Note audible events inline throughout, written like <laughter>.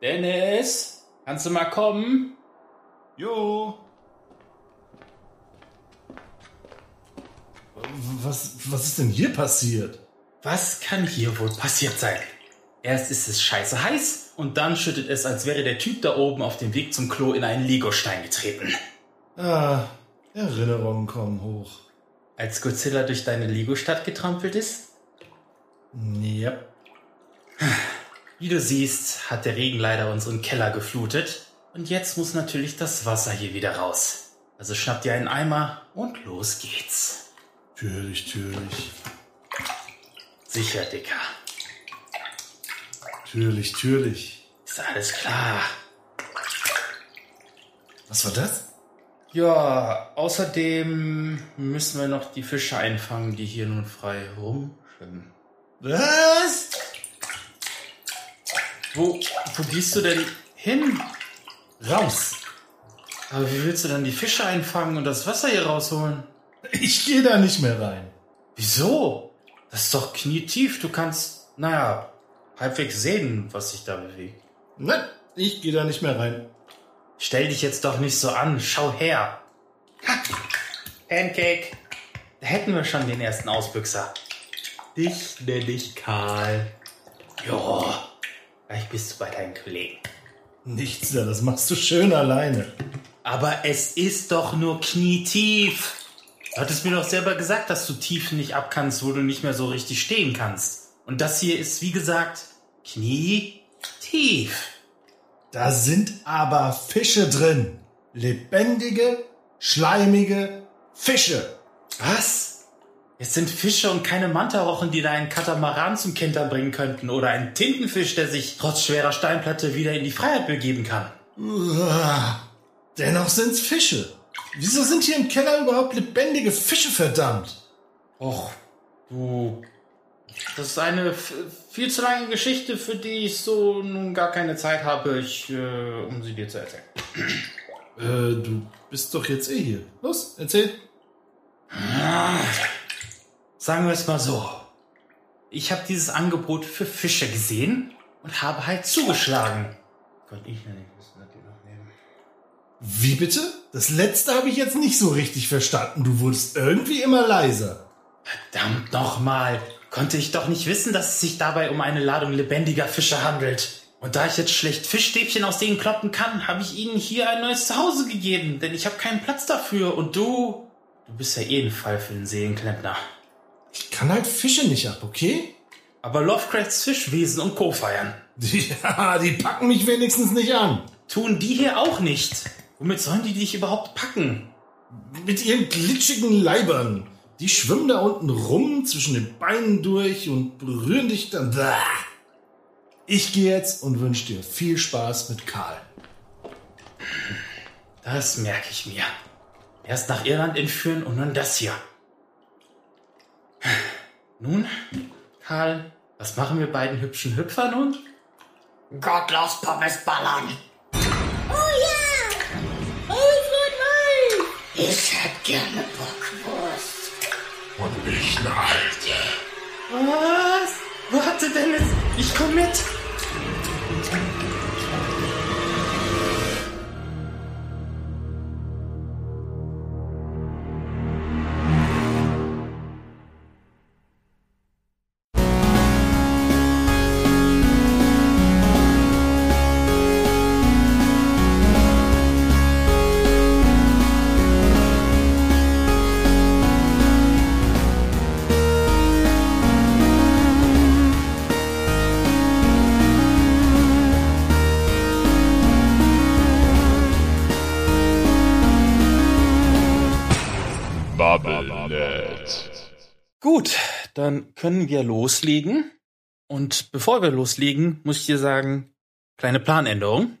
Dennis, kannst du mal kommen? Jo. Was, was ist denn hier passiert? Was kann hier wohl passiert sein? Erst ist es scheiße heiß und dann schüttet es, als wäre der Typ da oben auf dem Weg zum Klo in einen Legostein getreten. Ah, Erinnerungen kommen hoch. Als Godzilla durch deine Lego-Stadt getrampelt ist? Ja. Wie du siehst, hat der Regen leider unseren Keller geflutet. Und jetzt muss natürlich das Wasser hier wieder raus. Also schnapp dir einen Eimer und los geht's. Türlich, türlich. Sicher, Dicker. Türlich, türlich. Ist alles klar. Was war das? Ja, außerdem müssen wir noch die Fische einfangen, die hier nun frei rumschwimmen. Was? Wo, wo gehst du denn hin? Raus. Aber wie willst du dann die Fische einfangen und das Wasser hier rausholen? Ich gehe da nicht mehr rein. Wieso? Das ist doch knietief. Du kannst, naja, halbwegs sehen, was sich da bewegt. Nein, ich gehe da nicht mehr rein. Stell dich jetzt doch nicht so an. Schau her. Ha. Pancake. Da hätten wir schon den ersten Ausbüchser. Dich nenne ich Karl. Jo, gleich bist du bei deinen Kollegen. Nichts da, das machst du schön alleine. Aber es ist doch nur knietief. Du hattest mir doch selber gesagt, dass du Tiefen nicht abkannst, wo du nicht mehr so richtig stehen kannst. Und das hier ist, wie gesagt, knietief. Da sind aber Fische drin. Lebendige, schleimige Fische. Was? Es sind Fische und keine Mantarochen, die da einen Katamaran zum Kentern bringen könnten oder ein Tintenfisch, der sich trotz schwerer Steinplatte wieder in die Freiheit begeben kann. Uah. Dennoch sind's Fische. Wieso sind hier im Keller überhaupt lebendige Fische, verdammt? Och, du. Das ist eine viel zu lange Geschichte, für die ich so nun gar keine Zeit habe, ich, äh, um sie dir zu erzählen. Äh, du bist doch jetzt eh hier. Los, erzähl. Sagen wir es mal so. Ich habe dieses Angebot für Fische gesehen und habe halt zugeschlagen. Gott, ich ja nicht wissen, dass die noch nehmen. Wie bitte? Das letzte habe ich jetzt nicht so richtig verstanden. Du wurdest irgendwie immer leiser. Verdammt nochmal. Konnte ich doch nicht wissen, dass es sich dabei um eine Ladung lebendiger Fische handelt. Und da ich jetzt schlecht Fischstäbchen aus denen kloppen kann, habe ich ihnen hier ein neues Zuhause gegeben, denn ich habe keinen Platz dafür. Und du, du bist ja eh ein Fall für den Seelenklempner. Ich kann halt Fische nicht ab, okay? Aber Lovecrafts Fischwesen und Co. feiern. <laughs> Ja, die packen mich wenigstens nicht an. Tun die hier auch nicht. Womit sollen die dich überhaupt packen? Mit ihren glitschigen Leibern. Die schwimmen da unten rum zwischen den Beinen durch und berühren dich dann. Ich gehe jetzt und wünsche dir viel Spaß mit Karl. Das merke ich mir. Erst nach Irland entführen und nun das hier. Nun, Karl, was machen wir beiden hübschen Hüpfer nun? Gottlos Pommes ballern. Oh ja! Alfred Weiß! Ich hätte gerne Bockwurst. Und nicht eine alte. Was? Warte, Dennis, ich komm mit. Dann können wir loslegen. Und bevor wir loslegen, muss ich dir sagen, kleine Planänderung.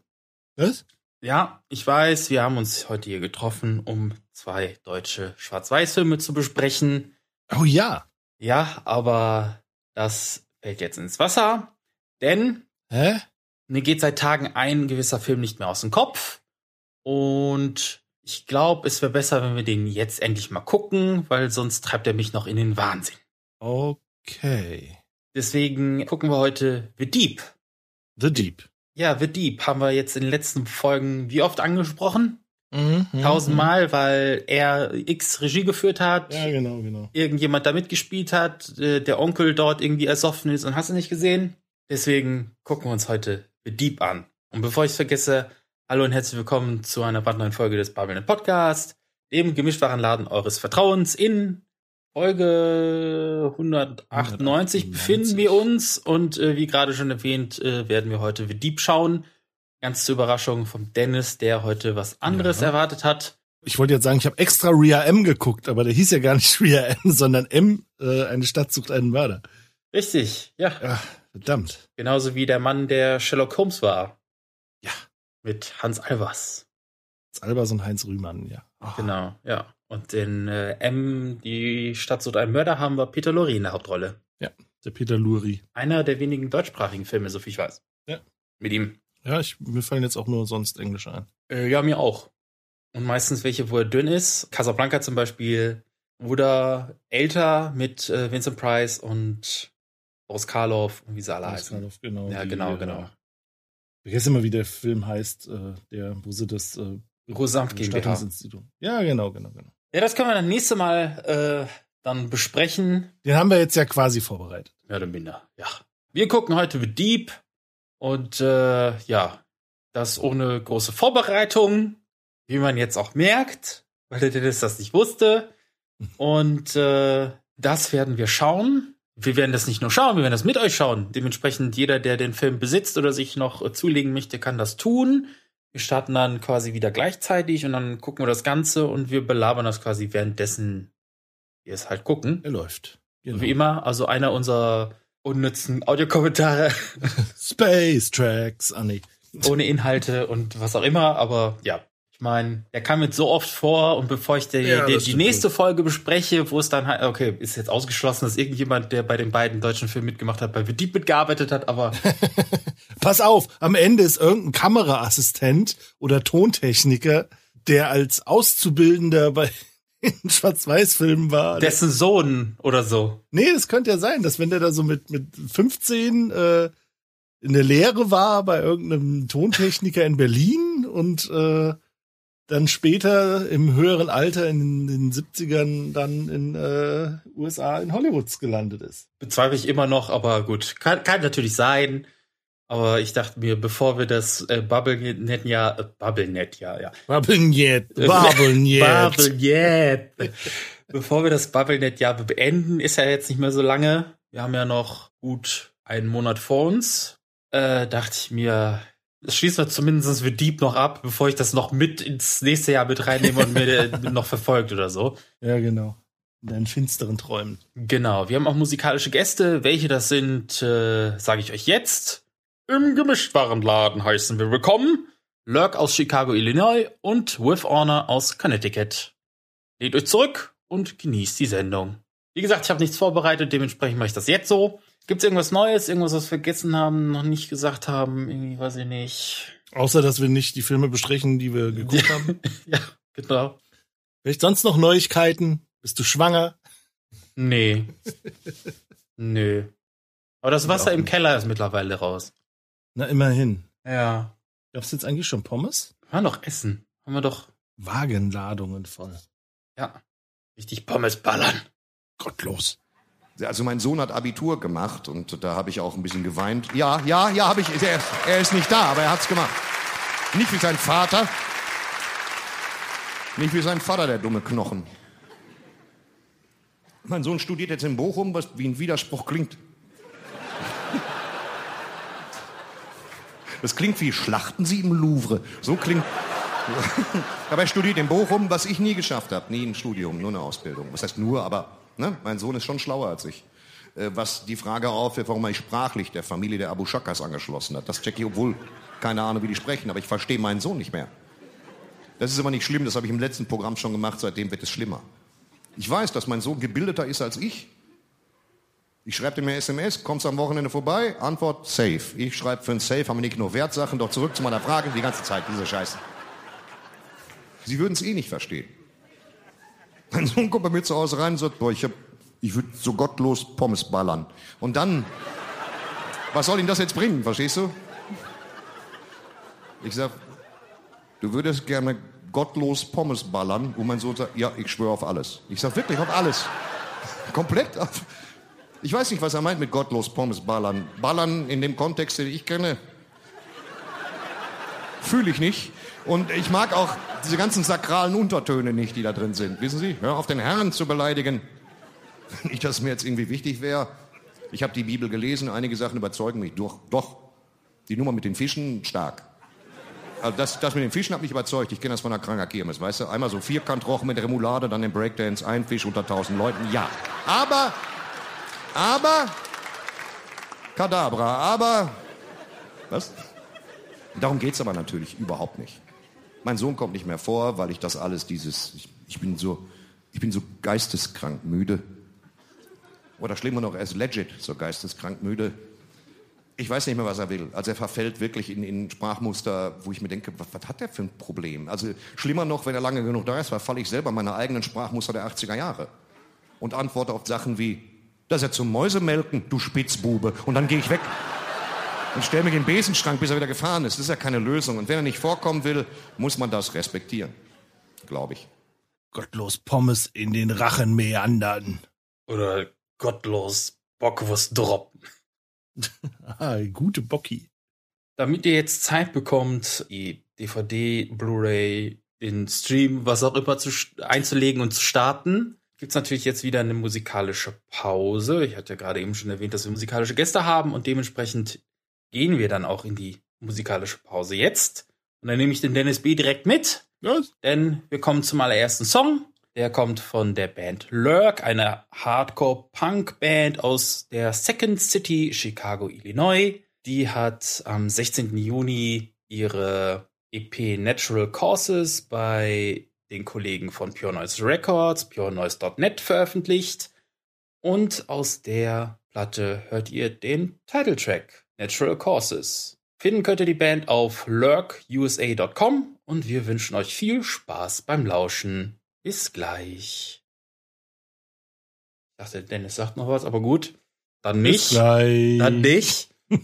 Was? Ja, ich weiß, wir haben uns heute hier getroffen, um zwei deutsche Schwarz-Weiß-Filme zu besprechen. Oh ja. Ja, aber das fällt jetzt ins Wasser, denn Hä? mir geht seit Tagen ein gewisser Film nicht mehr aus dem Kopf. Und ich glaube, es wäre besser, wenn wir den jetzt endlich mal gucken, weil sonst treibt er mich noch in den Wahnsinn. Okay. Deswegen gucken wir heute The Deep. The Deep. Ja, The Deep haben wir jetzt in den letzten Folgen wie oft angesprochen? Mhm, Tausendmal, weil er X Regie geführt hat, Ja, genau, genau. irgendjemand da mitgespielt hat, äh, der Onkel dort irgendwie ersoffen ist und hast du nicht gesehen. Deswegen gucken wir uns heute The Deep an. Und bevor ich es vergesse, hallo und herzlich willkommen zu einer brandneuen Folge des Babeln Podcast, dem Gemischtwarenladen eures Vertrauens in Folge 198 198. befinden wir uns und äh, wie gerade schon erwähnt, äh, werden wir heute The Deep schauen. Ganz zur Überraschung vom Dennis, der heute was anderes Ja. erwartet hat. Ich wollte jetzt sagen, ich habe extra Ria M geguckt, aber der hieß ja gar nicht <laughs> Ria M, sondern M, äh, eine Stadt sucht einen Mörder. Richtig, ja. Ja, verdammt. Genauso wie der Mann, der Sherlock Holmes war. Ja. Mit Hans Albers. Das Albers und Heinz Rühmann, ja. Ah, Genau, ja. Und in äh, M, die Stadt sucht einen Mörder, haben wir Peter Lorre in der Hauptrolle. Der Peter Luri. Einer der wenigen deutschsprachigen Filme, so viel ich weiß. Ja. Mit ihm. Ja, ich, mir fallen jetzt auch nur sonst Englische ein. Äh, ja, mir auch. Und meistens welche, wo er dünn ist. Casablanca zum Beispiel. Oder älter mit äh, Vincent Price und Boris Karloff und wie sie alle heißen. Karloff, genau. Ja, die, genau, äh, genau. Ich vergesse immer, wie der Film heißt, äh, der, wo sie das äh, Rosamt GmbH. Bestattungsinstitut. Ja, genau, genau, genau. Ja, das können wir dann nächste Mal äh, dann besprechen. Den haben wir jetzt ja quasi vorbereitet. Mehr oder minder, ja. Wir gucken heute The Deep und äh, ja, das ohne große Vorbereitung, wie man jetzt auch merkt, weil der Dennis das nicht wusste. <laughs> Und äh, das werden wir schauen. Wir werden das nicht nur schauen, wir werden das mit euch schauen. Dementsprechend jeder, der den Film besitzt oder sich noch äh, zulegen möchte, kann das tun. Wir starten dann quasi wieder gleichzeitig und dann gucken wir das Ganze und wir belabern das quasi währenddessen wir es halt gucken. Er läuft. Genau. Wie immer, also einer unserer unnützen Audiokommentare <laughs> Space Tracks, ah nee. ohne Inhalte und was auch immer, aber ja. Ich meine, der kam jetzt so oft vor und bevor ich die, Ja, die, das die nächste Folge bespreche, wo es dann halt, okay, ist jetzt ausgeschlossen, dass irgendjemand, der bei den beiden deutschen Filmen mitgemacht hat, bei The Deep mitgearbeitet hat, aber <laughs> Pass auf, am Ende ist irgendein Kameraassistent oder Tontechniker, der als Auszubildender bei <laughs> in Schwarz-Weiß-Filmen war. dessen Sohn oder so. nee, das könnte ja sein, dass wenn der da so mit, mit 15 äh, in der Lehre war bei irgendeinem Tontechniker in Berlin und äh, dann später im höheren Alter in den 70ern dann in äh, USA in Hollywoods gelandet ist. Bezweifle ich immer noch, aber gut, kann, kann natürlich sein. Aber ich dachte mir, bevor wir das äh, Bubblenet ja, äh, Bubblenet ja, ja, Babelnjet, Babelnjet. Bubblenet. Bevor wir das Bubblenet ja beenden, ist ja jetzt nicht mehr so lange. Wir haben ja noch gut einen Monat vor uns. Äh, dachte ich mir, schließen wir zumindest für Deep noch ab, bevor ich das noch mit ins nächste Jahr mit reinnehme und mir <laughs> noch verfolgt oder so. Ja, genau. In deinen finsteren Träumen. Genau, wir haben auch musikalische Gäste. Welche das sind, äh, sage ich euch jetzt. Im Gemischtwarenladen heißen wir willkommen. Lurk aus Chicago, Illinois und With Honor aus Connecticut. Lehnt euch zurück und genießt die Sendung. Wie gesagt, ich habe nichts vorbereitet, dementsprechend mache ich das jetzt so. Gibt's irgendwas Neues, irgendwas, was wir vergessen haben, noch nicht gesagt haben, irgendwie weiß ich nicht. Außer, dass wir nicht die Filme besprechen, die wir geguckt <laughs> haben. ja, genau. Vielleicht sonst noch Neuigkeiten? Bist du schwanger? Nee. <laughs> Nö. Aber das Wasser im Keller ist mittlerweile raus. Na, immerhin. Ja. Gab's jetzt eigentlich schon Pommes? Haben wir doch Essen. Haben wir doch, Wagenladungen voll. ja, richtig Pommes ballern. Gottlos. Also mein Sohn hat Abitur gemacht und da habe ich auch ein bisschen geweint. Ja, ja, ja, habe ich. Er, er ist nicht da, aber er hat's gemacht. Nicht wie sein Vater. Nicht wie sein Vater, der dumme Knochen. Mein Sohn studiert jetzt in Bochum, was wie ein Widerspruch klingt. Das klingt wie Schlachten Sie im Louvre. So klingt. <laughs> aber er studiert in Bochum, was ich nie geschafft habe. Nie ein Studium, nur eine Ausbildung. Was heißt nur, aber ne, mein Sohn ist schon schlauer als ich. Äh, was die Frage aufwirft, warum er sprachlich der Familie der Abu Shakas angeschlossen hat. Das checke ich, obwohl keine Ahnung, wie die sprechen, aber ich verstehe meinen Sohn nicht mehr. Das ist aber nicht schlimm, das habe ich im letzten Programm schon gemacht, seitdem wird es schlimmer. Ich weiß, dass mein Sohn gebildeter ist als ich. Ich schreibe ihm eine SMS, kommst am Wochenende vorbei? Antwort, safe. Ich schreibe für ein Safe, haben wir nicht nur Wertsachen, doch zurück zu meiner Frage, die ganze Zeit, diese Scheiße. Sie würden es eh nicht verstehen. Mein Sohn kommt bei mir zu Hause rein und sagt, boah, ich, ich würde so gottlos Pommes ballern. Und dann, was soll ihm das jetzt bringen, verstehst du? Ich sag, du würdest gerne gottlos Pommes ballern. Und mein Sohn sagt, ja, ich schwöre auf alles. Ich sag wirklich auf alles. <laughs> Komplett auf. Ich weiß nicht, was er meint mit gottlos Pommes ballern. Ballern in dem Kontext, den ich kenne, fühle ich nicht. Und ich mag auch diese ganzen sakralen Untertöne nicht, die da drin sind. Wissen Sie, hör auf den Herrn zu beleidigen. <laughs> Nicht, dass mir jetzt irgendwie wichtig wäre. Ich habe die Bibel gelesen, einige Sachen überzeugen mich. Doch, doch. Die Nummer mit den Fischen, stark. Also das, das mit den Fischen hat mich überzeugt. Ich kenne das von der Kranker Kirmes, weißt du? Einmal so Vierkantrochen mit Remoulade, dann den Breakdance, ein Fisch unter tausend Leuten. Ja. Aber, aber, Kadabra, aber, was? Darum geht's aber natürlich überhaupt nicht. Mein Sohn kommt nicht mehr vor, weil ich das alles dieses, ich, ich bin so, ich bin so geisteskrank müde. Oder schlimmer noch, er ist legit so geisteskrank müde. Ich weiß nicht mehr, was er will. Also er verfällt wirklich in, in Sprachmuster, wo ich mir denke, was, was hat der für ein Problem? Also schlimmer noch, wenn er lange genug da ist, verfalle ich selber meine eigenen Sprachmuster der 80er Jahre. Und antworte auf Sachen wie, das ist ja zum Mäusemelken, du Spitzbube. Und dann gehe ich weg und stelle mich in den Besenschrank, bis er wieder gefahren ist. Das ist ja keine Lösung. Und wenn er nicht vorkommen will, muss man das respektieren. Glaube ich. Gottlos Pommes in den Rachen meandern. Oder gottlos Bockwurst droppen. <laughs> ah, gute Bocki. Damit ihr jetzt Zeit bekommt, die DVD, Blu-ray, den Stream, was auch immer zu, einzulegen und zu starten, gibt's natürlich jetzt wieder eine musikalische Pause. Ich hatte ja gerade eben schon erwähnt, dass wir musikalische Gäste haben und dementsprechend gehen wir dann auch in die musikalische Pause jetzt. Und dann nehme ich den Dennis B direkt mit. Was? Denn wir kommen zum allerersten Song. Der kommt von der Band Lurk, eine Hardcore-Punk-Band aus der Second City, Chicago, Illinois. Die hat am 16. Juni ihre EP Natural Causes bei den Kollegen von Pure Noise Records, purenoise.net veröffentlicht. Und aus der Platte hört ihr den Titeltrack Natural Causes. Finden könnt ihr die Band auf lurkusa.com und wir wünschen euch viel Spaß beim Lauschen. Bis gleich. Ich dachte, Dennis sagt noch was, aber gut. Dann nicht. Bis gleich. Dann nicht. <laughs>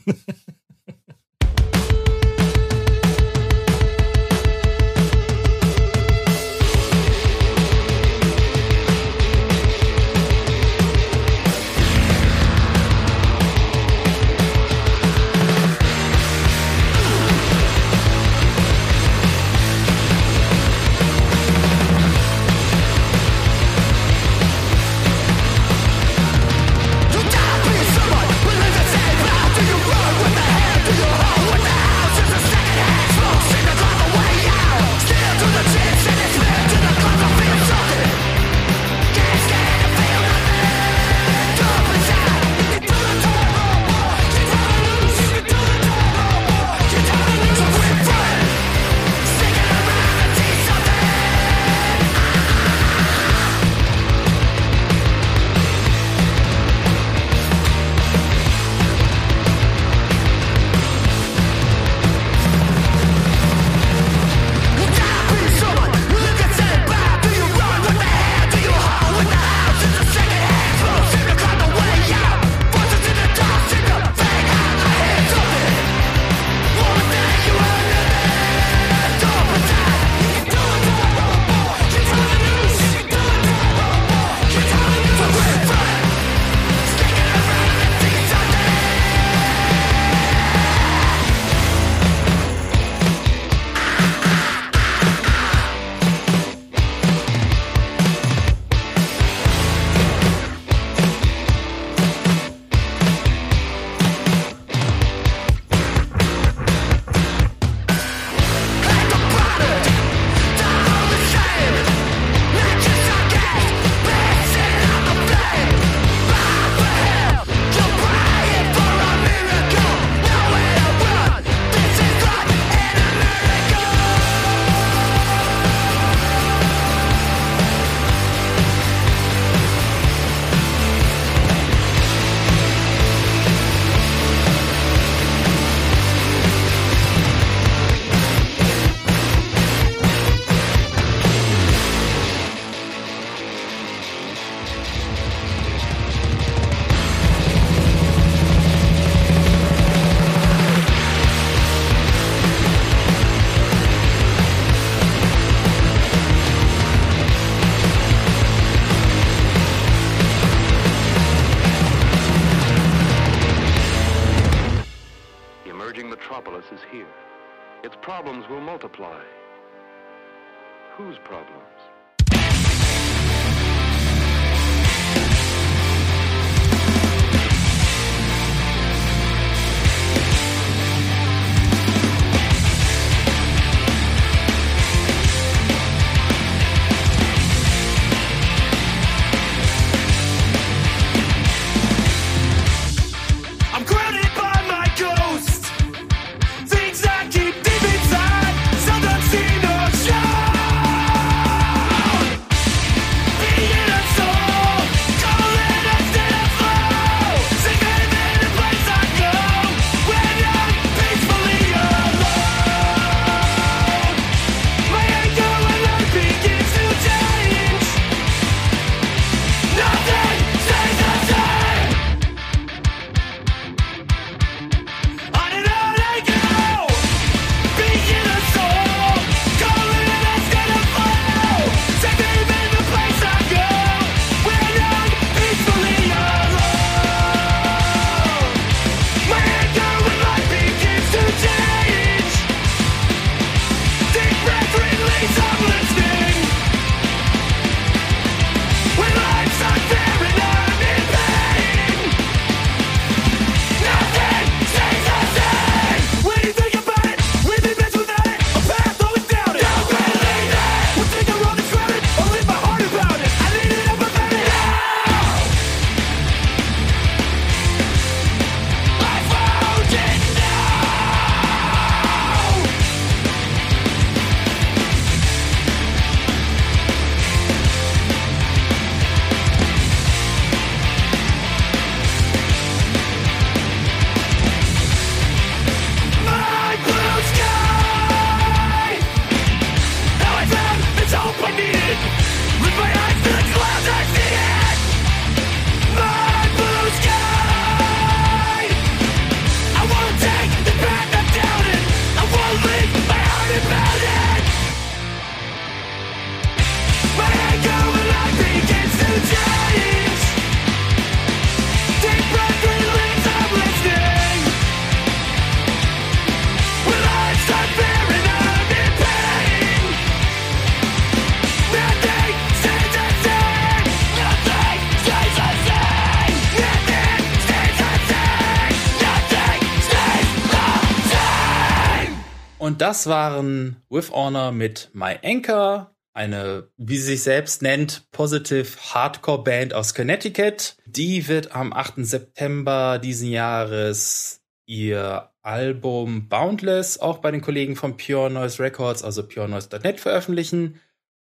Und das waren With Honor mit My Anchor, eine, wie sie sich selbst nennt, Positive Hardcore Band aus Connecticut. Die wird am 8. September diesen Jahres ihr Album Boundless auch bei den Kollegen von Pure Noise Records, also purenoise.net veröffentlichen.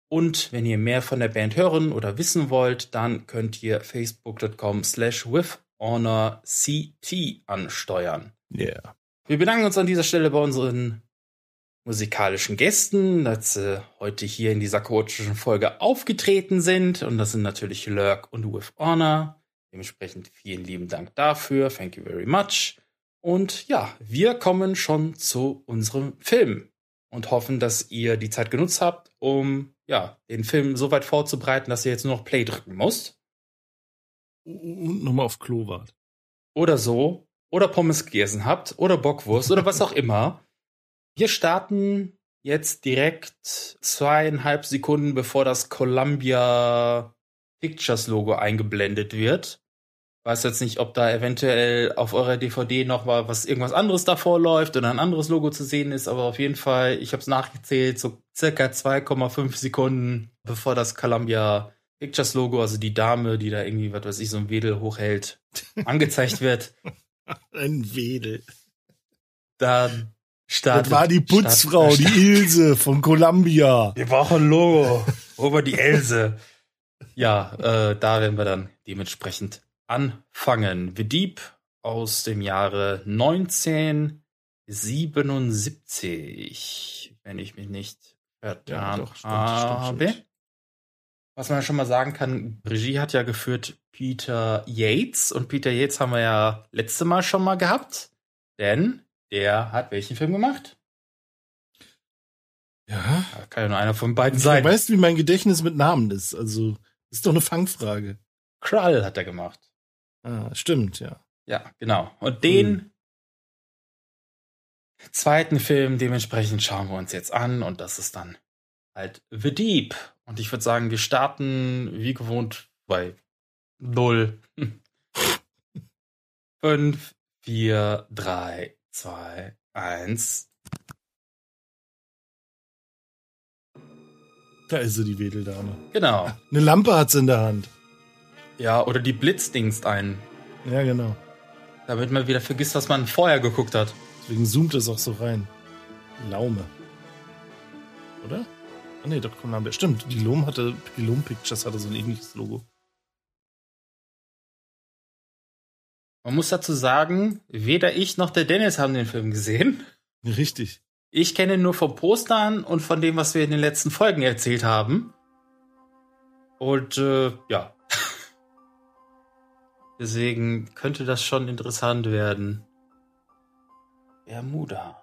Und wenn ihr mehr von der Band hören oder wissen wollt, dann könnt ihr facebook.com slash withhonorct ansteuern. Yeah. Wir bedanken uns an dieser Stelle bei unseren musikalischen Gästen, dass sie heute hier in dieser chaotischen Folge aufgetreten sind. Und das sind natürlich Lurk und With Honor. Dementsprechend vielen lieben Dank dafür. Thank you very much. Und ja, wir kommen schon zu unserem Film und hoffen, dass ihr die Zeit genutzt habt, um ja, den Film so weit vorzubereiten, dass ihr jetzt nur noch Play drücken müsst. Und nochmal auf Klo wart. oder so oder Pommes gegessen habt oder Bockwurst oder was auch immer. Wir starten jetzt direkt zweieinhalb Sekunden, bevor das Columbia Pictures Logo eingeblendet wird. Weiß jetzt nicht, ob da eventuell auf eurer DVD noch mal was irgendwas anderes davor läuft oder ein anderes Logo zu sehen ist, aber auf jeden Fall, ich habe es nachgezählt, so circa 2,5 Sekunden bevor das Columbia Pictures Logo, also die Dame, die da irgendwie, was weiß ich, so ein Wedel hochhält, <laughs> angezeigt wird. Ein Wedel. Da startet. Das war die Putzfrau, startet- die Ilse von Columbia. Wir brauchen ein Logo. Über die Else. ja, äh, da werden wir dann dementsprechend anfangen. The Deep aus dem Jahre 1977, wenn ich mich nicht vertan doch, stimmt, stimmt, habe. stimmt. Was man schon mal sagen kann, Regie hat ja geführt Peter Yates und Peter Yates haben wir ja letzte Mal schon mal gehabt, denn der hat welchen Film gemacht? Ja. Da kann ja nur einer von beiden Du sein. weißt, wie mein Gedächtnis mit Namen ist. Also, das ist doch eine Fangfrage. Krull hat er gemacht. Ah, stimmt, ja. Ja, genau. Und den zweiten Film dementsprechend schauen wir uns jetzt an und das ist dann halt The Deep. Und ich würde sagen, wir starten wie gewohnt bei 0, 5, 4, 3, 2, 1. Da ist sie, die Wedeldame. Genau. Eine Lampe hat sie in der Hand. Ja, oder die blitzdingst ein, Ja, genau. damit man wieder vergisst, was man vorher geguckt hat. Deswegen zoomt es auch so rein. Laume. Oder? Ah nee, Dr. Lambert. Stimmt, die Lohm hatte, die Lohm Pictures hatte so ein ähnliches Logo. Man muss dazu sagen, weder ich noch der Dennis haben den Film gesehen. Richtig. Ich kenne ihn nur vom Postern und von dem, was wir in den letzten Folgen erzählt haben. Und äh, ja. <laughs> Deswegen könnte das schon interessant werden. Bermuda.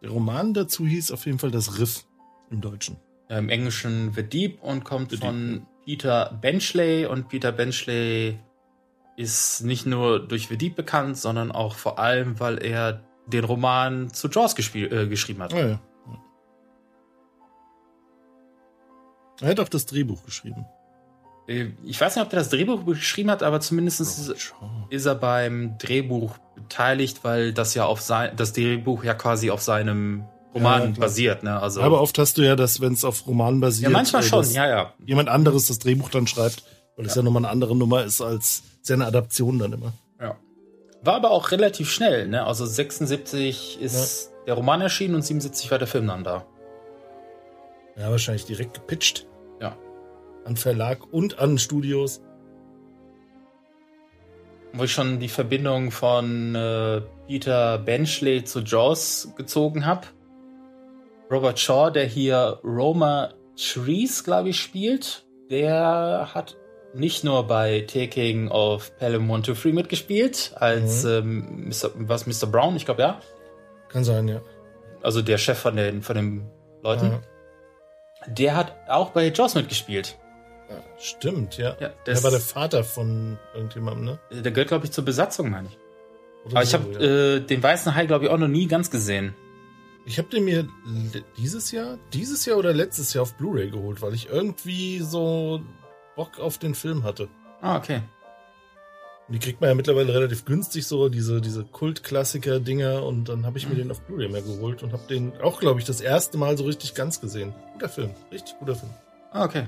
Der Roman dazu hieß auf jeden Fall das Riff im Deutschen. Ja, Im Englischen The Deep und kommt The Deep, von Peter Benchley. Und Peter Benchley ist nicht nur durch The Deep bekannt, sondern auch vor allem, weil er den Roman zu Jaws äh, geschrieben hat. Ah, ja. Er hat auch das Drehbuch geschrieben. Äh, Ich weiß nicht, ob er das Drehbuch geschrieben hat, aber zumindest ist, ist er beim Drehbuch beteiligt, weil das ja auf sein, das Drehbuch ja quasi auf seinem Roman Ja, basiert, ne? Also Aber oft hast du ja das, wenn es auf Roman basiert. ja, manchmal äh, schon, dass ja, ja. Jemand anderes das Drehbuch dann schreibt, weil es ja, nochmal eine andere Nummer ist als seine Adaption dann immer. ja. War aber auch relativ schnell, ne? Also 76 ist der Roman erschienen und 77 war der Film dann da. Ja, wahrscheinlich direkt gepitcht. Ja. An Verlag und an Studios. Wo ich schon die Verbindung von äh, Peter Benchley zu Jaws gezogen habe. Robert Shaw, der hier Roma Trees, glaube ich, spielt, der hat nicht nur bei Taking of Pelham 123 mitgespielt, als ähm, Mr., was Mr. Brown, ich glaube ja. Kann sein, ja. Also der Chef von den, von den Leuten. Ja. Der hat auch bei Jaws mitgespielt. Ja, Stimmt, ja. Ja, Der war der Vater von irgendjemandem, ne? Der gehört, glaube ich, zur Besatzung, meine ich. Oder Aber ich so, habe ja. äh, den Weißen Hai, glaube ich, auch noch nie ganz gesehen. Ich habe den mir dieses Jahr, dieses Jahr oder letztes Jahr auf Blu-ray geholt, weil ich irgendwie so Bock auf den Film hatte. Ah, okay. Und die kriegt man ja mittlerweile relativ günstig, so diese, diese Kult-Klassiker-Dinger. Und dann habe ich mir den auf Blu-ray mehr geholt und habe den auch, glaube ich, das erste Mal so richtig ganz gesehen. Guter Film, richtig guter Film. Ah, okay.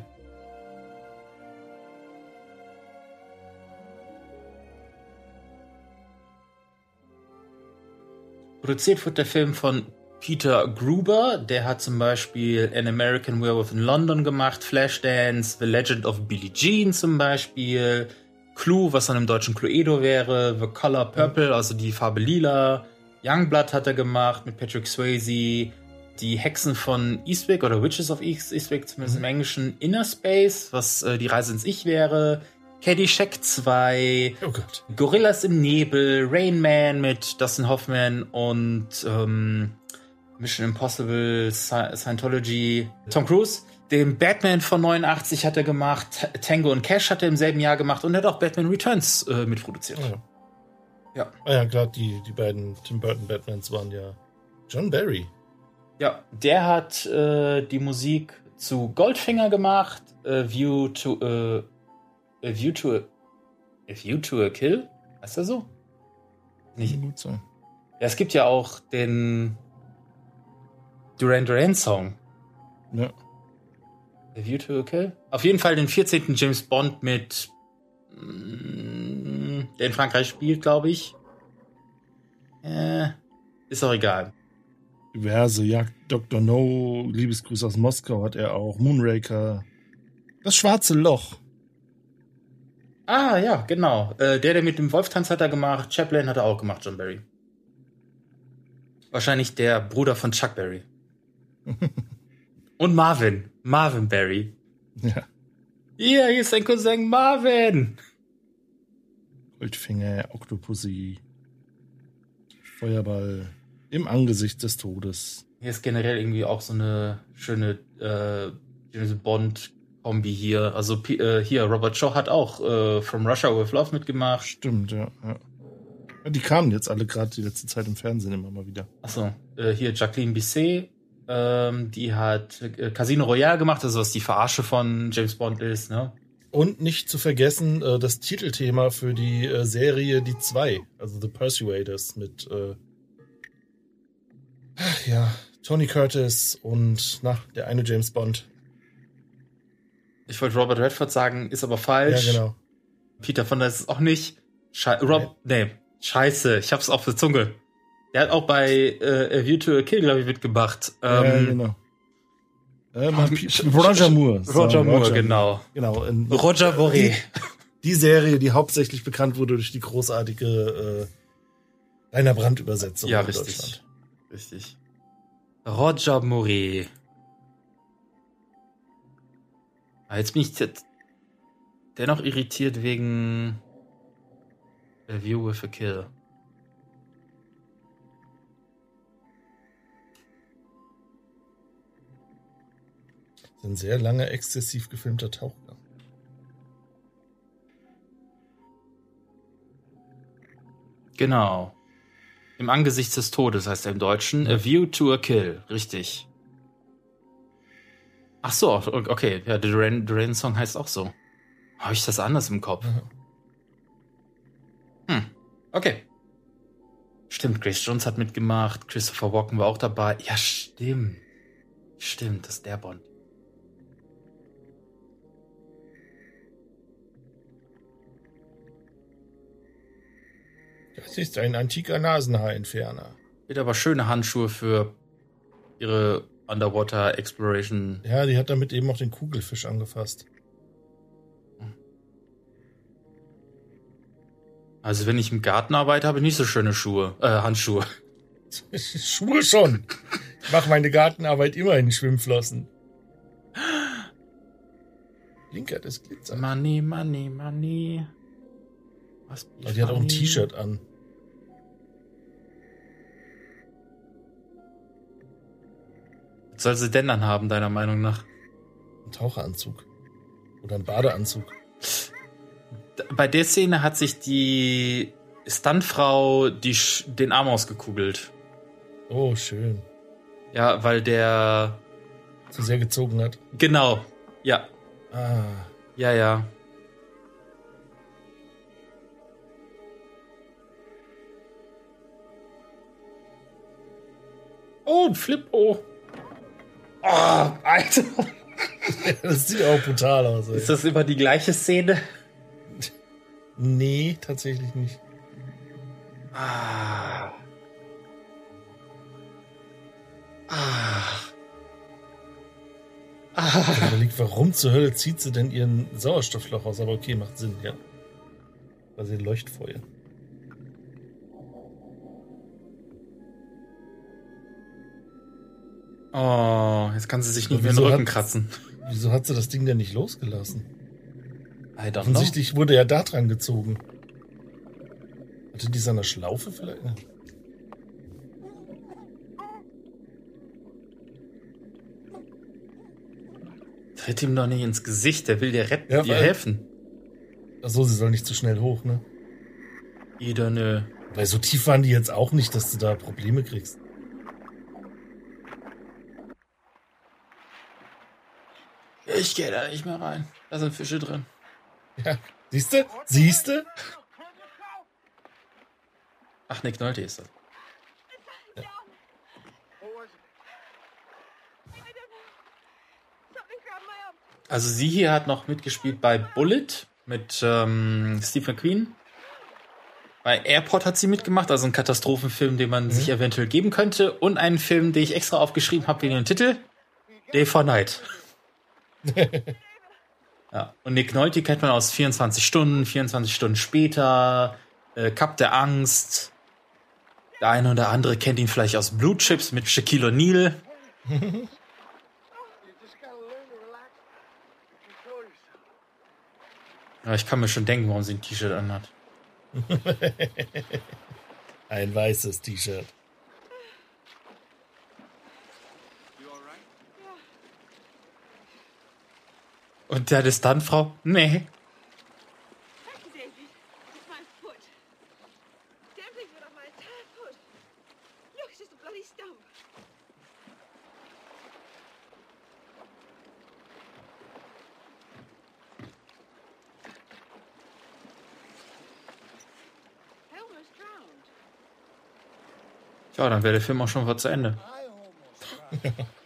Produziert wird der Film von Peter Gruber. Der hat zum Beispiel An American Werewolf in London gemacht, Flashdance, The Legend of Billie Jean zum Beispiel, Clue, was dann im deutschen Cluedo wäre, The Color Purple, also die Farbe lila, Youngblood hat er gemacht mit Patrick Swayze, die Hexen von Eastwick oder Witches of East- Eastwick, zumindest im Englischen, Inner Space, was äh, die Reise ins Ich wäre, Caddyshack 2, Oh Gott. Gorillas im Nebel, Rain Man mit Dustin Hoffman und ähm, Mission Impossible, Sci- Scientology, Tom Cruise. Den Batman von 89 hat er gemacht, Tango und Cash hat er im selben Jahr gemacht und er hat auch Batman Returns äh, mitproduziert. Ah, ja. Ja. Ah ja, klar, die, die beiden Tim Burton Batmans waren ja John Barry. Ja, der hat äh, die Musik zu Goldfinger gemacht, A View to äh, A View to a, a View to a Kill, heißt er so? Nicht, gut sein. Ja, es gibt ja auch den Duran Duran Song. Ja. A View to a Kill? Auf jeden Fall den 14. James Bond mit, mm, der in Frankreich spielt, glaube ich. Äh, ist auch egal. Diverse Jagd Dr. No, Liebesgrüße aus Moskau hat er auch, Moonraker. Das schwarze Loch. Ah, ja, genau. Äh, der, der mit dem Wolftanz hat er gemacht. Chaplin hat er auch gemacht, John Barry. Wahrscheinlich der Bruder von Chuck Berry. <laughs> Und Marvin. Marvin Barry. Ja. Hier, hier ist dein Cousin Marvin. Goldfinger, Octopussy, Feuerball, im Angesicht des Todes. Hier ist generell irgendwie auch so eine schöne äh, James Bond-Kombi hier. Also äh, hier, Robert Shaw hat auch äh, From Russia with Love mitgemacht. Stimmt, ja. ja. Ja, die kamen jetzt alle gerade die letzte Zeit im Fernsehen immer mal wieder. Achso, äh, hier Jacqueline Bisset, ähm, die hat äh, Casino Royale gemacht, also was die Verarsche von James Bond ist, ne? Und nicht zu vergessen äh, das Titelthema für die äh, Serie Die Zwei, also The Persuaders mit äh, ja, Tony Curtis und na, der eine James Bond. Ich wollte Robert Redford sagen, ist aber falsch. Ja, genau. Peter von der ist es auch nicht. Schei Rob, nee, scheiße, ich hab's auf der Zunge. Der hat auch bei äh, A View to a Kill, glaube ich, mitgemacht. ja, Ähm, genau. Äh, Roger Moore. Roger Moore, genau. Genau. in- Roger Boré. Die Serie, die hauptsächlich bekannt wurde durch die großartige äh, Rainer Brandt-Übersetzung Ja, in richtig. Deutschland. Richtig. Roger Moret. Ah, jetzt bin ich jetzt dennoch irritiert wegen A View with a Kill. Ein sehr langer, exzessiv gefilmter Tauchgang. Genau. Im Angesicht des Todes heißt er im Deutschen A View to a Kill. Richtig. Ach so, okay. Ja, der Duran, Duran Song heißt auch so. Habe ich das anders im Kopf? Hm. Okay. Stimmt, Grace Jones hat mitgemacht. Christopher Walken war auch dabei. Ja, stimmt. Stimmt, das ist der Bond. Das ist ein antiker Nasenhaarentferner. Wird aber schöne Handschuhe für ihre Underwater Exploration. Ja, die hat damit eben auch den Kugelfisch angefasst. Also wenn ich im Garten arbeite, habe ich nicht so schöne Schuhe, äh, Handschuhe. <laughs> Schuhe schon. Ich mache meine Gartenarbeit immer in Schwimmflossen. Blinkert es glitzert. Money, money, money. Was die hat auch ein T-Shirt an. Soll sie denn dann haben, deiner Meinung nach? Ein Taucheranzug. Oder ein Badeanzug. Bei der Szene hat sich die Stuntfrau die, den Arm ausgekugelt. Oh, schön. Ja, weil der. Zu sehr gezogen hat. Genau. Ja. Ah. Ja, ja. Oh, ein Flippo. Oh, Alter. <laughs> Das sieht auch brutal aus. Ey. Ist das immer die gleiche Szene? Nee, tatsächlich nicht. Ah. Ah. Ich überlegt, warum zur Hölle zieht sie denn ihren Sauerstoffloch aus? Aber okay, macht Sinn, ja. Weil sie ein Leuchtfeuer. Oh, jetzt kann sie sich nicht mehr den wieso Rücken hat- kratzen. Wieso hat sie das Ding denn nicht losgelassen? I don't know. Offensichtlich wurde ja da dran gezogen. Hatte die so eine Schlaufe vielleicht? Ja. Tritt ihm doch nicht ins Gesicht, der will dir retten, Ja, dir helfen. Achso, sie soll nicht zu schnell hoch, ne? Ida, nö. Weil so tief waren die jetzt auch nicht, dass du da Probleme kriegst. Ich gehe da nicht mehr rein. Da sind Fische drin. Ja. Siehst du? Siehst du? Ach, Nick Nolte ist das. Also sie hier hat noch mitgespielt bei Bullet mit ähm, Steve McQueen. Bei Airport hat sie mitgemacht, also ein Katastrophenfilm, den man sich eventuell geben könnte. Und einen Film, den ich extra aufgeschrieben habe wegen dem Titel. Day for Night. Ja. Und Nick Nolte kennt man aus 24 Stunden, 24 Stunden später, äh, Cup der Angst. Der eine oder andere kennt ihn vielleicht aus Blue Chips mit Shaquille O'Neal. <laughs> Ja, ich kann mir schon denken, warum sie ein T-Shirt anhat. <laughs> Ein weißes T-Shirt. Und der Distanzfrau? Nee. Ja, dann wäre der Film auch schon wieder zu Ende. <laughs>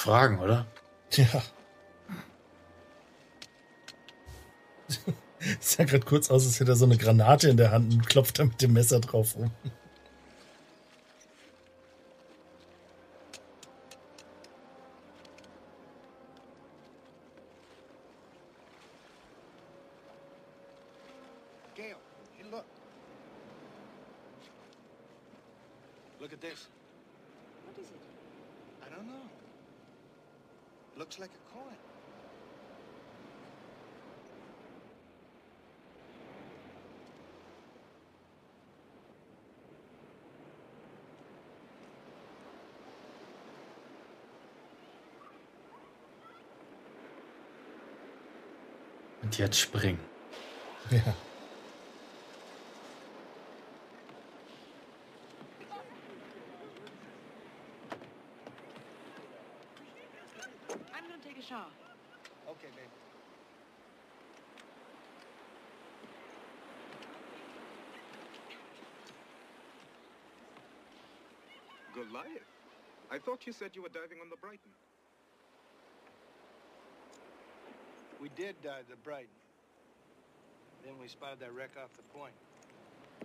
fragen, oder? Ja. <laughs> Es sah gerade kurz aus, als hätte er so eine Granate in der Hand und klopft da mit dem Messer drauf rum. You said you were diving on the Brighton. We did dive the Brighton. Then we spotted that wreck off the point.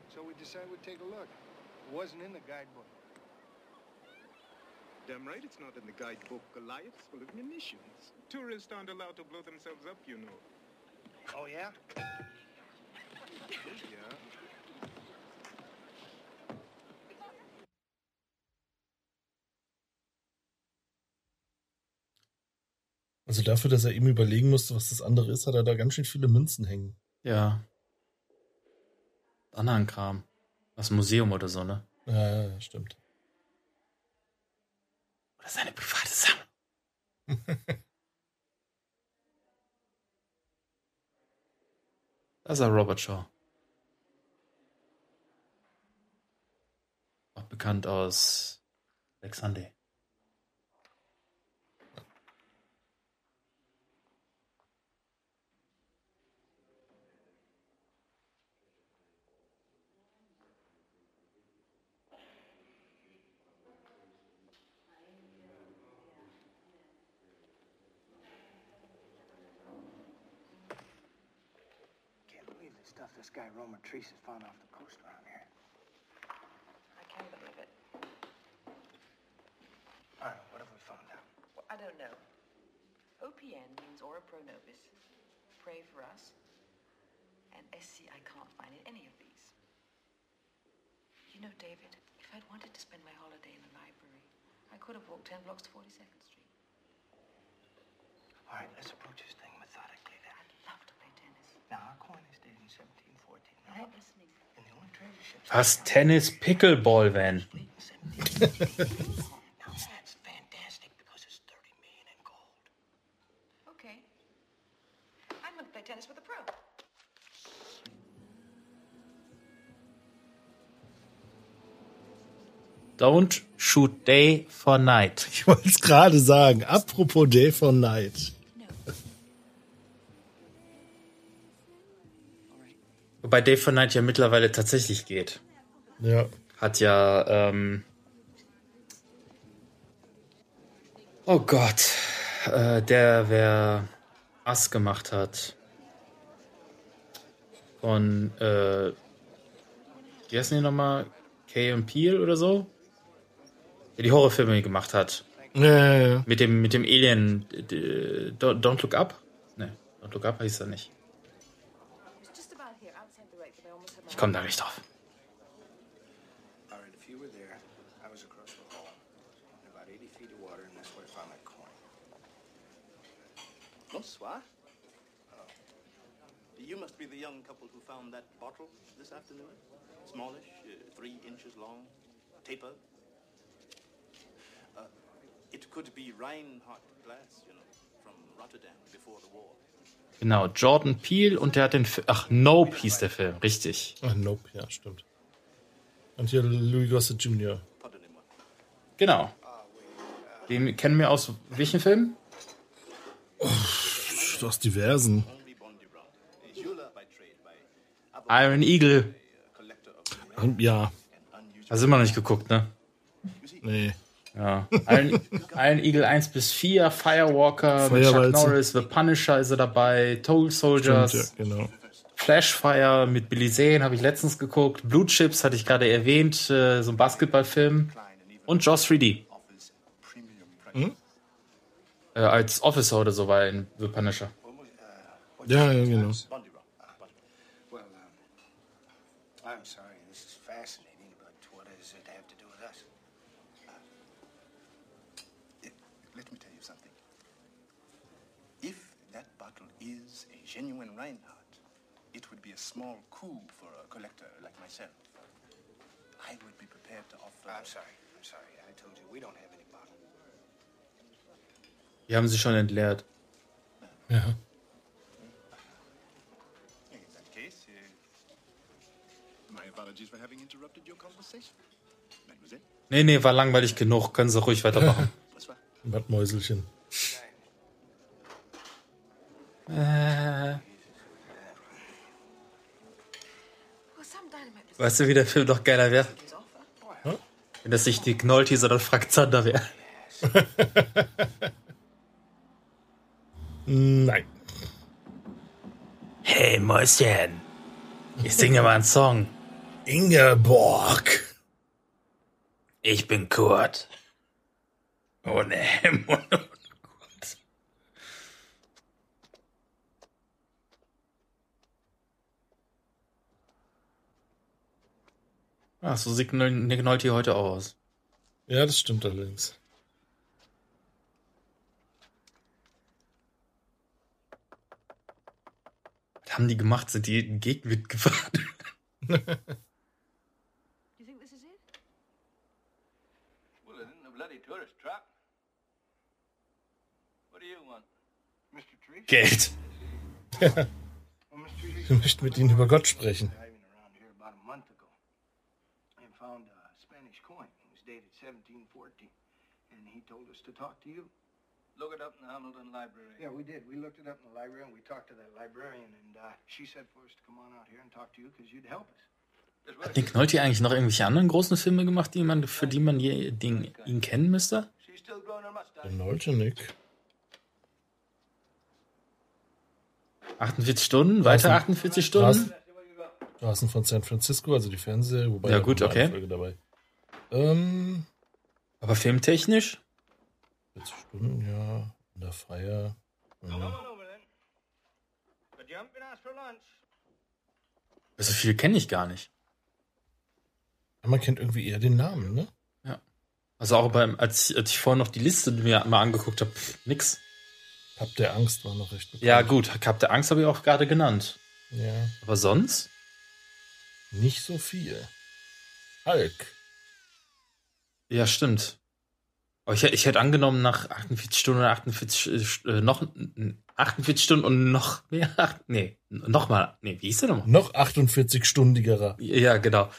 So we decided we'd take a look. It wasn't in the guidebook. Damn right it's not in the guidebook. Goliath's full of munitions. Tourists aren't allowed to blow themselves up, you know. Oh, yeah? Yeah. Also dafür, dass er eben überlegen musste, was das andere ist, hat er da ganz schön viele Münzen hängen. Ja. Anderen Kram. Das Museum oder so, ne? Ja, ja, stimmt. Oder seine private Sammlung. <laughs> Das ist er Robert Shaw. Auch bekannt aus Alexander. Stuff this guy Roman Treese has found off the coast around here. I can't believe it. All right, what have we found out? Well, I don't know. OPN means Ora Pro Nobis. Pray for us. And SC, I can't find in any of these. You know, David, if I'd wanted to spend my holiday in the library, I could have walked 10 blocks to 42nd Street. All right, let's approach this thing methodically then. I'd love to play tennis. Now, our coin is dated in 1714. Was Tennis Pickleball, Van. Now, that's fantastic because it's 30 million in gold. Okay. I'm going to play tennis with a pro. Don't shoot day for night. Ich wollte es gerade sagen. Apropos Day for Night. Wobei Day for Night ja mittlerweile tatsächlich geht. Ja. Hat ja, ähm Oh Gott. Äh, der, wer Ass gemacht hat. Von, äh, wie heißen die nochmal? Kay und Peel oder so? Der die Horrorfilme gemacht hat. Ja, ja, ja. Mit dem, mit dem Alien, Don't Look Up? Ne, Don't Look Up hieß er nicht. Rake, but I almost had my Ich komme da nicht drauf. All right, if you were there, I was across the hall. In about 80 feet of water, and that's where I found my Bonsoir. Oh. You must be the young couple who found that bottle this afternoon. Smallish, uh, three inches long, taper. Uh, it could be Reinhardt glass, you know, from Rotterdam before the war. Genau, Jordan Peele und der hat den Fi- Ach, Nope hieß der Film, richtig. Ach, Nope, ja, stimmt. Und hier Louis Gossett Jr. Genau. Den kennen wir aus welchen Filmen? Aus diversen. Iron Eagle. Ja. Hast du immer noch nicht geguckt, ne? Nee. Ja. Iron, Iron Eagle 1 bis 4, Firewalker, mit Chuck. Norris, The Punisher ist er dabei, Toll Soldiers, Stimmt, ja, genau. Flashfire mit Billy Zane habe ich letztens geguckt, Blue Chips hatte ich gerade erwähnt, äh, so ein Basketballfilm und Joss 3D. Hm? Äh, als Officer oder so war er in The Punisher. Ja, ja, genau. Well, um, I'm sorry, this is fascinating, but what does it have to do with us? Let me tell you something. If that bottle is a genuine Reinhardt, it would be a small coup for a collector like myself. I would be prepared to offer. I'm sorry, I'm sorry. I told you we don't have any bottle. Die haben sie schon entleert. Ja. In that case, uh, my apologies for having interrupted your conversation. Mademoiselle? Nee, nee, war langweilig genug, können sie ruhig weitermachen. Wattmäuselchen. Äh, weißt du, wie der Film doch geiler wäre? Wenn das nicht die Gnolti, sondern Frank Zander wäre. <laughs> Nein. Hey Mäuschen, ich singe mal einen Song. Ingeborg. Ich bin Kurt. Ohne Hemd und ohne Gurt. Ach, so sieht Nick Nolte heute auch aus. Ja, das stimmt allerdings. Was haben die gemacht? Sind die <laughs> in? Mr. Trees? Geld. Trees, <laughs> Wir möchten mit Ihnen über Gott sprechen. driving around here about a month ago and found a Spanish coin. It was dated 1714. Us to talk to you. Look it up in the Hamilton Library. Yeah, we did. We looked it up in the library and we talked to that librarian, and uh, she said for us to come on out here and talk to you because you'd help us. Hat Nick Nolte eigentlich noch irgendwelche anderen großen Filme gemacht, die man, für die man je, den, ihn kennen müsste? Der Nolte Nick. 48 Stunden? Weiter 48 Stunden? Straßen von San Francisco, also die Fernsehserie, wobei Ja, gut, okay. Folge dabei. Ähm, Aber filmtechnisch? 40 Stunden, ja. In der Feier. Come Ja. on over then. But you haven't been asked for lunch. So viel kenne ich gar nicht. Man kennt irgendwie eher den Namen, ne? Also auch beim, als ich, als ich vorhin noch die Liste mir mal angeguckt habe, nix. Hab der Angst war noch recht bekannt. Ja, gut, Cup der Angst habe ich auch gerade genannt. Ja. Aber sonst? Nicht so viel. Hulk. Ja, stimmt. Aber ich, ich hätte angenommen, nach 48 Stunden oder 48, äh, noch, 48 Stunden und noch mehr, <laughs> ach, nee, nochmal, nee, wie hieß der nochmal? Noch 48-stündigerer. Ja, genau.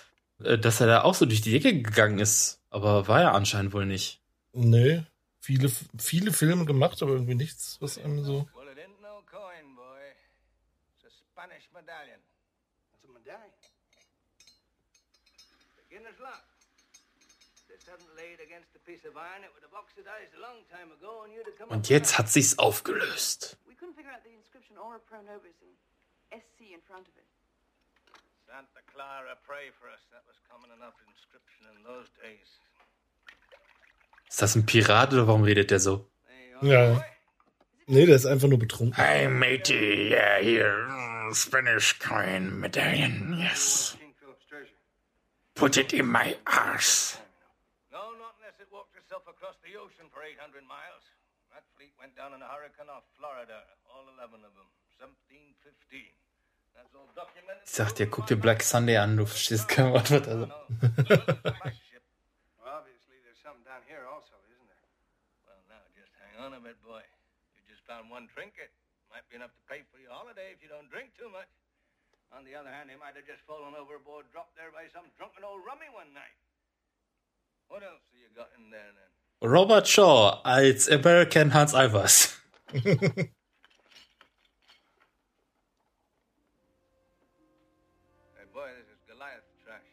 Äh, Dass er da auch so durch die Decke gegangen ist. Aber war er anscheinend wohl nicht. Nee. Viele, viele Filme gemacht, aber irgendwie nichts, was einem so. Well, it ain't no coin, boy. It's a Spanish medallion. It's a medallion. Beginner's luck. This hadn't laid against a piece of iron, it would have oxidized a long time ago, and you'd have come Und jetzt hat sich's aufgelöst. We couldn't figure out the inscription or a pro nobis and SC in front of it. Santa Clara, pray for us. That was common enough inscription in those days. Ist das ein Pirat oder warum redet der so? Ja. Nee, der ist einfach nur betrunken. Hey, matey, yeah, here, Spanish coin medallion, yes. Put it in my arse. Itself across the ocean for 800 miles. That fleet went down in a hurricane off Florida. All 11 of them. 1715. That's all documented. Ich sag dir, guck dir Black Sunday an, du verstehst kein Wort, was also. Obviously, there's something down here also, isn't there? Well, now, just hang on a bit, boy. You just found one trinket. Might be enough to pay for your holiday if you don't drink too much. On the other hand, he might have just fallen overboard, dropped there by some drunken old rummy one night. What else have you got in there, then? Robert Shaw uh, als American Hans Albers. <laughs> Hey, boy, this is Goliath trash.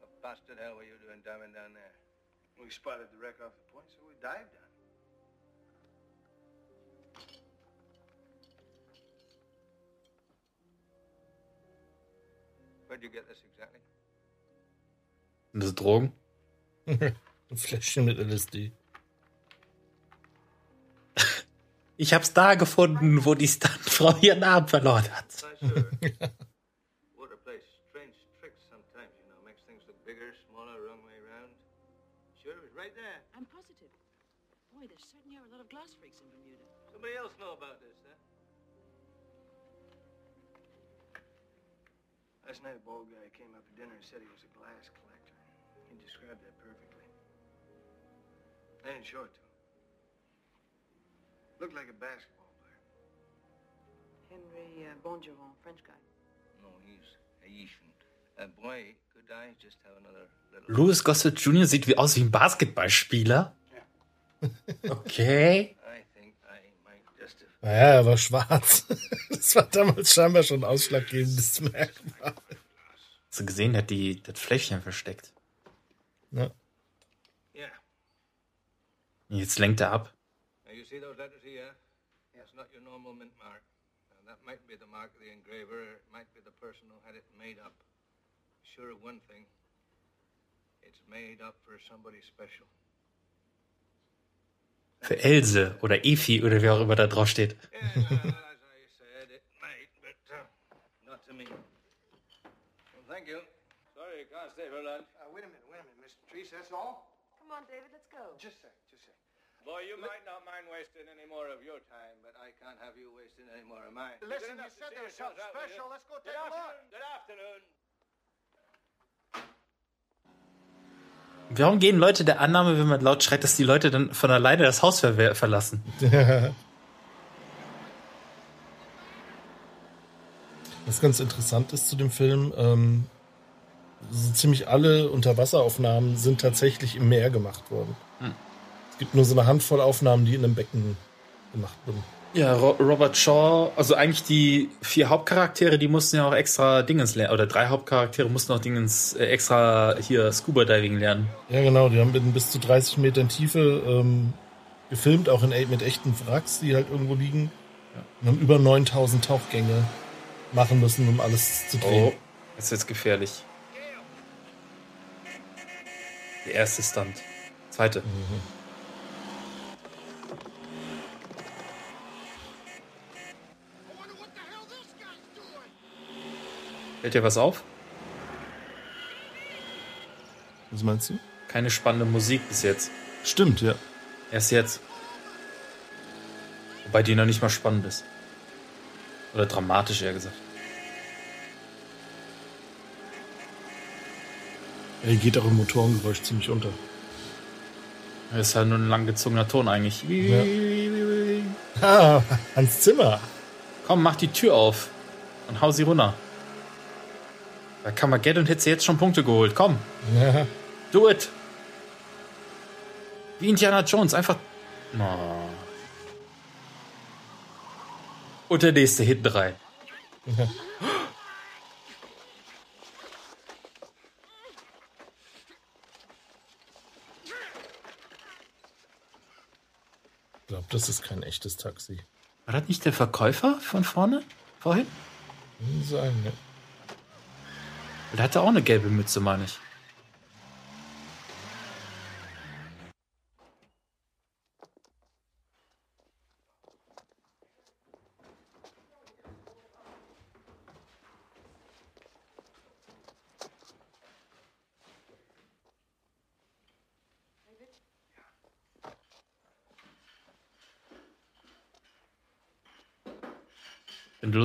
What bastard hell were you doing diving down there? We spotted the wreck off the point, so we dived on it. Where'd you get this exactly? Sind das Drogen? <laughs> Ein Fläschchen mit LSD. Ich hab's da gefunden, wo die Stuntfrau ihren Arm verloren hat. Water <laughs> plays strange tricks sometimes, you know. Makes things look bigger, smaller, wrong way around. Sure, it was right there. I'm positive. Boy, there certainly are a lot of glass freaks in Bermuda. Somebody else know about this, huh? Last night, a bald guy came up for dinner and said he was a glass described that perfectly. I didn't show it to him. Looked like a basketball player. Henry uh, Bongeron, French guy. No, he's Haitian. Uh. Louis Gossett Jr. sieht wie aus wie ein Basketballspieler. Okay. I think I might just have... Naja, er war schwarz. <laughs> Das war damals scheinbar schon ein ausschlaggebendes Merkmal. Hast du gesehen, der hat die, das Fläschchen versteckt. Ja. Yeah. Jetzt lenkt er ab. You see those letters here? That's not your normal mint mark. Now, that might be the mark of the engraver, or it might be the person who had it made up. Sure of one thing. It's made up for somebody special. Für Else oder Efi oder wer auch immer da drauf steht. Yeah, well, <laughs> as I said, it might, but uh, not to me. Well, thank you. For lunch. Uh, wait a minute, wait a minute, Mr. Treese, that's all? Come on, David, let's go. Just a sec, just a sec. Boy, you might not mind wasting any more of your time, but I can't have you wasting any more of mine. Listen, you said there was something special. Let's go Good take a look. afternoon. Good afternoon. Warum gehen Leute der Annahme, wenn man laut schreit, dass die Leute dann von alleine das Haus ver verlassen? <laughs> Was ganz interessant ist zu dem Film, ähm, so ziemlich alle Unterwasseraufnahmen sind tatsächlich im Meer gemacht worden. Hm. Es gibt nur so eine Handvoll Aufnahmen, die in einem Becken gemacht wurden. Ja, Ro Robert Shaw, also eigentlich die vier Hauptcharaktere, die mussten ja auch extra Dingens lernen, oder drei Hauptcharaktere mussten auch Dingens äh, extra hier Scuba Diving lernen. Ja, genau, die haben in bis zu 30 Metern Tiefe ähm, gefilmt, auch in, e- mit echten Wracks, die halt irgendwo liegen. Und haben über 9000 Tauchgänge machen müssen, um alles zu drehen. Oh, jetzt wird's gefährlich. Der erste Stunt. Zweite. Fällt dir was auf? Was meinst du? Keine spannende Musik bis jetzt. Stimmt, ja. Erst jetzt. Wobei die noch nicht mal spannend ist. Oder dramatisch, eher gesagt. Er geht auch im Motorengeräusch ziemlich unter. Das ist halt nur ein langgezogener Ton eigentlich. Ja. Ah, Hans Zimmer. Komm, mach die Tür auf und hau sie runter. Bei Kamageddon hättest du jetzt schon Punkte geholt. Komm, Ja. do it. Wie Indiana Jones, einfach. Oh. Und der nächste hinten rein. Ich das ist kein echtes Taxi. War das nicht der Verkäufer von vorne? Vorhin? Sein, ne? Der hatte auch eine gelbe Mütze, meine ich.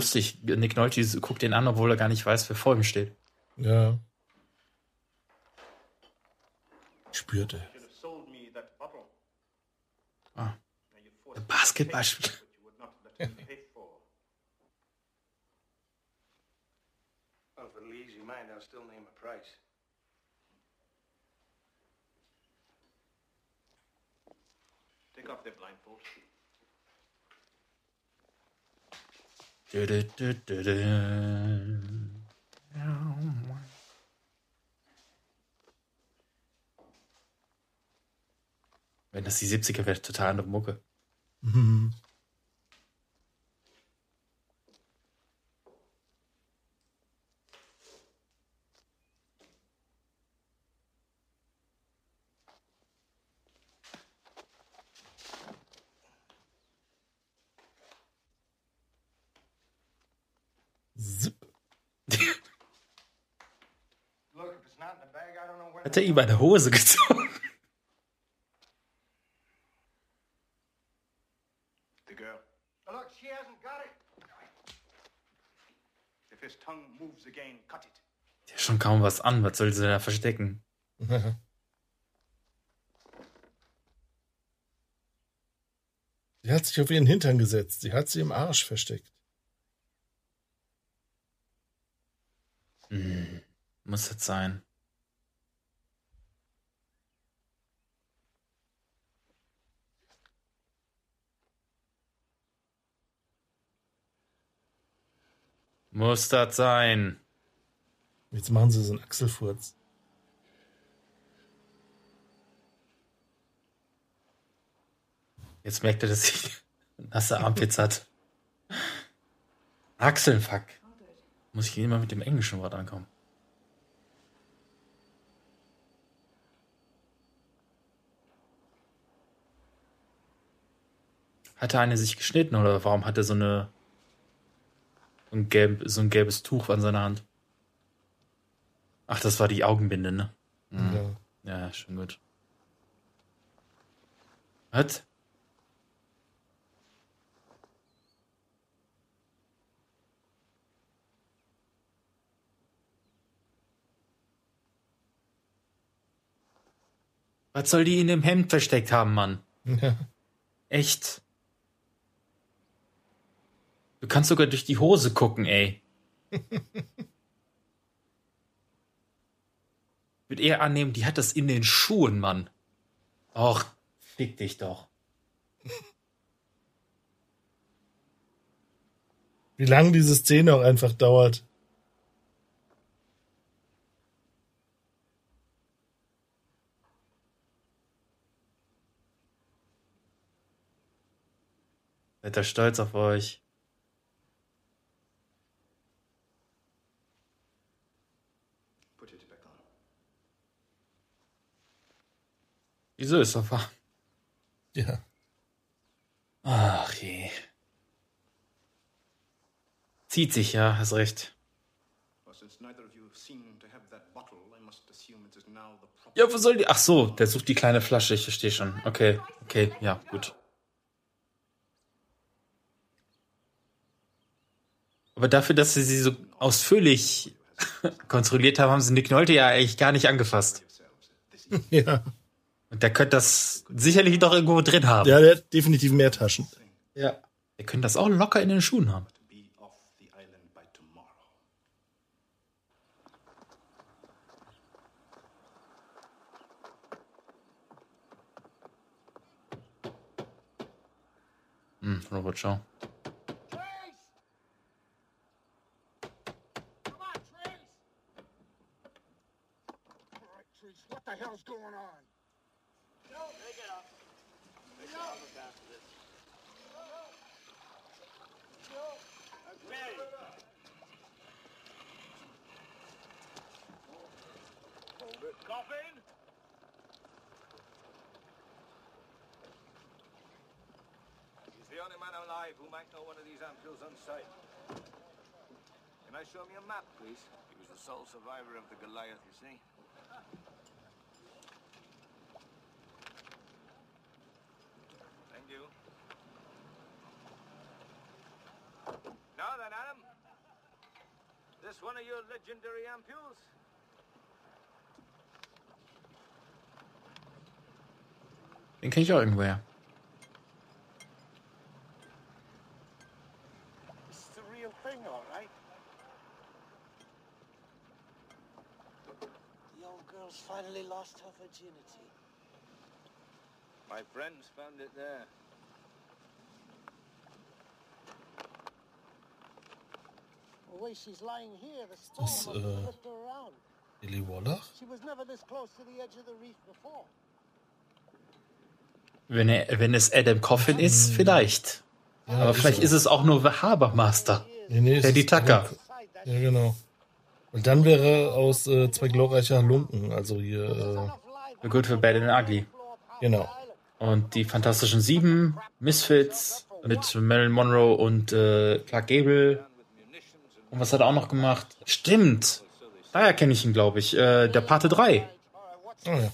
Lustig. Nick Nolte guckt den an, obwohl er gar nicht weiß, wer vor ihm steht. Ja. Spürte. Ah. Basketballspiel. Well, for the easy mind, I'll still name a price. Take off their blindfolds. Du, du, du. Wenn das die 70er wäre, total andere Mucke. Mhm. Zip. Look, if it's not in the bag, I don't know where. Hat er ihm eine Hose gezogen? The girl. Look, she hasn't got it. If his tongue moves again, cut it. Der hat schon kaum was an. Was soll sie da verstecken? <laughs> Sie hat sich auf ihren Hintern gesetzt. Sie hat sie im Arsch versteckt. Hm, muss jetzt sein. Muss das sein. Jetzt machen sie so einen Achselfurz. Jetzt merkt er, dass sie nasse Armpits hat. Achseln, fuck. Muss ich immer mit dem englischen Wort ankommen. Hat er eine sich geschnitten oder warum hat er so eine ein, gelb, so ein gelbes Tuch an seiner Hand? Ach, das war die Augenbinde, ne? Mhm. Ja, schon gut. Was? Was soll die in dem Hemd versteckt haben, Mann? Ja. Echt? Du kannst sogar durch die Hose gucken, ey. <laughs> Würde eher annehmen, die hat das in den Schuhen, Mann. Och, fick dich doch. <laughs> Wie lange diese Szene auch einfach dauert. Seid ihr stolz auf euch? Put it back on. Wieso ist doch wahr? Ja. Ach je. Zieht sich, ja, hast recht. Well, since neither of you seem to have that bottle, I must assume it is now the proper. Ja, wo soll die? Ach so, der sucht die kleine Flasche, ich verstehe schon. Okay, okay, ja, gut. Aber dafür, dass sie sie so ausführlich <laughs> kontrolliert haben, haben sie Nick Nolte ja eigentlich gar nicht angefasst. <laughs> Ja. Und der könnte das sicherlich doch irgendwo drin haben. Ja, der hat definitiv mehr Taschen. Ja. Der könnte das auch locker in den Schuhen haben. Hm, Robert Shaw. What the hell's going on? Coffin? He's the only man alive who might know one of these ampoules on sight. Can I show me a map, please? He was the sole survivor of the Goliath, you see. Thank you. Now then, Adam, this one of your legendary ampules? Den kenne ich auch irgendwoher. It's the real thing, all right. The old girl's finally lost her virginity. My friends found it there. The way she's lying here, the storm Das, must have äh, flipped her around. Billy Wallach? She was never this close to the edge of the reef before. Wenn, er, wenn es Adam Coffin ist, vielleicht. Ja, Aber ist vielleicht so. ist es auch nur Habermaster. Nee, nee, ist Tucker. Ja, genau. Und dann wäre aus äh, zwei glorreicher Lunken, also hier, äh, The Good for Bad and Ugly. genau. Und die Fantastischen Sieben, Misfits mit Marilyn Monroe und äh, Clark Gable. Und was hat er auch noch gemacht? Stimmt. Daher kenne ich ihn, glaube ich. Äh, der Pate 3. Oh ja.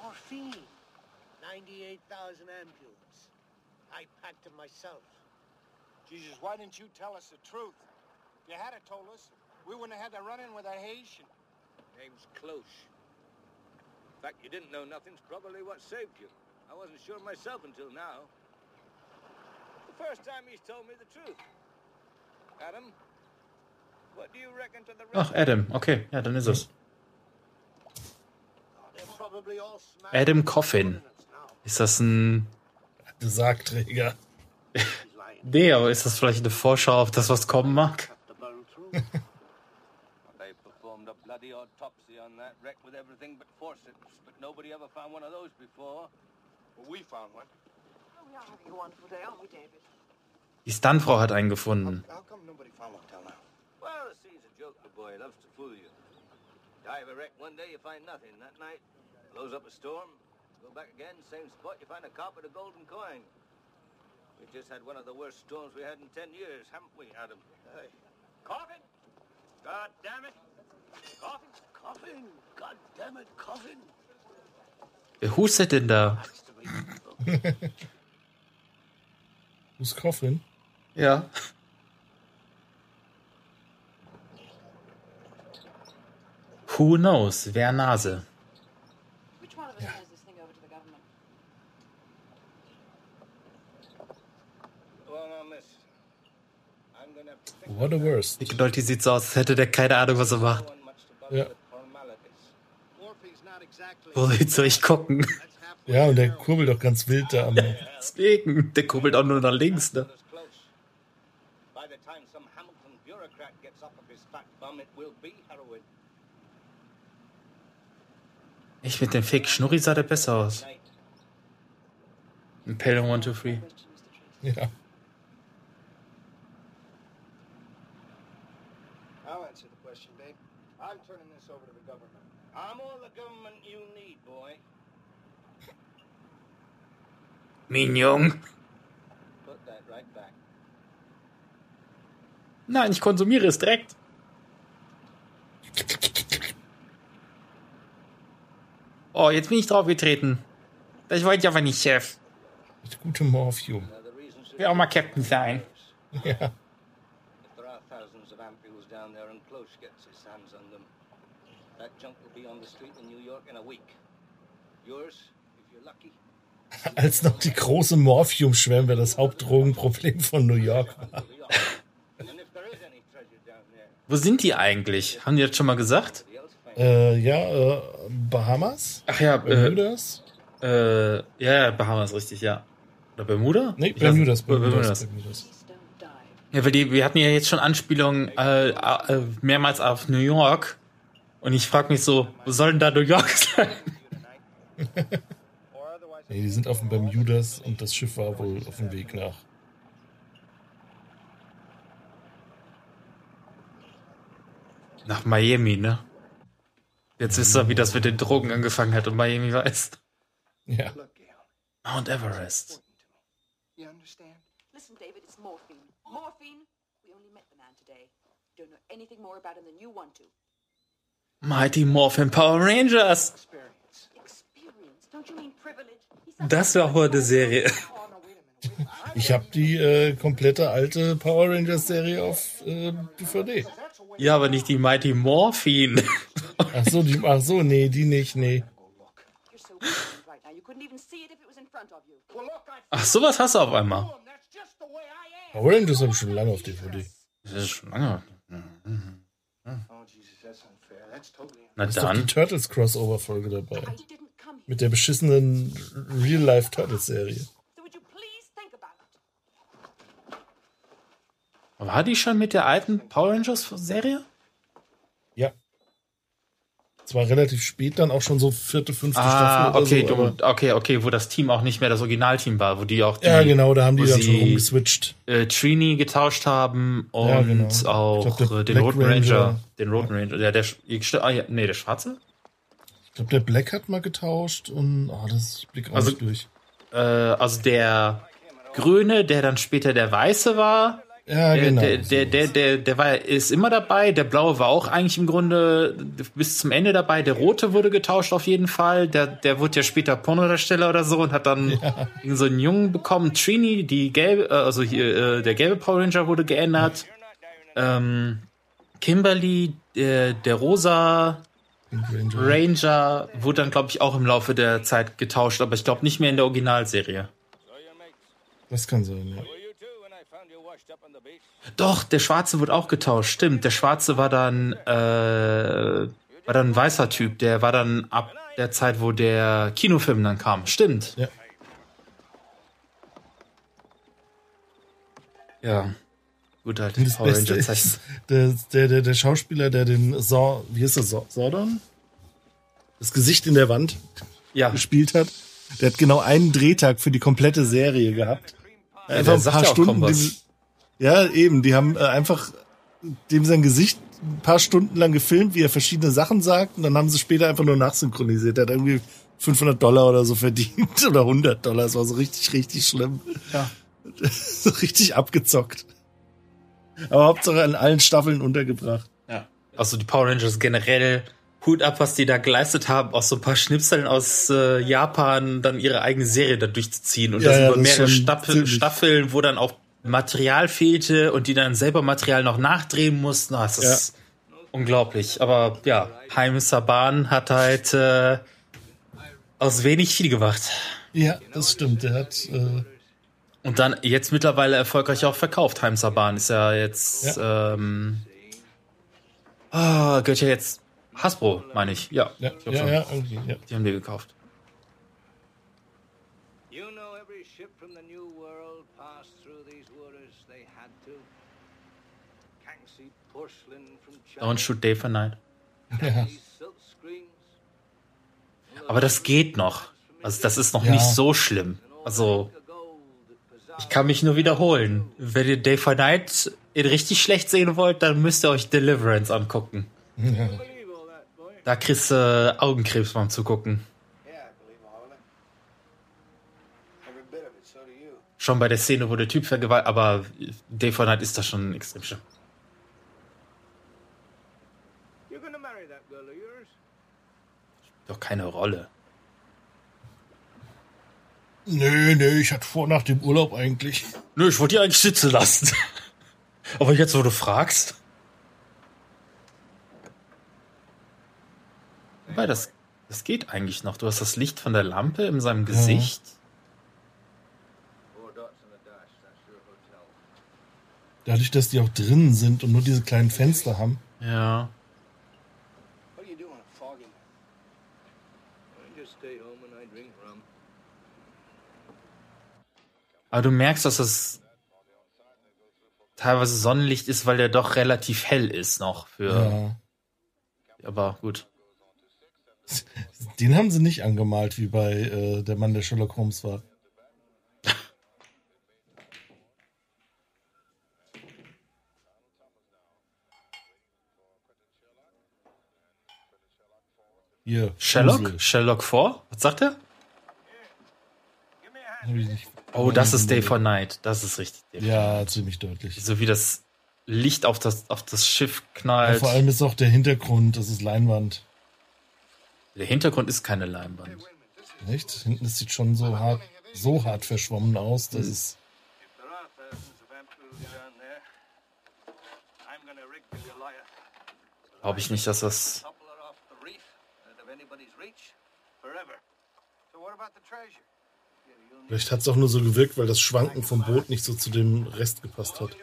Morphine. 98,000 ampules. I packed them myself. Jesus, why didn't you tell us the truth? If you had told us, we wouldn't have had to run in with a Haitian. Name's Cloche. In fact, you didn't know nothing's probably what saved you. I wasn't sure myself until now. The first time he's told me the truth. Adam, what do you reckon to the Ach, Adam. Okay, ja, dann ist es. Adam Coffin. Ist das ein... Der Sargträger. <laughs> Nee, aber ist das vielleicht eine Vorschau auf das, was kommen mag? <laughs> They performed a bloody autopsy on that wreck with everything but forceps, but nobody ever found one of those before. Well, we found one. Oh, we are having a wonderful day, aren't we, David? Die Stuntfrau hat einen gefunden. How come nobody found one till now? Well, the sea's a joke, the boy loves to fool you. Dive a wreck one day, you find nothing. That night, blows up a storm, go back again, same spot, you find a cop with a golden coin. We just had one of the worst storms we had in ten years, haven't we, Adam? Hey. Coffin! God damn it! Coffin! Coffin! God damn it, Coffin! Wer hustet denn da? Who's Coffin? Ja. Who knows? Wer Nase? The think What a worst. Die Leute sieht so aus, als hätte der keine Ahnung, was er macht. Ja. Wo willst du ich gucken? Ja, und der kurbelt doch ganz wild da am. <laughs> Deswegen, der kurbelt auch nur nach links, ne? Ich mit dem Fake Schnurri sah der besser aus. Ein Pelham 1, 2, 3. Ja. I'll answer the question, babe. I'm turning this over to the government. I'm all the government you need, boy. Mignon. Put that right back. Nein, ich konsumiere es direkt. Oh, jetzt bin ich draufgetreten. Das wollte ich aber nicht, Chef. Mit gutem Morphium. Ich will auch mal Captain sein. Ja. That junk will be on the street in New York in a week. Yours, if you're lucky. <laughs> Als noch die große Morphium-Schwemme das Hauptdrogenproblem von New York war. Wo sind die eigentlich? Haben die das schon mal gesagt? Äh, ja, äh, Bahamas? Ach ja, Bermudas? Äh, äh, ja, ja, Bahamas, richtig, ja. Oder Bermuda? Nee, Bermudas, nicht. Bermudas, Bermudas. Ja, weil die, wir hatten ja jetzt schon Anspielungen äh, äh, mehrmals auf New York. Und ich frage mich so, wo soll denn da New York <laughs> sein? <laughs> Nee, die sind auf dem Bermudas und das Schiff war wohl auf dem Weg nach. Nach Miami, ne? Jetzt wisst ihr, wie das mit den Drogen angefangen hat und Miami weiß. Ja. Mount Everest. You understand? Listen, David, it's morphine. Morphine? We only met the man today. You don't know anything more about him than you want to. Mighty Morphin Power Rangers. Experience? Don't you mean privilege? Das wäre auch eine Serie. Ich habe die äh, komplette alte Power Rangers Serie auf äh, DVD. Ja, aber nicht die Mighty Morphin. <laughs> Ach so, die, ach so, nee, die nicht, nee. Ach, sowas hast du auf einmal. Power Rangers habe ich schon lange auf DVD. Das ist schon lange. Oh, Jesus, that's unfair. That's totally Na ist doch die dann. Turtles Crossover Folge dabei. Mit der beschissenen Real Life Turtles Serie. War die schon mit der alten Power Rangers Serie? Ja. Es war relativ spät dann auch schon so vierte, fünfte Ah, Staffel okay, oder so. du, okay, okay, wo das Team auch nicht mehr das Originalteam war, wo die auch die, Ja, genau, da haben die dann schon sie, rumgeswitcht. Äh, Trini getauscht haben und Ja, genau. auch glaub, der äh, den Black Roten Ranger. Ranger. Den Roten Ranger. Ja, der, Sch- ah, ja, nee, der Schwarze? Glaube, der Black hat mal getauscht und ah, das ich blick auch Also- nicht durch. Äh, also der Grüne, der dann später der Weiße war. Ja, der, genau, Der, der, der, der, der war, ist immer dabei. Der Blaue war auch eigentlich im Grunde bis zum Ende dabei. Der Rote wurde getauscht auf jeden Fall. Der, der wurde ja später Pornodarsteller oder so und hat dann irgend so einen Jungen bekommen. Trini, die gelbe, äh, also hier, äh, der gelbe Power Ranger wurde geändert. Ähm, Kimberly, der, der rosa Ranger. Ranger wurde dann, glaube ich, auch im Laufe der Zeit getauscht, aber ich glaube nicht mehr in der Originalserie. Das kann sein, ja. Doch, der Schwarze wurde auch getauscht, stimmt. Der Schwarze war dann, äh, war dann ein weißer Typ, der war dann ab der Zeit, wo der Kinofilm dann kam. Stimmt. Ja. Ja. Gut, halt. Das Power Ranger Zeichen. ist, der, der, der, Schauspieler, der den Sor, wie ist das, Sor- Sordon? Das Gesicht in der Wand gespielt hat, der hat genau einen Drehtag für die komplette Serie gehabt. Ja, Einfach ein paar ja Stunden. Dem, ja, eben, die haben äh, einfach dem sein Gesicht ein paar Stunden lang gefilmt, wie er verschiedene Sachen sagt, und dann haben sie später einfach nur nachsynchronisiert. Er hat irgendwie 500 Dollar oder so verdient <laughs> oder 100 Dollar. Das war so richtig, richtig schlimm. Ja. <laughs> so richtig abgezockt. Aber Hauptsache in allen Staffeln untergebracht. Ja. Also die Power Rangers generell, Hut ab, was die da geleistet haben, aus so ein paar Schnipseln aus äh, Japan dann ihre eigene Serie da durchzuziehen und Ja, das ja, über das mehrere Staffel, Staffeln, wo dann auch Material fehlte und die dann selber Material noch nachdrehen mussten. Ah, Das ist unglaublich. Aber ja, Haim Saban hat halt äh, aus wenig viel gemacht. Ja, das stimmt. Der hat äh, Und dann jetzt mittlerweile erfolgreich auch verkauft. Haim Saban ist ja jetzt ähm, ah, gehört ja jetzt Hasbro, meine ich. Ja, Ja, ich ja, ja, irgendwie, ja. Die haben die gekauft. You know every ship from the New World passed through these waters. They had to. Kangxi porcelain from China. Don't shoot Day for Night. Ja. Aber das geht noch. Also das ist noch Ja. nicht so schlimm. Also ich kann mich nur wiederholen. Wenn ihr Day for Night in richtig schlecht sehen wollt, dann müsst ihr euch Deliverance angucken. <laughs> Da kriegst du Augenkrebs beim Zugucken. Schon bei der Szene, wo der Typ vergewaltigt, aber Day for Night ist das schon extrem schlimm. Doch keine Rolle. Nö, nö, ich hatte vor nach dem Urlaub eigentlich. Nö, ich wollte die eigentlich sitzen lassen. <laughs> Aber jetzt, wo du fragst. Wobei, das, das geht eigentlich noch. Du hast das Licht von der Lampe in seinem Gesicht. Dadurch, dass die auch drinnen sind und nur diese kleinen Fenster haben. Ja. What do you do on a foggy night? I just stay home and I drink rum. Aber du merkst, dass das teilweise Sonnenlicht ist, weil der doch relativ hell ist noch für. Aber gut. Den haben sie nicht angemalt, wie bei äh, der Mann, der Sherlock Holmes war. Hier, Sherlock? Fusel. Sherlock 4? Was sagt er? Hab ich nicht- Oh, das ist Day for Night. Das ist richtig. Ja, ziemlich deutlich. So wie das Licht auf das, auf das Schiff Ja, knallt. vor allem ist auch der Hintergrund, das ist Leinwand. Der Hintergrund ist keine Leinwand. Nicht? Hinten das sieht schon so hart so hart verschwommen aus, dass es. The Goliath. Glaube ich nicht, dass das. Forever. So what about the treasure? Vielleicht hat es auch nur so gewirkt, weil das Schwanken vom Boot nicht so zu dem Rest gepasst hat.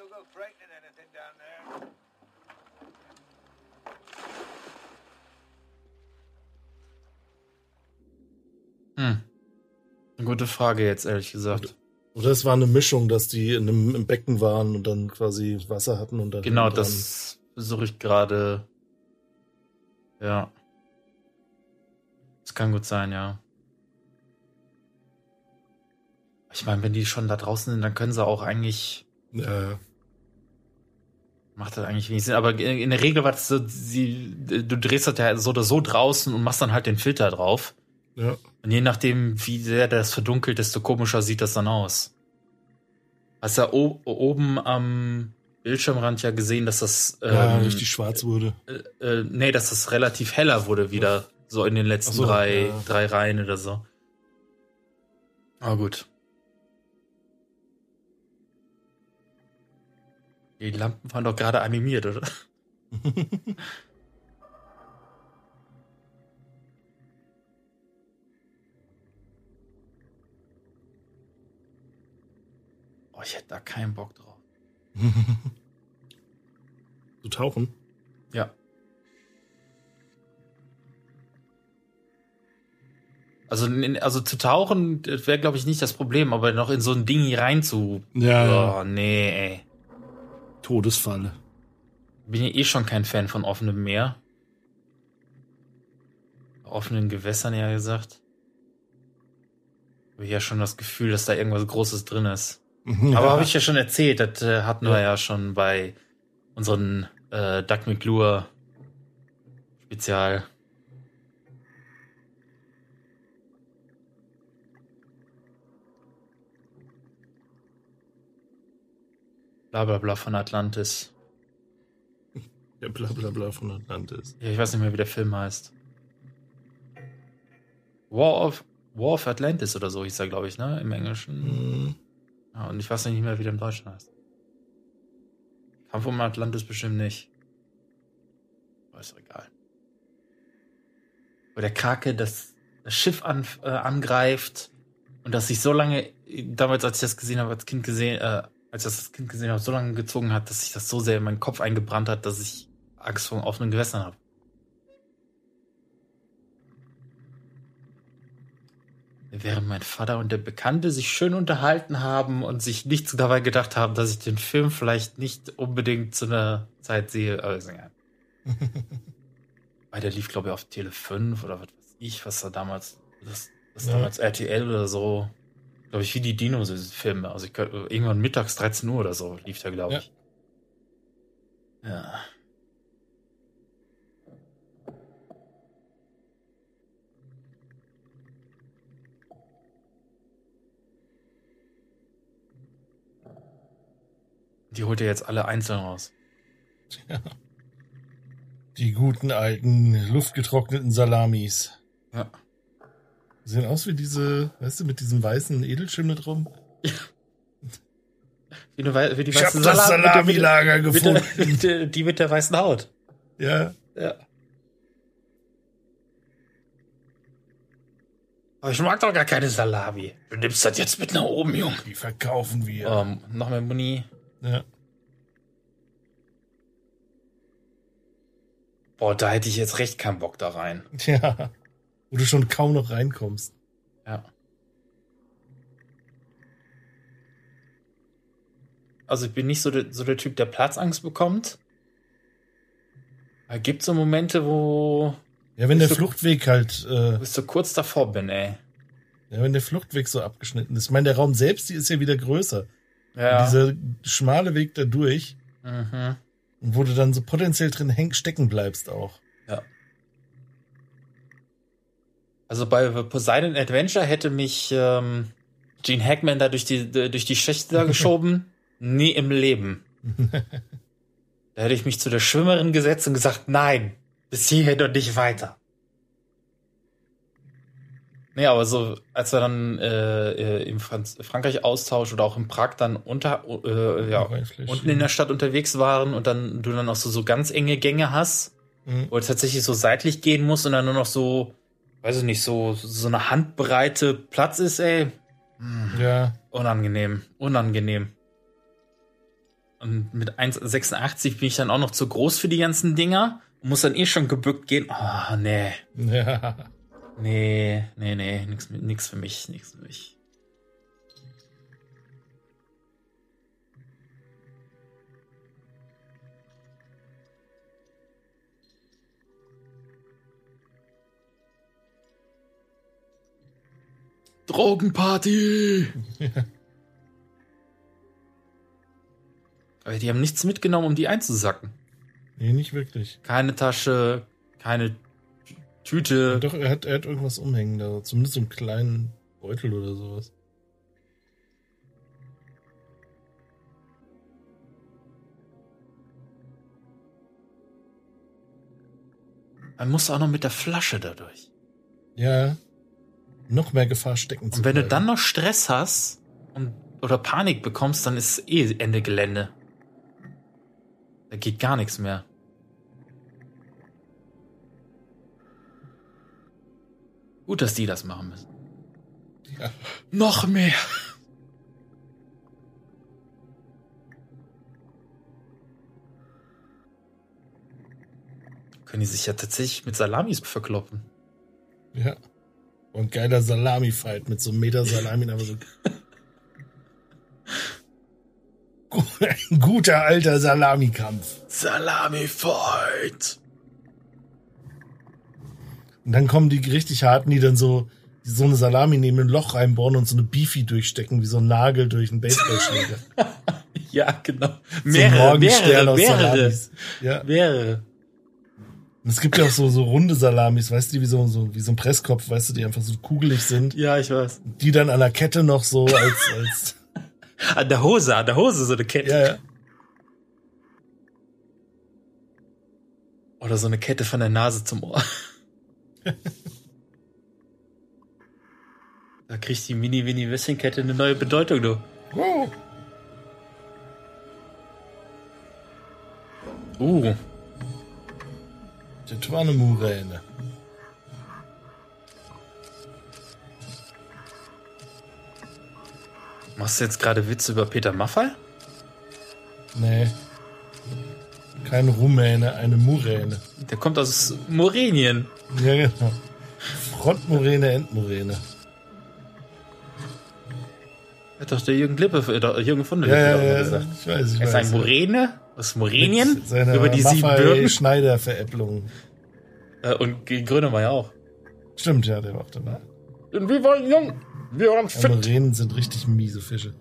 Hm. Eine gute Frage jetzt, ehrlich gesagt. Oder es war eine Mischung, dass die in einem, im Becken waren und dann quasi Wasser hatten und dann. Genau, das versuche ich gerade. Ja. Das kann gut sein, ja. Ich meine, wenn die schon da draußen sind, dann können sie auch eigentlich. Ja. Macht das eigentlich wenig Sinn. Aber in der Regel war das so, sie, du drehst das ja so oder so draußen und machst dann halt den Filter drauf. Ja. Und je nachdem, wie sehr das verdunkelt, desto komischer sieht das dann aus. Hast ja oben am Bildschirmrand ja gesehen, dass das Ja, ähm, richtig schwarz wurde. äh, äh, nee, dass das relativ heller wurde wieder, so in den letzten so, drei, ja. drei Reihen oder so. Aber gut. Die Lampen waren doch gerade animiert, oder? <laughs> oh, ich hätte da keinen Bock drauf. <laughs> Zu tauchen? Ja. Also, in- also zu tauchen wäre, glaube ich, nicht das Problem, aber noch in so ein Ding hier rein zu. Ja, Oh, nee, ey. Todesfalle. Bin ja eh schon kein Fan von offenem Meer. Offenen Gewässern, ja gesagt. Habe ich ja schon das Gefühl, dass da irgendwas Großes drin ist. Ja. Aber habe ich ja schon erzählt, das äh, hatten wir ja schon bei unseren äh, Duck McClure Spezial. Bla bla bla von Atlantis. <laughs> Ja, bla bla von Atlantis. Ja, ich weiß nicht mehr, wie der Film heißt. War of, War of Atlantis oder so hieß er, glaube ich, ne? Im Englischen. Mhm. Ja, und ich weiß nicht mehr, wie der im Deutschen heißt. Kampf um Atlantis bestimmt nicht. Aber ist doch egal. Wo der Krake das, das Schiff an, äh, angreift und das sich so lange, damals, als ich das gesehen habe, als Kind gesehen, äh, als ich das Kind gesehen habe, so lange gezogen hat, dass sich das so sehr in meinen Kopf eingebrannt hat, dass ich Angst vor offenen Gewässern habe. Während mein Vater und der Bekannte sich schön unterhalten haben und sich nichts dabei gedacht haben, dass ich den Film vielleicht nicht unbedingt zu einer Zeit sehe. Also, ja. <laughs> Weil der lief, glaube ich, auf Tele 5 oder was weiß ich, was da damals, das, das Ja. damals RTL oder so. Glaube ich, wie die Dinos-Filme. Also ich, irgendwann mittags 13 Uhr oder so lief der, glaube Ja. ich. Ja. Die holt ihr jetzt alle einzeln raus. Ja. Die guten alten, luftgetrockneten Salamis. Ja. Sehen aus wie diese, weißt du, mit diesem weißen Edelschimmel drum. Wie, eine, wie die Ich hab das Salat- der- Salamilager gefunden. mit der- Die mit der weißen Haut. Ja. Ja. Aber ich mag doch gar keine Salami. Du nimmst das jetzt mit nach oben, Junge. Die verkaufen wir. Ähm, noch mehr Muni. Ja. Boah, da hätte ich jetzt recht keinen Bock da rein. <laughs> Ja. Wo du schon kaum noch reinkommst. Ja. Also ich bin nicht so der, so der Typ, der Platzangst bekommt. Es gibt so Momente, wo Ja, wenn der Bist du- Fluchtweg halt, äh, bis so kurz davor bin, ey. ja, wenn der Fluchtweg so abgeschnitten ist. Ich meine, der Raum selbst, die ist ja wieder größer. Ja. Und dieser schmale Weg da durch, Mhm. und wo du dann so potenziell drin häng, stecken bleibst auch. Ja. Also bei Poseidon Adventure hätte mich ähm, Gene Hackman da durch die, durch die Schächte da geschoben. <laughs> Nie im Leben. <laughs> Da hätte ich mich zu der Schwimmerin gesetzt und gesagt, nein, bis hierhin und nicht weiter. Nee, aber so, als er dann äh, äh, im Franz Frankreich Austausch oder auch in Prag dann unter, äh, ja, unten in der Stadt unterwegs waren und dann du dann auch so, so ganz enge Gänge hast, Mhm. wo du tatsächlich so seitlich gehen musst und dann nur noch so, weiß ich nicht, so, so eine Handbreite Platz ist, ey. Ja. Unangenehm, unangenehm. Und mit 1,86 bin ich dann auch noch zu groß für die ganzen Dinger. Muss dann eh schon gebückt gehen. Ah, nee. Ja. Nee, nee, nee, nix, nix für mich, nix für mich. Drogenparty! <laughs> Aber die haben nichts mitgenommen, um die einzusacken. Nee, nicht wirklich. Keine Tasche, keine Tüte. Doch, er hat, er hat irgendwas umhängen da. Zumindest so einen kleinen Beutel oder sowas. Man muss auch noch mit der Flasche dadurch. Ja. Noch mehr Gefahr stecken zu Und wenn du bleiben. dann noch Stress hast und, oder Panik bekommst, dann ist eh Ende Gelände. Da geht gar nichts mehr. Gut, dass die das machen müssen. Ja. Noch mehr. Können die sich ja tatsächlich mit Salamis verkloppen. Ja. Und geiler Salami-Fight mit so einem Meter Salami. aber so Ein <laughs> guter alter Salami-Kampf. Salami-Fight. Und dann kommen die richtig harten, die dann so, die so eine Salami nehmen, ein Loch reinbohren und so eine Beefy durchstecken, wie so ein Nagel durch einen Baseballschläger. <laughs> Ja, genau. So Mehrere, Morgenstern mehrere, mehrere. Ja. Mehrere. Und es gibt ja auch so, so runde Salamis, weißt du, wie so, so, wie so ein Presskopf, weißt du, die einfach so kugelig sind. Ja, ich weiß. Die dann an der Kette noch so als, als, <laughs> An der Hose, an der Hose so eine Kette. ja, ja. Oder so eine Kette von der Nase zum Ohr. <laughs> da kriegt die Mini-Mini-Würstchenkette eine neue Bedeutung, du. Wow. Uh, Das war eine Muräne. machst du jetzt gerade Witze über Peter Maffay? Nee. Keine Rumäne, eine Muräne. Der kommt aus Morenien. Ja, genau. Frontmuräne, Endmuräne. Hat doch der Jürgen Klippe, äh, doch, Jürgen von der Ja, Lippe ja, ja, gesagt. ich weiß, ich er ist weiß. ein Morene aus Morenien über die sieben Bürgen. Schneider-Veräpplung. Äh, und gegen Grönemeyer auch. Stimmt, ja, der war auch dabei. Und wir wollen jung, wir wollen Ja, Muränen sind richtig miese Fische.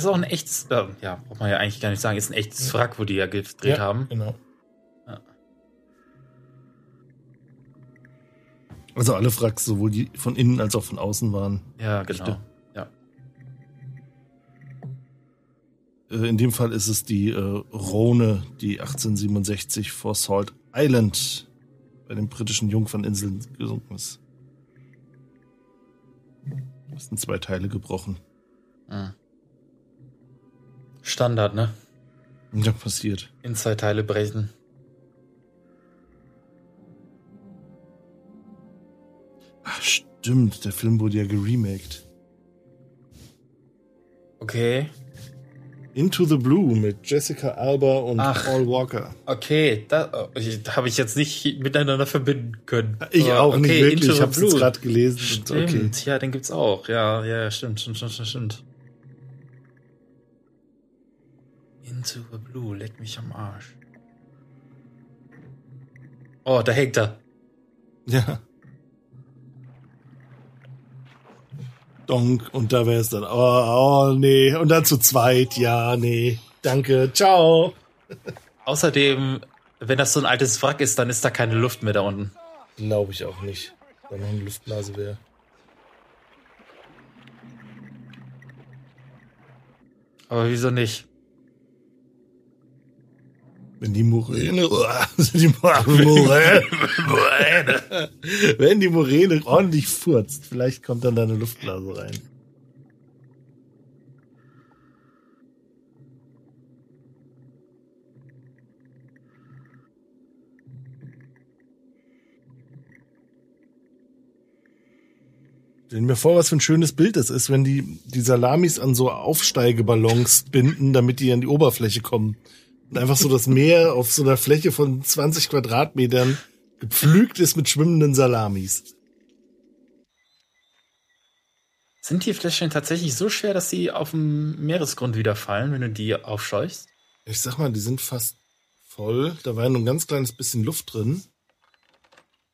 Das ist auch ein echtes, äh, ja, braucht man ja eigentlich gar nicht sagen, ist ein echtes Wrack, wo die ja gedreht ja, haben. Genau. Ja. Also alle Wracks, sowohl die von innen als auch von außen waren. Ja, genau. Echte. Ja. Äh, In dem Fall ist es die äh, Rhone, die 1867 vor Salt Island bei den britischen Jungferninseln gesunken ist. Ist in zwei Teile gebrochen. Mhm. Standard, ne? Ja, passiert. In zwei Teile brechen. Ach, stimmt, der Film wurde ja geremaked. Okay. Into the Blue mit Jessica Alba und Ach. Paul Walker. Okay, da, da habe ich jetzt nicht miteinander verbinden können. Ich auch nicht wirklich, Into ich jetzt Blue. grad gelesen Stimmt, okay. ja, den gibt's auch. Ja, ja, stimmt, stimmt, stimmt, stimmt, stimmt. Into the Blue, leck mich am Arsch. Oh, da hängt er. Ja. Donk, und da wäre es dann, oh, oh, nee, und dann zu zweit, ja, nee, danke, ciao. Außerdem, wenn das so ein altes Wrack ist, dann ist da keine Luft mehr da unten. Glaube ich auch nicht, da noch eine Luftblase wäre. Aber wieso nicht? Wenn die <laughs> Moräne, wenn die Moräne ordentlich furzt, vielleicht kommt dann da eine Luftblase rein. Stell mir vor, was für ein schönes Bild das ist, wenn die, die Salamis an so Aufsteigeballons binden, damit die an die Oberfläche kommen. Einfach so das Meer auf so einer Fläche von 20 Quadratmetern gepflügt ist mit schwimmenden Salamis. Sind die Fläschchen tatsächlich so schwer, dass sie auf dem Meeresgrund wieder fallen, wenn du die aufscheuchst? Ich sag mal, die sind fast voll. Da war ja nur ein ganz kleines bisschen Luft drin.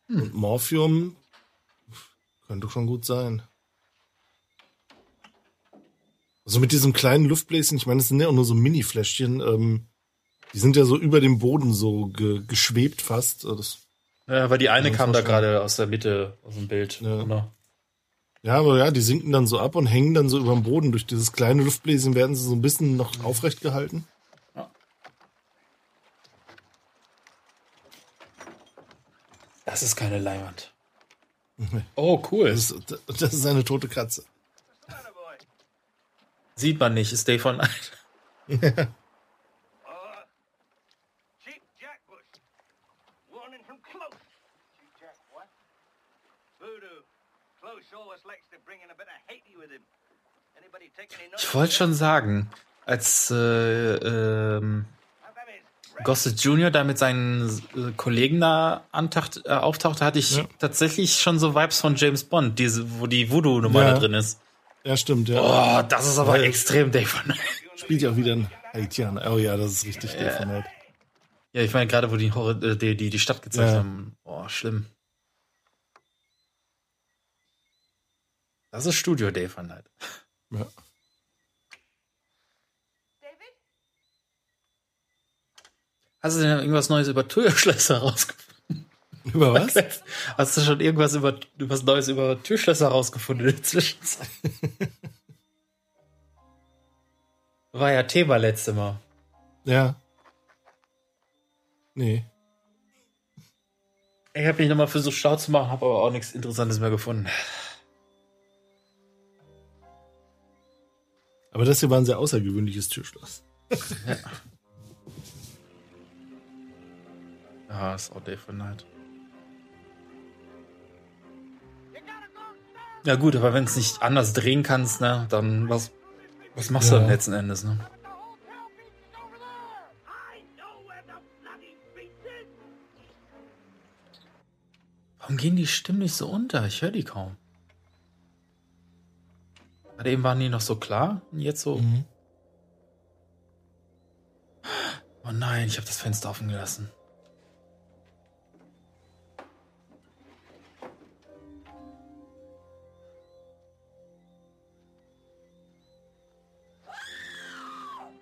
Hm. Und Morphium könnte schon gut sein. Also mit diesem kleinen Luftbläschen, ich meine, das sind ja auch nur so Mini-Fläschchen, ähm, die sind ja so über dem Boden so ge geschwebt fast. Also Das, Ja, aber die eine Ja, kam da gerade aus der Mitte, aus dem Bild. Ja. Oder? ja, aber ja, die sinken dann so ab und hängen dann so über dem Boden. Durch dieses kleine Luftbläschen werden sie so ein bisschen noch aufrecht gehalten. Das ist keine Leinwand. Oh, cool. Das ist, das ist eine tote Katze. Sieht man nicht, ist Dave von Night. <laughs> Cheap Jack Bush. Warning from Close. Cheap Jack what? Voodoo. Close always likes to bring in a bit of Haiti with him. Anybody take any notice? Ich wollte schon sagen, als äh, ähm, Gossett Jr. da mit seinen äh, Kollegen da antacht, äh, auftauchte, hatte ich tatsächlich schon so Vibes von James Bond, diese, wo die Voodoo-Nummer Ja. da drin ist. Ja, stimmt, ja. Oh, das ist aber Ja. extrem Dave von Night. Spielt ja auch wieder ein Haitianer. Oh ja, das ist richtig Ja. Dave von Night. Ja, ich meine gerade, wo die, Hor- äh, die, die, die Stadt gezeigt Ja. haben. Oh, schlimm. Das ist Studio Dave von Night. Ja. Hast du denn irgendwas Neues über Türschlösser <laughs> rausgefunden? Über was? Hast du schon irgendwas über was Neues über Türschlösser rausgefunden in der Zwischenzeit? <laughs> War ja Thema letzte Mal. Ja. Nee. Ich habe mich nochmal versucht schlau zu machen, habe aber auch nichts Interessantes mehr gefunden. Aber das hier war ein sehr außergewöhnliches Türschloss. Ja, ist auch Day for Night. Ja gut, aber wenn es nicht anders drehen kannst, ne, dann was, was machst du Ja. dann letzten Endes, ne? Warum gehen die Stimmen nicht so unter? Ich höre die kaum. Gerade eben waren die noch so klar und jetzt so. Oh nein, ich habe das Fenster offen gelassen.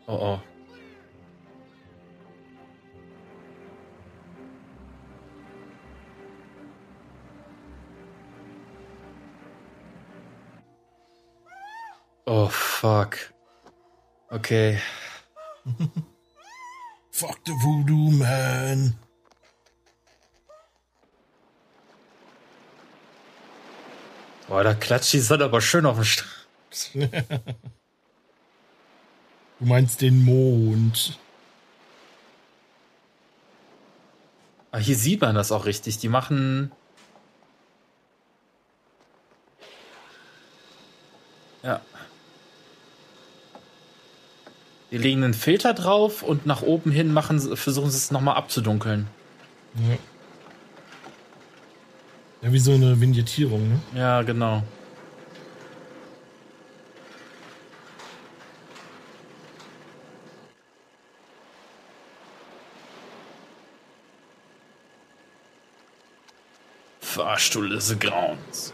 Oh oh. Oh fuck. Okay. <laughs> Fuck the Voodoo Man. Boah, da klatscht die Sonne aber schön auf den Strand. <laughs> Du meinst den Mond. Ah, hier sieht man das auch richtig. Die machen. Ja. Die legen einen Filter drauf und nach oben hin machen, versuchen sie es nochmal abzudunkeln. Ja. Ja, wie so eine Vignettierung, ne? Ja, genau. Fahrstuhl des Grauens.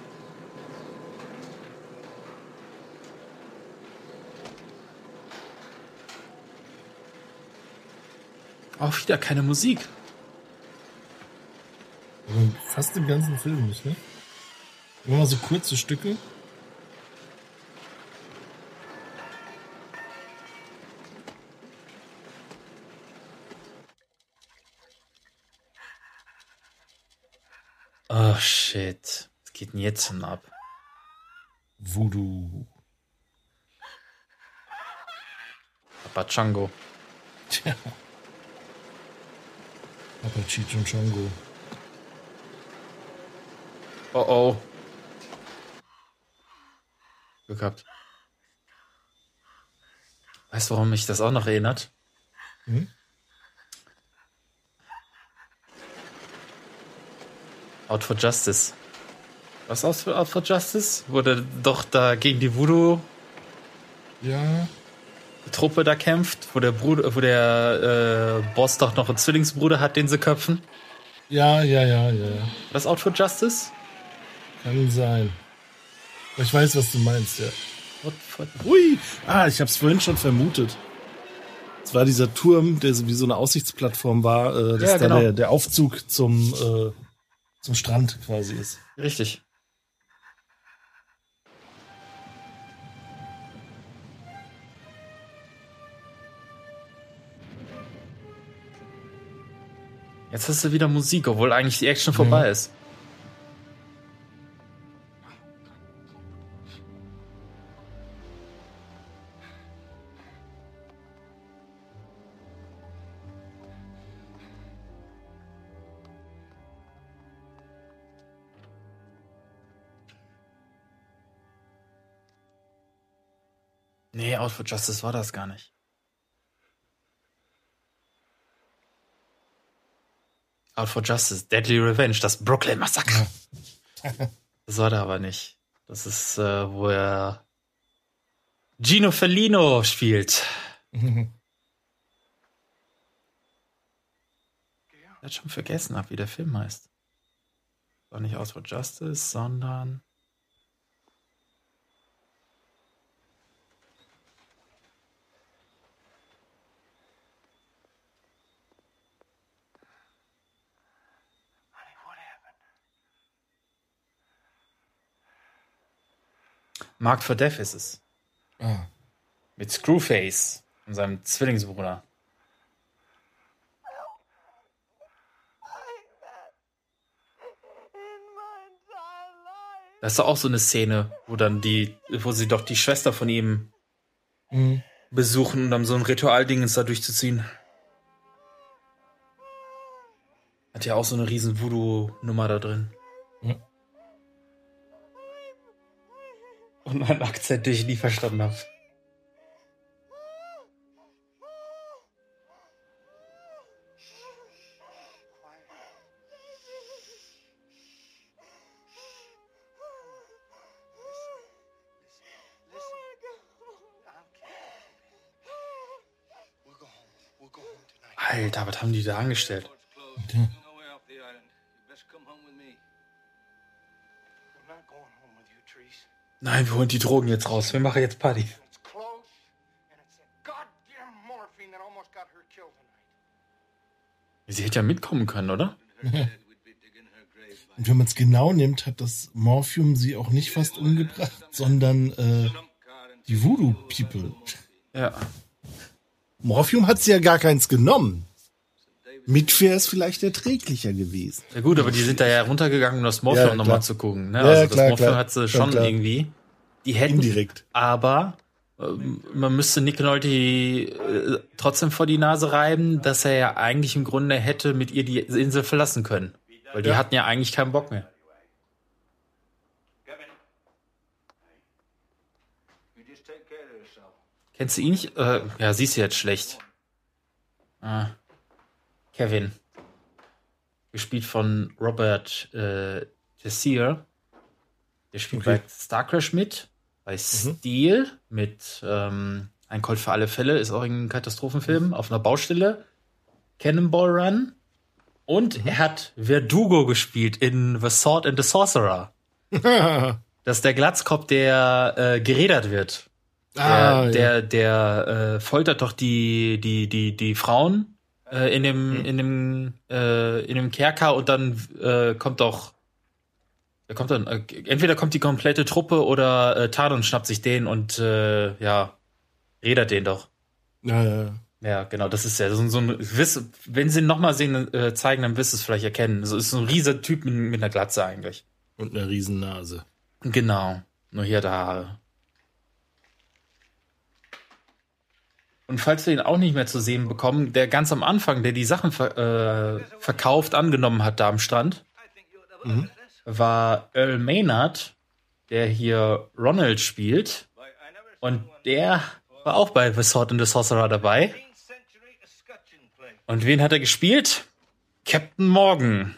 Auch wieder keine Musik. Also fast im ganzen Film nicht, ne? Immer mal so kurze Stücke. Oh shit. Was geht denn jetzt denn ab? Voodoo. Papa Chango. Tja. Papa Cheech und Chongo. Oh oh. Glück gehabt. Weißt du, warum mich das auch noch erinnert? Hm? Out for Justice. Was aus für Out for Justice? Wurde doch da gegen die Voodoo Ja. Truppe da kämpft, wo der Bruder, wo der äh, Boss doch noch einen Zwillingsbruder hat, den sie köpfen. Ja, ja, ja, ja. ja. Das Out for Justice? Kann sein. Ich weiß, was du meinst, ja. Ui! Ah, ich hab's vorhin schon vermutet. Es war dieser Turm, der so wie so eine Aussichtsplattform war, äh, dass Ja, genau. der, der Aufzug zum, äh, zum Strand quasi ist. Richtig. Jetzt hast du wieder Musik, obwohl eigentlich die Action vorbei ist. Nee, Out for Justice war das gar nicht. Out for Justice, Deadly Revenge, das Brooklyn Massaker. <laughs> Das war da aber nicht. Das ist, äh, wo er Gino Fellino spielt. <laughs> Er hat schon vergessen, ab wie der Film heißt. War nicht Out for Justice, sondern Marked for Death ist es. Ah. Mit Screwface und seinem Zwillingsbruder. Das ist doch auch so eine Szene, wo dann die, wo sie doch die Schwester von ihm Mhm. besuchen, um dann so ein Ritualdingens da durchzuziehen. Hat ja auch so eine riesen Voodoo-Nummer da drin. Ja. Und einen Akzent, den ich nie verstanden habe. Alter, was haben die da angestellt? No Nein, wir holen die Drogen jetzt raus. Wir machen jetzt Party. Sie hätte ja mitkommen können, oder? Und wenn man es genau nimmt, hat das Morphium sie auch nicht fast umgebracht, sondern äh, die Voodoo People. Ja. Morphium hat sie ja gar keins genommen. Mit wäre es vielleicht erträglicher gewesen. Ja gut, aber die sind da ja runtergegangen, um das Morphium Ja, nochmal zu gucken. Ne? Ja, also das klar, Morphium klar. hat sie schon klar. irgendwie. Die hätten, Indirekt. aber ähm, man müsste Nick Nolte äh, trotzdem vor die Nase reiben, dass er ja eigentlich im Grunde hätte mit ihr die Insel verlassen können. Weil die Ja. hatten ja eigentlich keinen Bock mehr. Kennst du ihn nicht? Äh, ja, siehst du jetzt schlecht. Ah. Kevin. Gespielt von Robert äh, Tessier. Der spielt Okay. bei Star Crash mit. Bei Steel mit ähm, Ein Colt für alle Fälle. Ist auch ein Katastrophenfilm auf einer Baustelle. Cannonball Run. Und er hat Verdugo gespielt in The Sword and the Sorcerer. <laughs> Das ist der Glatzkopf, der äh, gerädert wird. Der, Ah, ja. der, der äh, foltert doch die, die, die, die Frauen äh, in dem, in dem, äh, in dem Kerker und dann äh, kommt doch, da kommt dann, äh, entweder kommt die komplette Truppe oder äh, Tadon schnappt sich den und äh, ja, rädert den doch. Ja, ja. Ja, genau, das ist ja so, ein- so ein, wiss, wenn sie ihn nochmal sehen, äh, zeigen, dann wirst du es vielleicht erkennen. So ist so ein riesiger Typ mit, mit einer Glatze eigentlich. Und eine Riesennase. Genau. Nur hier er Haare. Und falls wir ihn auch nicht mehr zu sehen bekommen, der ganz am Anfang, der die Sachen ver äh, verkauft, angenommen hat da am Strand, war Earl Maynard, der hier Ronald spielt. Und der war auch bei The Sword and the Sorcerer dabei. Und wen hat er gespielt? Captain Morgan.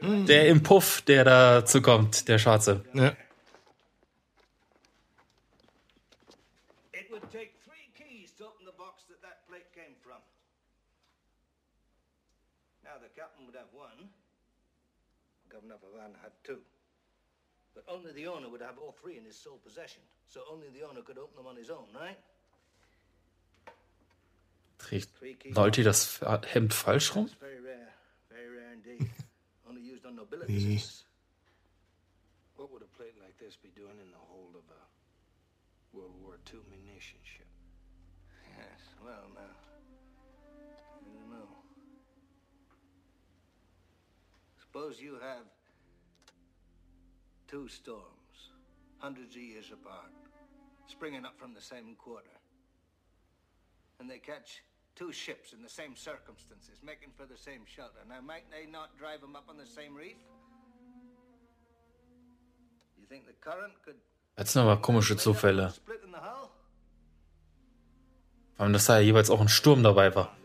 Der im Puff, der dazu kommt, der Schwarze. Ja. Only the owner would have all three in his sole possession. So only the owner could open them on his own, right? Trägt Leute das Hemd falsch rum? It's very rare. Very rare indeed. <laughs> only used on nobility. Nee. What would a plate like this be doing in the hold of a World War II munition ship? Yes, well, now. I don't know. Suppose you have two storms, hundreds of years apart, springing up from the same quarter. And they catch two ships in the same circumstances, making for the same shelter. Now, might they not drive them up on the same reef? You think the current could Jetzt sind aber komische Zufälle. Vor allem, dass da ja jeweils auch ein Sturm dabei war.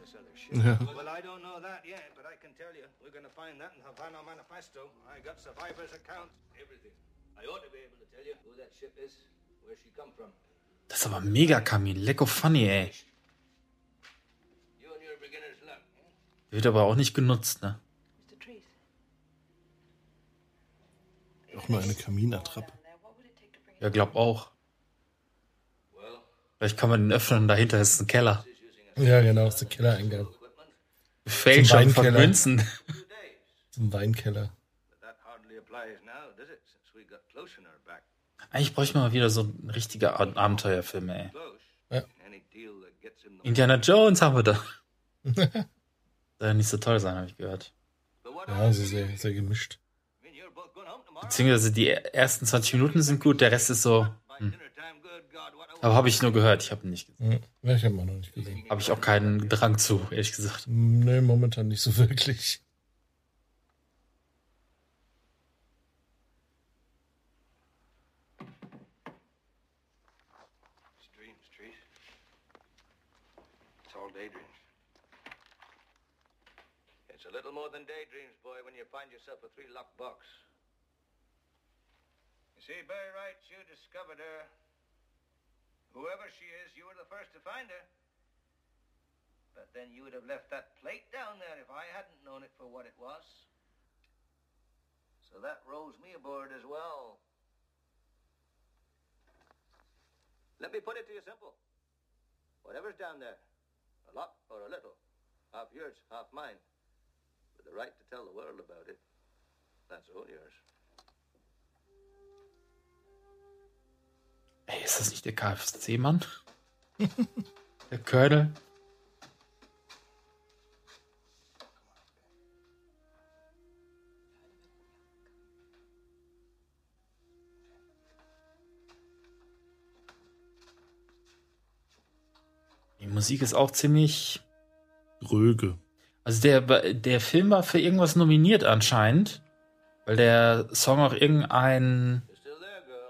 Ja. Well, I don't know that yet, but I can tell you, we're going to find that in Havana Manifesto. I got survivors' accounts, everything. I ought to be able to tell you who that ship is, where she come from. Das ist aber mega Kamin. Lecko funny, ey. You and your beginner's luck. Wird aber auch nicht genutzt, ne? Auch nur eine Kaminattrappe. Ja, glaub auch. Vielleicht kann man den öffnen und dahinter ist ein Keller. Ja, genau, ist der Kellereingang. Schon von. Münzen. Zum Weinkeller. Eigentlich bräuchte man mal wieder so ein richtiger Ab- Abenteuerfilm, ey. Ja. Indiana Jones haben wir da. <laughs> Soll ja nicht so toll sein, habe ich gehört. Ja, also sehr, sehr gemischt. Beziehungsweise die ersten 20 Minuten sind gut, der Rest ist so. Hm. Aber habe ich nur gehört, ich habe ihn nicht gesehen. Ja, ich habe ihn auch noch nicht gesehen. Habe ich auch keinen Drang zu, ehrlich gesagt. Nee, momentan nicht so <laughs> wirklich. It's dreams, Trees. It's all daydreams. It's a little more than daydreams, boy, when you find yourself a three-lock box. You see, Barry Wright, you discovered her. Whoever she is, you were the first to find her. But then you would have left that plate down there if I hadn't known it for what it was. So that rolls me aboard as well. Let me put it to you simple. Whatever's down there, a lot or a little, half yours, half mine, with the right to tell the world about it, that's all yours. Ey, ist das nicht der KFC-Mann? <laughs> der Colonel? Die Musik ist auch ziemlich. Röge. Also der, der Film war für irgendwas nominiert anscheinend, weil der Song auch irgendein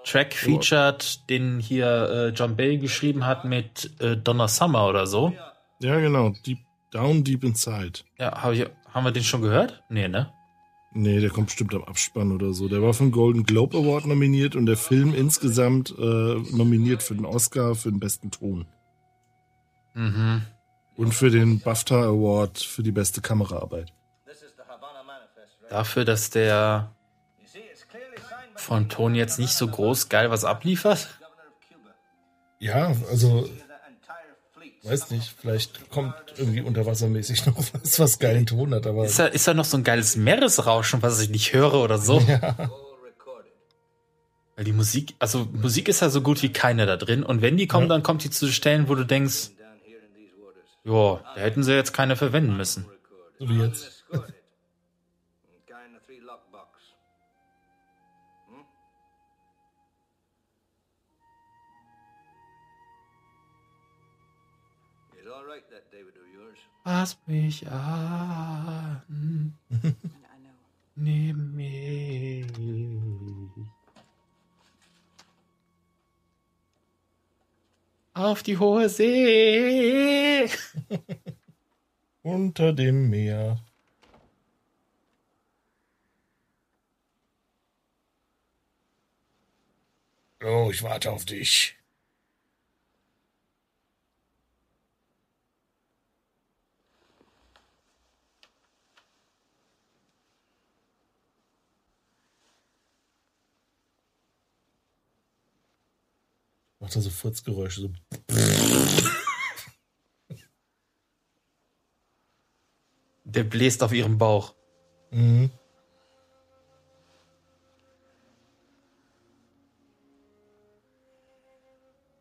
Track featured, den hier äh, John Bell geschrieben hat mit äh, Donna Summer oder so. Ja, genau. Deep, down Deep Inside. Ja, hab ich, haben wir den schon gehört? Nee, ne? Nee, der kommt bestimmt am Abspann oder so. Der war für den Golden Globe Award nominiert und der Film insgesamt äh, nominiert für den Oscar für den besten Ton. Mhm. Und für den BAFTA Award für die beste Kameraarbeit. dafür, dass der von Ton jetzt nicht so groß geil was abliefert. Ja, also weiß nicht, vielleicht kommt irgendwie unterwassermäßig <laughs> noch was, was geilen Ton hat, aber Ist da, ist da noch so ein geiles Meeresrauschen, was ich nicht höre oder so? Ja. Weil die Musik, also Musik ist ja so gut wie keine da drin. Und wenn die kommt, dann kommt die zu Stellen, wo du denkst, ja, da hätten sie jetzt keine verwenden müssen. so wie jetzt. <laughs> Fass mich an. Nimm mich. Auf die hohe See. <laughs> Unter dem Meer. Oh, ich warte auf dich. Macht er so Furzgeräusche, so. Der bläst auf ihrem Bauch. Mhm.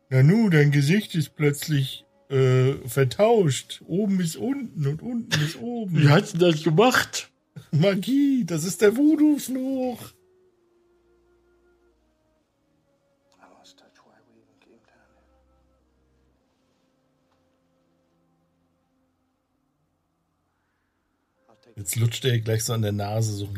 Nanu, dein Gesicht ist plötzlich äh, vertauscht. Oben ist unten und unten ist oben. Wie hast du das gemacht? Magie, das ist der Voodoo-Fluch. Jetzt lutscht er gleich so an der Nase so.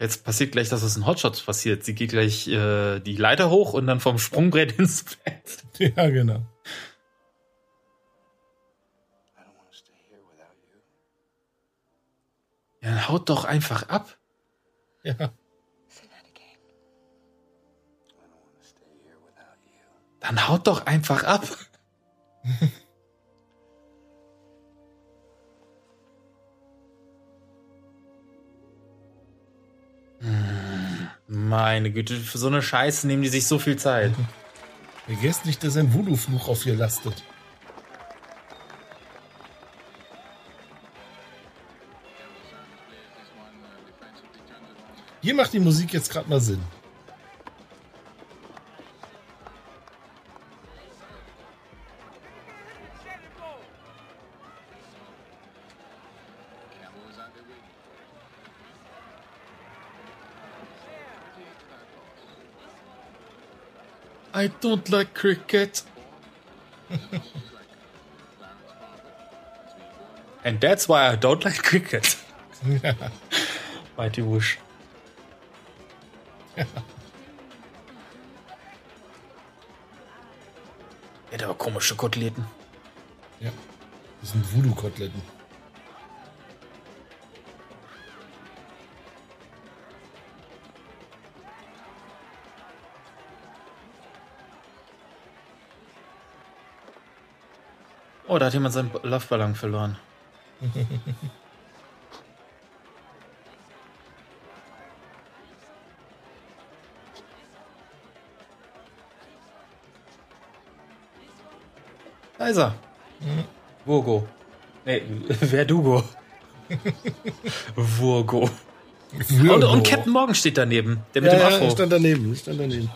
Jetzt passiert gleich das, was in Hotshots passiert. Sie geht gleich äh, die Leiter hoch und dann vom Sprungbrett <laughs> ins Bett. Ja, genau. Ja, dann haut doch einfach ab. Ja. Dann haut doch einfach ab. <laughs> Meine Güte, für so eine Scheiße nehmen die sich so viel Zeit. Vergesst nicht, dass ein Voodoo-Fluch auf ihr lastet. Hier macht die Musik jetzt gerade mal Sinn. I don't like cricket. And that's why I don't like cricket. Mighty Wush. Er hat aber komische Koteletten. Ja. Das sind Voodoo-Koteletten. Oh, da hat jemand seinen Luftballon verloren. Da ist er. Wurgo. Nee, Verdugo. Wurgo. Und, und Captain Morgan steht daneben. Der mit ja, dem ja, Afro. stand daneben, stand daneben.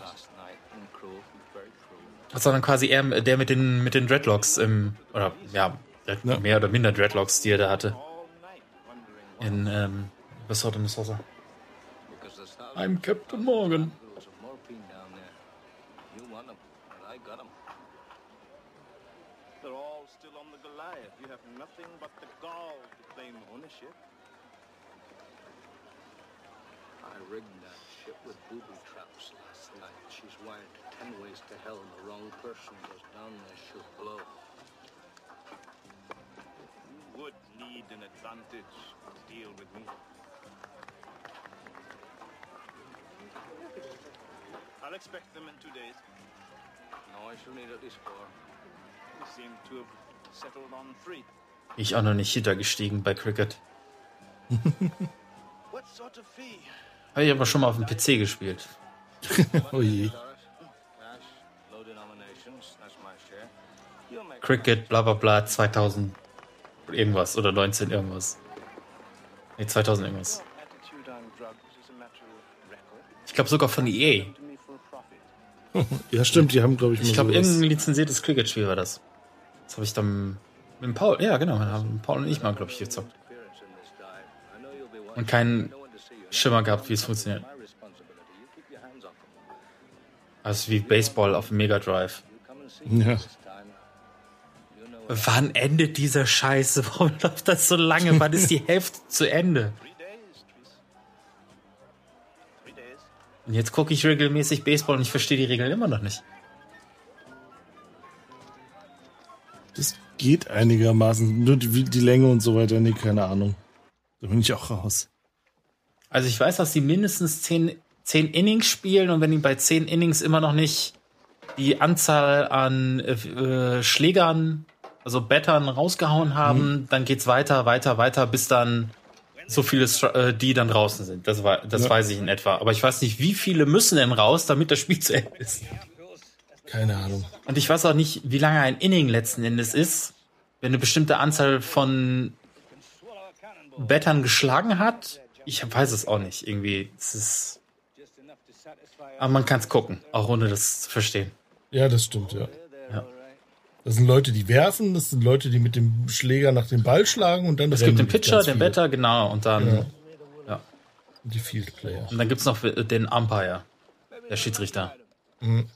Sondern quasi er, der mit den, mit den Dreadlocks im, oder ja, der mehr oder minder Dreadlocks, die er da hatte. In ähm, Besort in Sosa. I'm Captain Morgan. You want 'em, and I got 'em. They're all still on the Goliath. You have nothing but the gall to claim ownership. I rigged that ship with booby traps last night. She's wired to ten ways to hell, and the wrong person goes down there, she'll blow. You would need an advantage to deal with me. I'll expect them in two days. No, I shall need at least four. You seem to have settled on three. Ich auch noch nicht hintergestiegen bei Cricket. <laughs> What sort of fee? Habe ich aber schon mal auf dem PC gespielt. <laughs> oh je. Cricket, bla bla bla, 2000 irgendwas oder 19 irgendwas. Nee, 2000 irgendwas. Ich glaube sogar von EA. <laughs> Ja, stimmt, die haben, glaube ich, mal Ich glaube, irgendein lizenziertes Cricket-Spiel war das. Das habe ich dann mit Paul, ja genau, haben Paul und ich mal, glaube ich, gezockt. Und keinen Schimmer gehabt, wie es funktioniert. Also wie Baseball auf dem Mega Drive. Ja. Wann endet dieser Scheiße? <laughs> Warum läuft das so lange? Wann ist die Hälfte zu Ende? Und jetzt gucke ich regelmäßig Baseball und ich verstehe die Regeln immer noch nicht. Das geht einigermaßen. Nur die, die Länge und so weiter, nee, keine Ahnung. Da bin ich auch raus. Also ich weiß, dass die mindestens zehn, zehn Innings spielen und wenn die bei zehn Innings immer noch nicht die Anzahl an äh, äh, Schlägern, also Battern rausgehauen haben, dann geht's weiter, weiter, weiter, bis dann so viele, Str- äh, die dann draußen sind. Das, war, das Ja. weiß ich in etwa. Aber ich weiß nicht, wie viele müssen denn raus, damit das Spiel zu Ende ist. Keine Ahnung. Und ich weiß auch nicht, wie lange ein Inning letzten Endes ist, wenn eine bestimmte Anzahl von Battern geschlagen hat. Ich weiß es auch nicht. Irgendwie, es ist. Aber man kann es gucken, auch ohne das zu verstehen. Ja, das stimmt, ja. Ja. Das sind Leute, die werfen, das sind Leute, die mit dem Schläger nach dem Ball schlagen und dann Es gibt den Pitcher, den. Batter, genau, und dann. Ja. Ja. Und die Field Player. Und dann gibt's noch den Umpire, der Schiedsrichter. Mhm.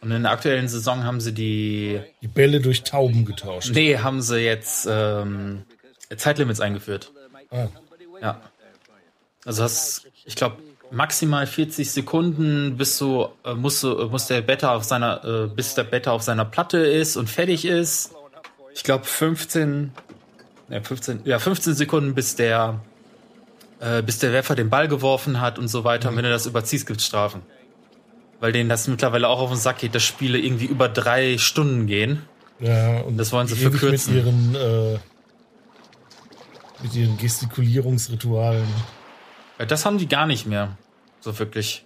Und in der aktuellen Saison haben sie die. Die Bälle durch Tauben getauscht. Nee, haben sie jetzt ähm, Zeitlimits eingeführt. Ah. Ja. Also hast, ich glaube, maximal 40 Sekunden, bis du, äh, äh, muss der Better auf seiner, äh, bis der Better auf seiner Platte ist und fertig ist. Ich glaube 15, ja 15, ja 15 Sekunden, bis der, äh, bis der Werfer den Ball geworfen hat und so weiter. Und wenn du das überziehst, gibt's Strafen. Weil denen das mittlerweile auch auf den Sack geht, dass Spiele irgendwie über drei Stunden gehen. Ja, und Das wollen sie verkürzen. Mit ihren, äh, mit ihren Gestikulierungsritualen. Ja, Das haben die gar nicht mehr. So wirklich.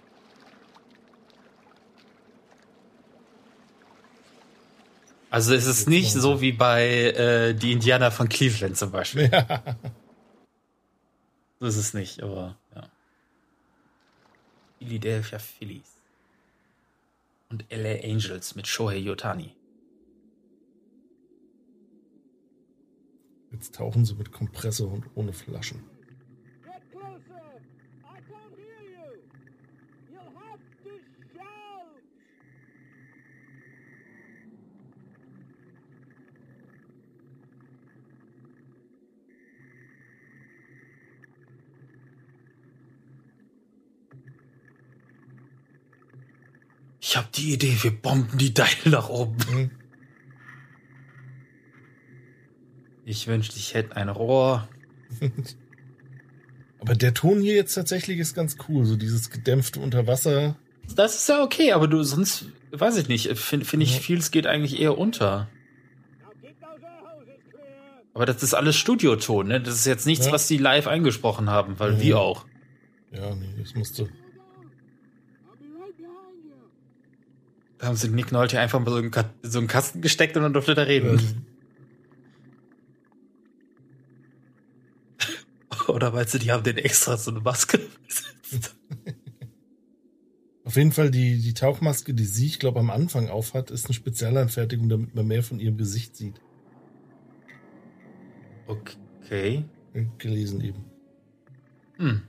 Also es ist nicht so wie bei äh, die Indianer von Cleveland zum Beispiel. Ja. So ist es nicht, aber ja. Philadelphia Phillies. Und LA Angels mit Shohei Yotani. Jetzt tauchen sie mit Kompressor und ohne Flaschen. Ich habe die Idee, wir bomben die Teile nach oben. Ich wünschte, ich hätte ein Rohr. <laughs> Aber der Ton hier jetzt tatsächlich ist ganz cool. So dieses gedämpfte Unterwasser. Das ist ja okay, aber du sonst, weiß ich nicht, finde find ich, vieles geht eigentlich eher unter. Aber das ist alles Studioton, ne? Das ist jetzt nichts, Ja. was die live eingesprochen haben, weil Mhm. wir auch. Ja, nee, das musste. Da haben sie Nick Nolte einfach mal so einen, Ka- so einen Kasten gesteckt und dann durfte er reden. <laughs> Oder meinst du, die haben den extra so eine Maske gesetzt? <laughs> Auf jeden Fall die, die Tauchmaske, die sie, ich glaube, am Anfang aufhat, ist eine Spezialanfertigung, damit man mehr von ihrem Gesicht sieht. Okay. Gelesen eben. Hm.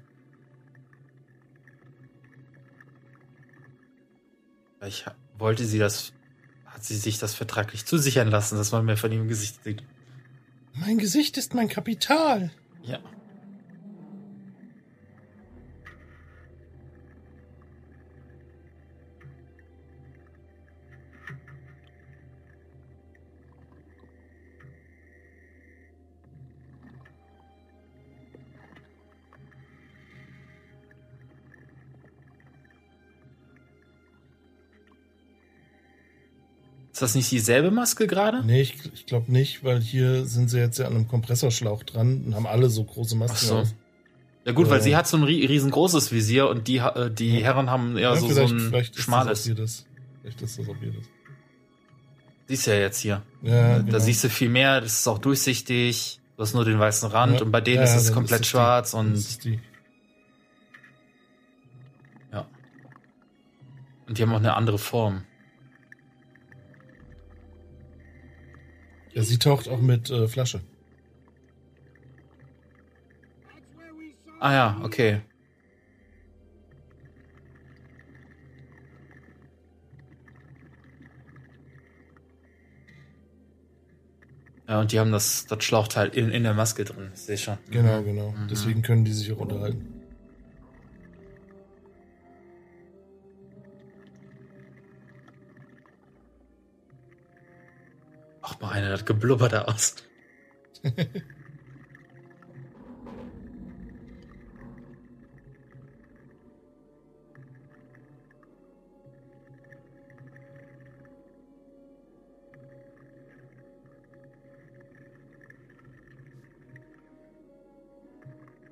Ich ha- wollte sie das, hat sie sich das vertraglich zusichern lassen, dass man mehr von ihrem Gesicht sieht. Mein Gesicht ist mein Kapital. Ja. Ist das nicht dieselbe Maske gerade? Nee, ich, ich glaube nicht, weil hier sind sie jetzt ja an einem Kompressorschlauch dran und haben alle so große Masken Ach so. Ja gut, weil Äh, sie hat so ein rie- riesengroßes Visier und die, äh, die Herren haben eher so, so vielleicht, ein vielleicht schmales. Ist das das. Vielleicht ist das auch hier das. Siehst ja jetzt hier. Ja, da genau. siehst du viel mehr, das ist auch durchsichtig. Du hast nur den weißen Rand Ja. und bei denen Ja, ist es komplett ist das die- schwarz und ist die. ja. Und die haben auch eine andere Form. Ja, sie taucht auch mit äh, Flasche. Ah ja, okay. Ja, und die haben das, das Schlauchteil in, in der Maske drin, ich sehe schon. Genau, Mhm. genau. Mhm. Deswegen können die sich auch unterhalten. Mal einer, das Geblubber da aus.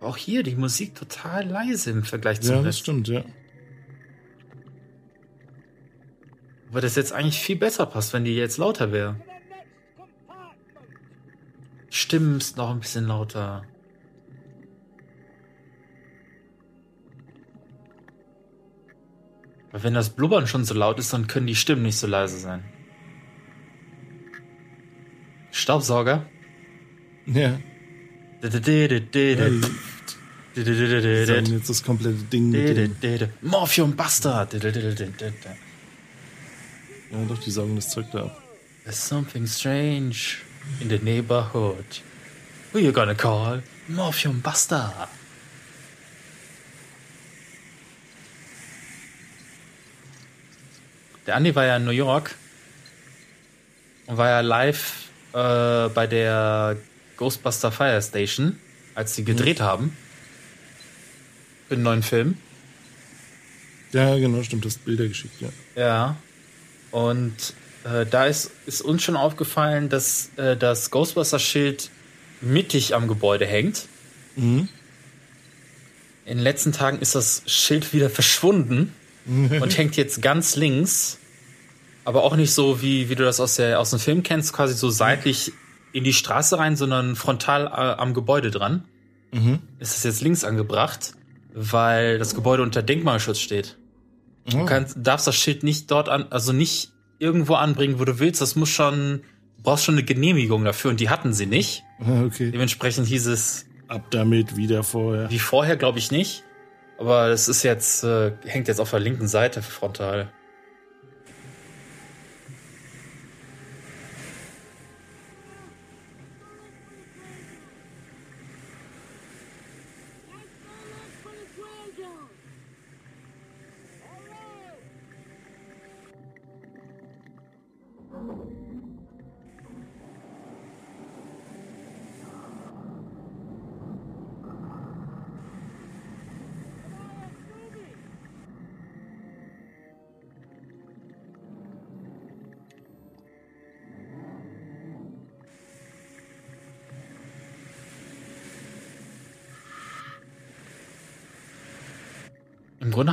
Auch hier die Musik total leise im Vergleich zum Ja, das Rest. stimmt, ja. Aber das jetzt eigentlich viel besser passt, wenn die jetzt lauter wäre. Stimmen ist noch ein bisschen lauter. Weil wenn das Blubbern schon so laut ist, dann können die Stimmen nicht so leise sein. Staubsauger? Ja. Jetzt das komplette Ding Morphium Bastard. Ja, doch, die saugen das Zeug da ab. There's something strange in the neighborhood. Who you gonna call? Morphium Buster. Der Andi war ja in New York und war ja live äh, bei der Ghostbuster Fire Station, als sie gedreht haben. Für den neuen Film. Ja, genau, stimmt, das Bilder geschickt, ja. Ja. Und äh, da ist, ist uns schon aufgefallen, dass äh, das Ghostbuster-Schild mittig am Gebäude hängt. Mhm. In den letzten Tagen ist das Schild wieder verschwunden und hängt jetzt ganz links. Aber auch nicht so, wie, wie du das aus, der, aus dem Film kennst, quasi so seitlich in die Straße rein, sondern frontal äh, am Gebäude dran. Mhm. Ist es jetzt links angebracht, weil das Gebäude unter Denkmalschutz steht. Du Oh. kannst, darfst das Schild nicht dort an, also nicht irgendwo anbringen, wo du willst. Das muss schon, du brauchst schon eine Genehmigung dafür und die hatten sie nicht. Ah, Okay. Dementsprechend hieß es Ab damit, wieder vorher. wie vorher, glaube ich nicht. Aber das ist jetzt, äh, hängt jetzt auf der linken Seite frontal.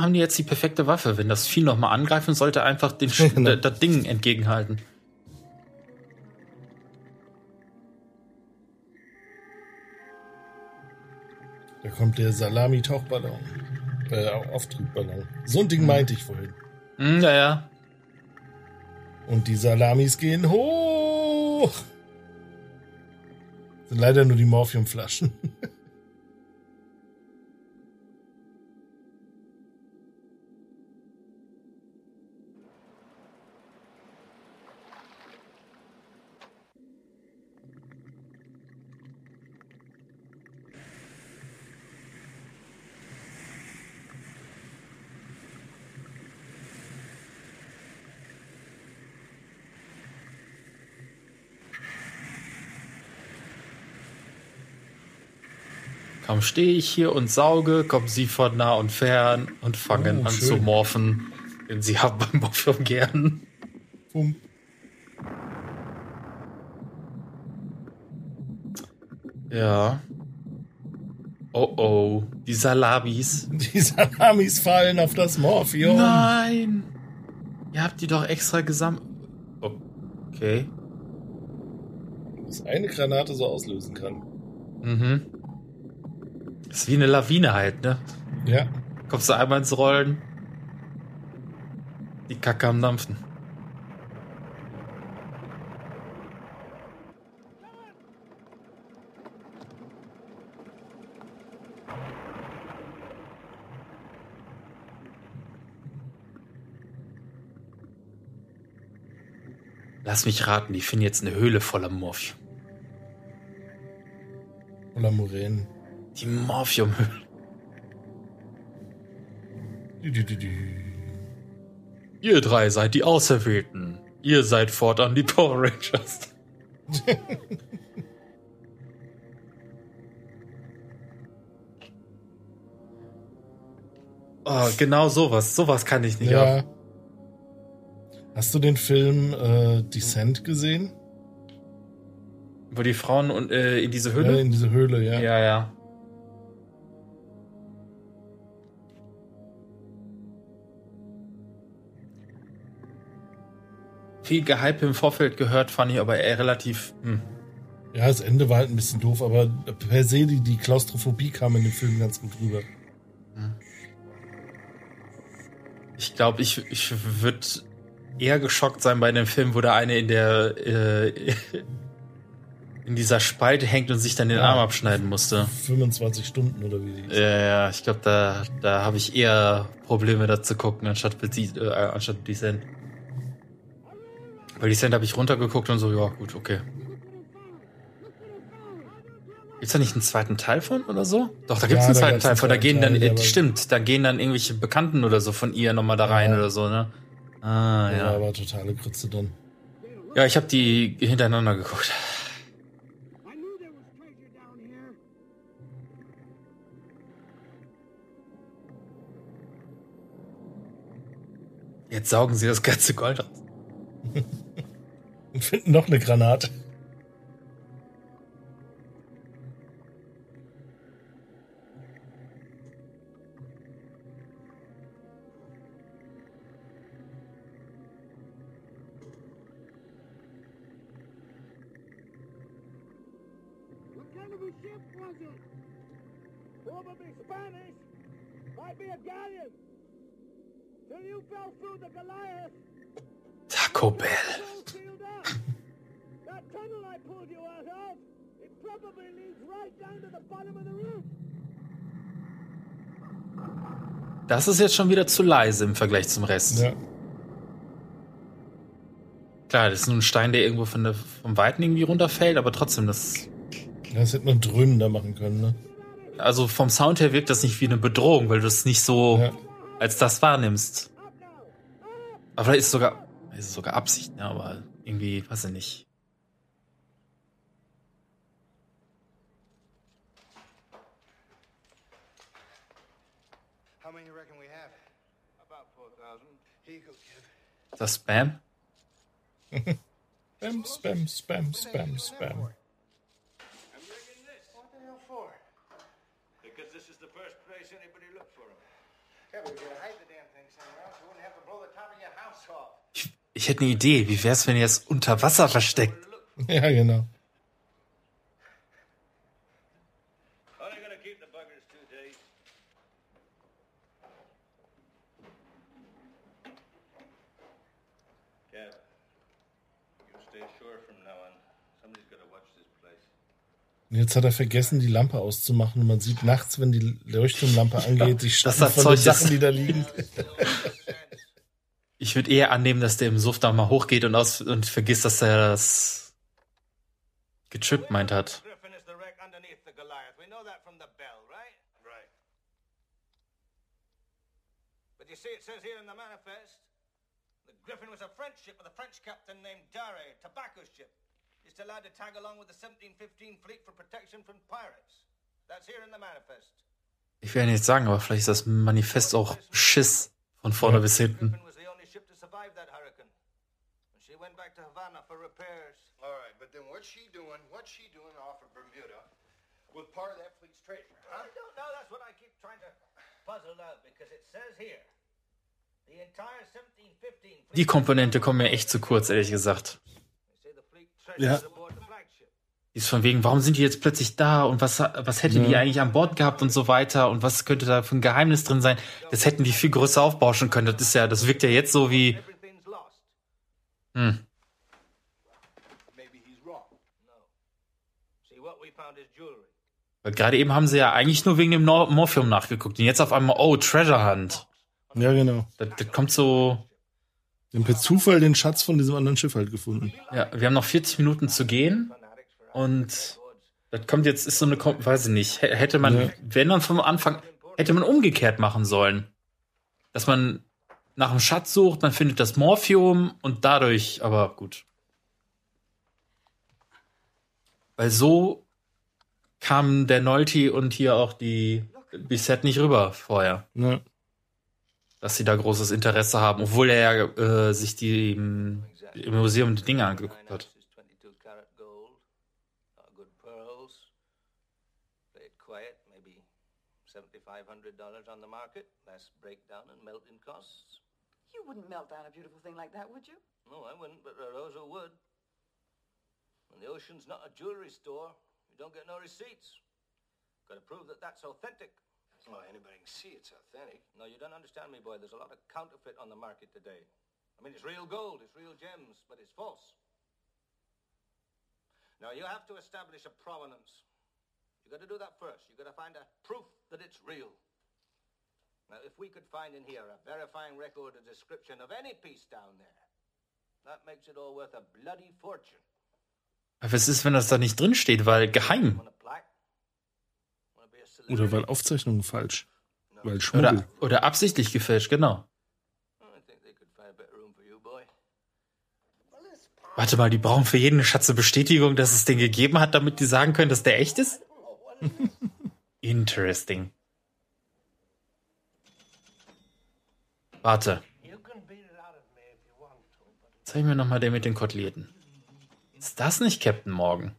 Haben die jetzt die perfekte Waffe. Wenn das Vieh nochmal angreifen sollte, einfach den, Genau. <laughs> das Ding entgegenhalten. Da kommt der Salami-Tauchballon. Äh, Auftriebballon. So ein Ding meinte ich vorhin. Hm, ja, ja. Und die Salamis gehen hoch. Sind leider nur die Morphiumflaschen. <laughs> Langsam stehe ich hier und sauge, kommen sie von nah und fern und fangen oh, an schön. zu morphen, denn sie haben beim Morphium gern. Um. Ja. Oh oh, die Salabis. Die Salamis fallen auf das Morphium. Nein! Ihr habt die doch extra gesammelt. Okay. Dass eine Granate so auslösen kann. Mhm. Ist wie eine Lawine halt, ne? Ja. Kommst du einmal ins Rollen. Die Kacke am Dampfen. Lass mich raten, die finden jetzt eine Höhle voller Morphium. Oder Muränen. Die Morphiumhöhle. Ihr drei seid die Auserwählten. Ihr seid fortan die Power Rangers. oh, <laughs> genau sowas. Sowas kann ich nicht. Ja. ab. Hast du den Film äh, Descent gesehen? Wo die Frauen und, äh, in diese Höhle? Ja, in diese Höhle, ja. Ja, ja. Viel Gehype im Vorfeld gehört, fand ich aber eher relativ. Hm. Ja, das Ende war halt ein bisschen doof, aber per se die, die Klaustrophobie kam in dem Film ganz gut rüber. Ich glaube, ich, ich würde eher geschockt sein bei dem Film, wo der eine in der äh, <laughs> in dieser Spalte hängt und sich dann den Ja. Arm abschneiden musste. 25 Stunden oder wie die Ja, ja, ich glaube, da, da habe ich eher Probleme, da zu gucken, anstatt, äh, anstatt Descent. Weil Descent habe ich runtergeguckt und so, ja, gut, okay. Gibt's da nicht einen zweiten Teil von oder so? Doch, da gibt's Ja, einen zweiten Teil von. Da gehen dann, äh, stimmt, da gehen dann irgendwelche Bekannten oder so von ihr nochmal da rein oder so, ne? Ah, Ja, ja. aber totale Grütze dann. Ja, ich habe die hintereinander geguckt. Jetzt saugen sie das ganze Gold raus. <laughs> Und finden noch eine Granate. What kind probably leads right down to the bottom of the roof. Das ist jetzt schon wieder zu leise im Vergleich zum Rest. Ja. Klar, das ist nur ein Stein, der irgendwo von der, vom Weiten irgendwie runterfällt, aber trotzdem, das. Das hätte man dröhnender machen können, ne? Also vom Sound her wirkt das nicht wie eine Bedrohung, weil du es nicht so als das wahrnimmst. Aber vielleicht ist es sogar, ist es sogar Absicht, ne? aber irgendwie, weiß ich nicht. How many you reckon we have? About 4,000. Here you go, kid. Ist das Spam? Spam, Spam, Spam, Spam, Spam. What the hell for? Because this is the first place anybody looked for him. Yeah, but we gotta hide the damn thing somewhere else. We wouldn't have blow the top of your house off. Ich, ich hätte eine Idee. Wie wär's, wenn ihr es unter Wasser versteckt? <laughs> Ja, genau. Only gonna keep the buggers two days. Kev, you stay sure from now on. Somebody's gotta watch this place. Und jetzt hat er vergessen, die Lampe auszumachen. Und man sieht nachts, wenn die Leuchtturmlampe angeht, die Schatten das von den Sachen, die da liegen. <laughs> Ich würde eher annehmen, dass der im Suff da mal hochgeht und, aus, und vergisst, dass er das getrippt meint hat. Griffin was a French ship with a French captain named Dare, tobacco ship. He's allowed to tag along with the 1715 fleet for protection from pirates. That's here in the manifest. Ich will ja nichts sagen, aber vielleicht ist das Manifest auch Schiss von vorne bis hinten. Griffin was the only ship to survive that hurricane. And she went back to Havana for repairs. All right, but then what's she doing? What's she doing off of Bermuda with part of that fleet's treasure, huh? I don't know. That's what I keep trying to puzzle out because it says here the entire 1715 Die Komponente kommt mir echt zu kurz, ehrlich gesagt. Ja. Die ist von wegen, warum sind die jetzt plötzlich da und was, was hätte die Ja. eigentlich an Bord gehabt und so weiter und was könnte da für ein Geheimnis drin sein? Das hätten die viel größer aufbauschen können. Das ist ja, das wirkt ja jetzt so wie. Hm. Weil gerade eben haben sie ja eigentlich nur wegen dem Morphium nachgeguckt und jetzt auf einmal, oh, Treasure Hunt. Ja, genau. Das, das kommt so. Wir haben per Zufall den Schatz von diesem anderen Schiff halt gefunden. Ja, wir haben noch 40 Minuten zu gehen und das kommt jetzt, ist so eine, weiß ich nicht, hätte man, Ja. wenn dann vom Anfang, hätte man umgekehrt machen sollen. Dass man nach dem Schatz sucht, man findet das Morphium und dadurch, aber gut. Weil so kamen der Nolti und hier auch die Bisset nicht rüber vorher. Ja. Dass sie da großes Interesse haben, obwohl er ja äh, sich die im, im Museum die Dinge angeguckt hat. 22 karat gold, uh, good pearls. Play it quiet, maybe $7,500 on the market, less breakdown and melting costs. You wouldn't melt down a beautiful thing like that, would you? No, I wouldn't, but Rosa would. When the ocean's not a jewelry store, you don't get no receipts. Gotta prove that that's authentic. Well, anybody can see it's authentic. No, you don't understand me, boy. There's a lot of counterfeit on the market today. I mean, it's real gold, it's real gems, but it's false. Now, you have to establish a provenance. You've got to do that first. You've got to find a proof that it's real. Now, if we could find in here a verifying record or description of any piece down there, that makes it all worth a bloody fortune. Was ist, wenn das da nicht drin steht, weil geheim? Oder weil Aufzeichnungen falsch. Weil Schmuggel. Oder, oder absichtlich gefälscht, genau. Warte mal, die brauchen für jeden Schatz eine Bestätigung, dass es den gegeben hat, damit die sagen können, dass der echt ist? <laughs> Interesting. Warte. Zeig mir nochmal den mit den Koteletten. Ist das nicht Captain Morgan?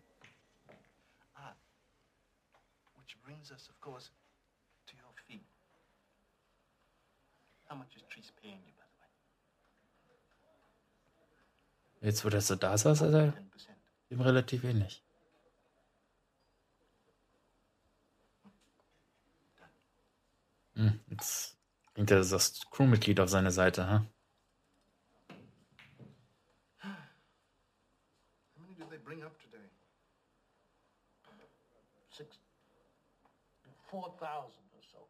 Which brings us, of course, to your fee. How much is Treese paying you, by the way? Jetzt, wo der so da saß, ist er ihm relativ ähnlich. Hm, jetzt bringt er das Crewmitglied auf seine Seite, ha? They bring up today? Six, four thousand or so.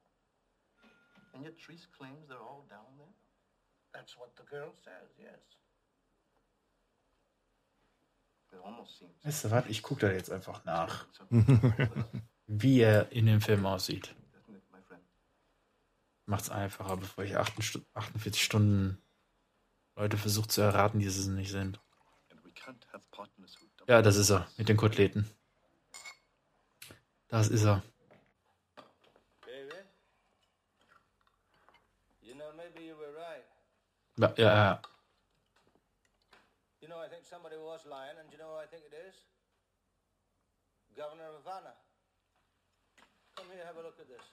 And yet Treese claims they're all down there? That's what the girl says, yes. Weißt du was? Ich gucke da jetzt einfach nach, <laughs> wie er in dem Film aussieht. Macht's einfacher, bevor ich 48 Stunden Leute versucht zu erraten, die es nicht sind. Ja, das ist er, mit den Koteletten. Das ist er. David? You know, maybe you were right. Ja, ja, ja. Lying, and you know who I think it is? Governor of Havana. Come here, have a look at this.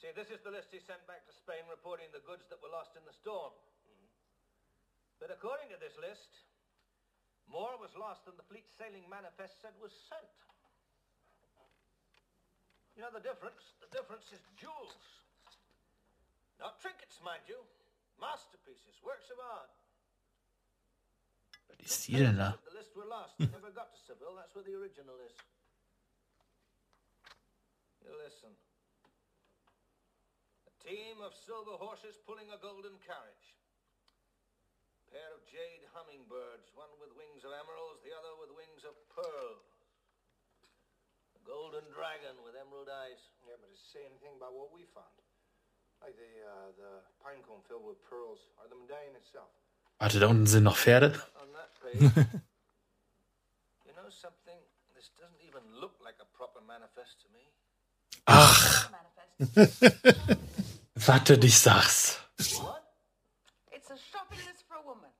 See, this is the list he sent back to Spain reporting the goods that were lost in the storm. Mm-hmm. But according to this list, more was lost than the fleet sailing manifest said was sent. You know the difference? The difference is jewels. Not trinkets, mind you. Masterpieces, works of art. Was ist die denn da? The list were lost. They never got to Seville. That's where the original is. You listen. A team of silver horses pulling a golden carriage. A Pair of jade hummingbirds, one with wings of emeralds, the other with wings of pearls. A golden dragon with emerald eyes. Yeah, but does it say anything about what we found? Warte, da unten sind noch Pferde. <laughs> You know something? This doesn't even look like a proper manifest to me. Ach. Warte, ich sag's. It's a shopping list for a woman.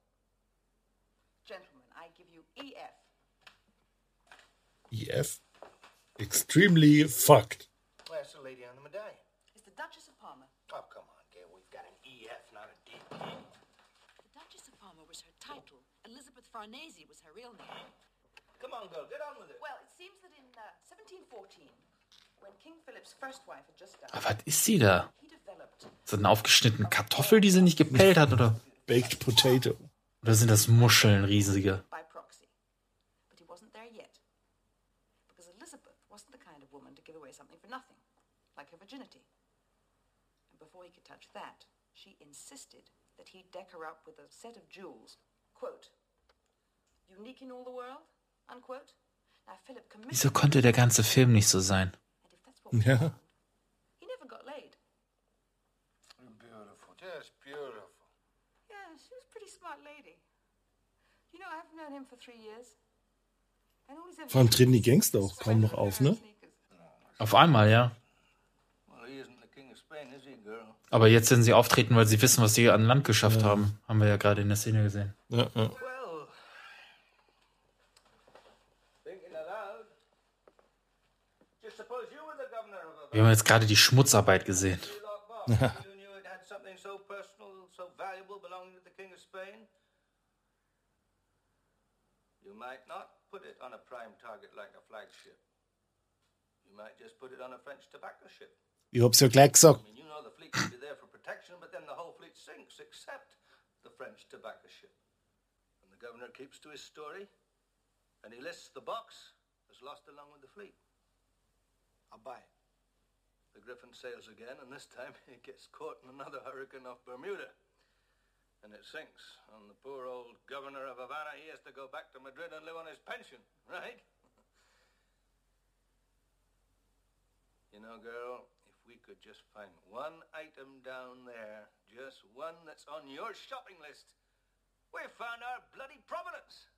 Gentlemen, I give you EF. EF? Extremely fucked. Where's the lady on the medallion? It's the Duchess of Parma. Oh, come on, Gail. We've got an EF, not a DP. The Duchess of Parma was her title. Elizabeth Farnese was her real name. Come on, girl. Get on with it. Well, it seems that in uh, 1714, when King Philip's first wife had just died, Aber was ist sie da? Ist das eine aufgeschnittene Kartoffel, die sie nicht gepellt hat, oder? Baked Potato. Oder sind das Muscheln, riesige? by proxy. But he wasn't there yet. Because Elizabeth wasn't the kind of woman to give away something for nothing, like her virginity. And before he could touch that, she insisted that he deck her up with a set of jewels. Quote, Wieso konnte der ganze Film nicht so sein? Ja. Vor allem treten die Gangster auch kaum noch auf, ne? Auf einmal, ja. Well, he isn't the king of Spain, is he, girl? Aber jetzt werden sie auftreten, weil sie wissen, was sie an Land geschafft haben. Haben wir ja gerade in der Szene gesehen. Ja, ja. Well, thinking aloud. Just suppose you were the governor of a Wir haben jetzt gerade die Schmutzarbeit gesehen. you might not put it on a prime target like a flagship. You might just put it on a French tobacco ship. Ich hab's ja gleich gesagt. I mean, you know the fleet can be there for protection, but then the whole fleet sinks except the French tobacco ship. And the governor keeps to his story, and he lists the box as lost along with the fleet. I'll buy it. The Griffin sails again, and this time <laughs> it gets caught in another hurricane off Bermuda. And it sinks. And the poor old governor of Havana, he has to go back to Madrid and live on his pension, <laughs> right? You know, girl, if we could just find one item down there, just one that's on your shopping list, we've found our bloody providence.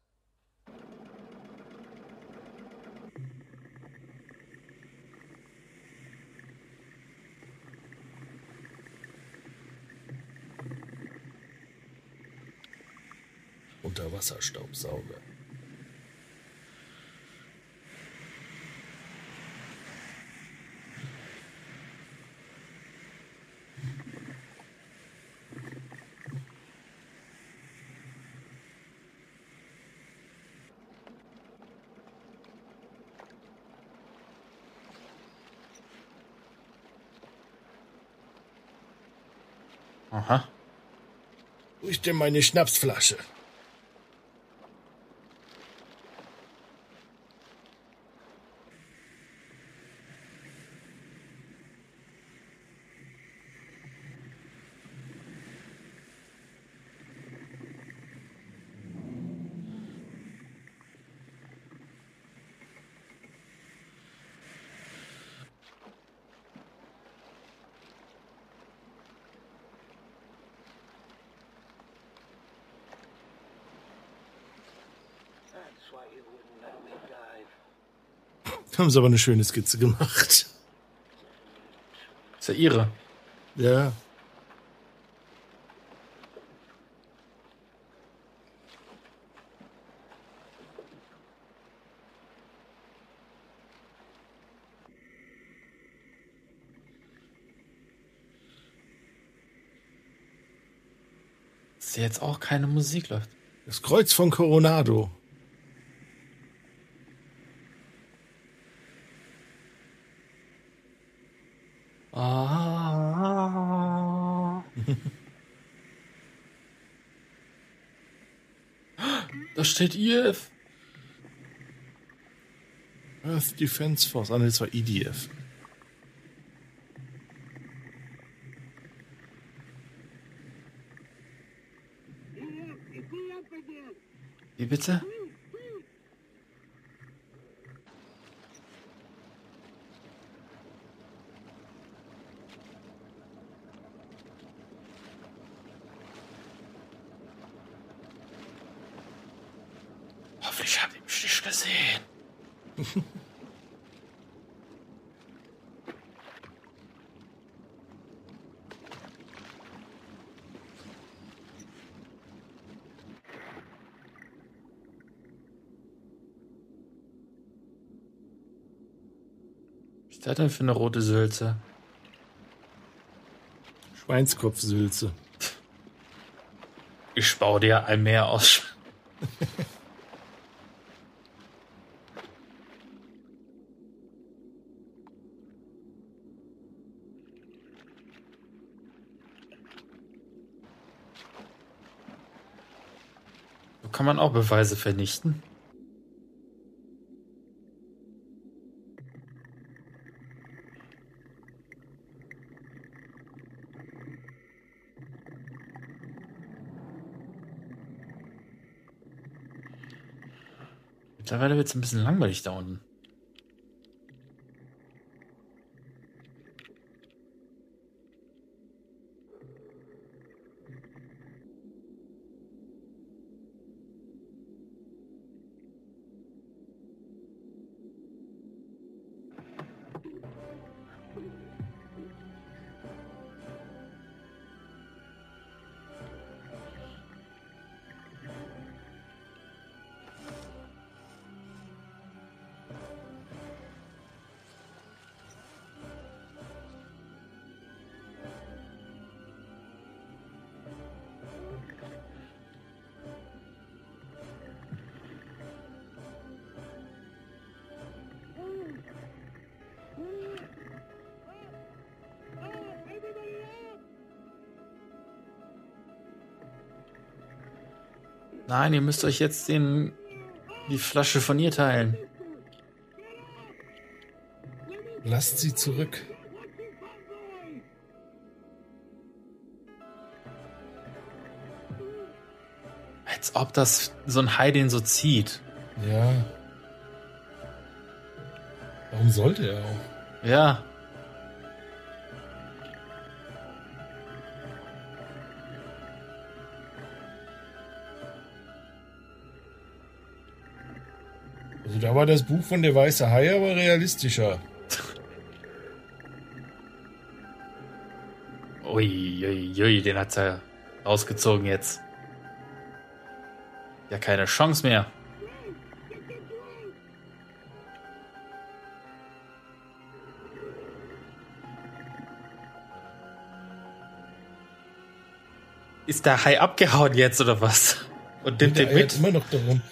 Unterwasserstaubsauger. Aha. Wo ist denn meine Schnapsflasche? Haben sie aber eine schöne Skizze gemacht. Ist ja ihre. Ja. Dass jetzt auch keine Musik läuft. Das Kreuz von Coronado. Ah. Da steht IF. Earth Defense Force. Ah, nee, das war EDF. Wie bitte? Hoffentlich habt ihr mich nicht gesehen. Was ist das denn für eine rote Sülze? Schweinskopfsülze. Ich baue dir ein Meer aus. So kann man auch Beweise vernichten. Mittlerweile wird es ein bisschen langweilig da unten. Nein, ihr müsst euch jetzt den, die Flasche von ihr teilen. Lasst sie zurück. Als ob das so ein Hai den so zieht. Ja. Warum sollte er auch? Ja. War das Buch von der Weiße Hai aber realistischer. Ui, ui, ui, den hat er rausgezogen jetzt. Ja, keine Chance mehr. Ist der Hai abgehauen jetzt oder was? Und nimmt den mit? immer noch darum.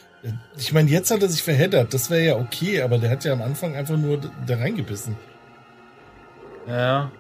Ich meine, jetzt hat er sich verheddert. Das wäre ja okay, aber der hat ja am Anfang einfach nur da reingebissen. Ja.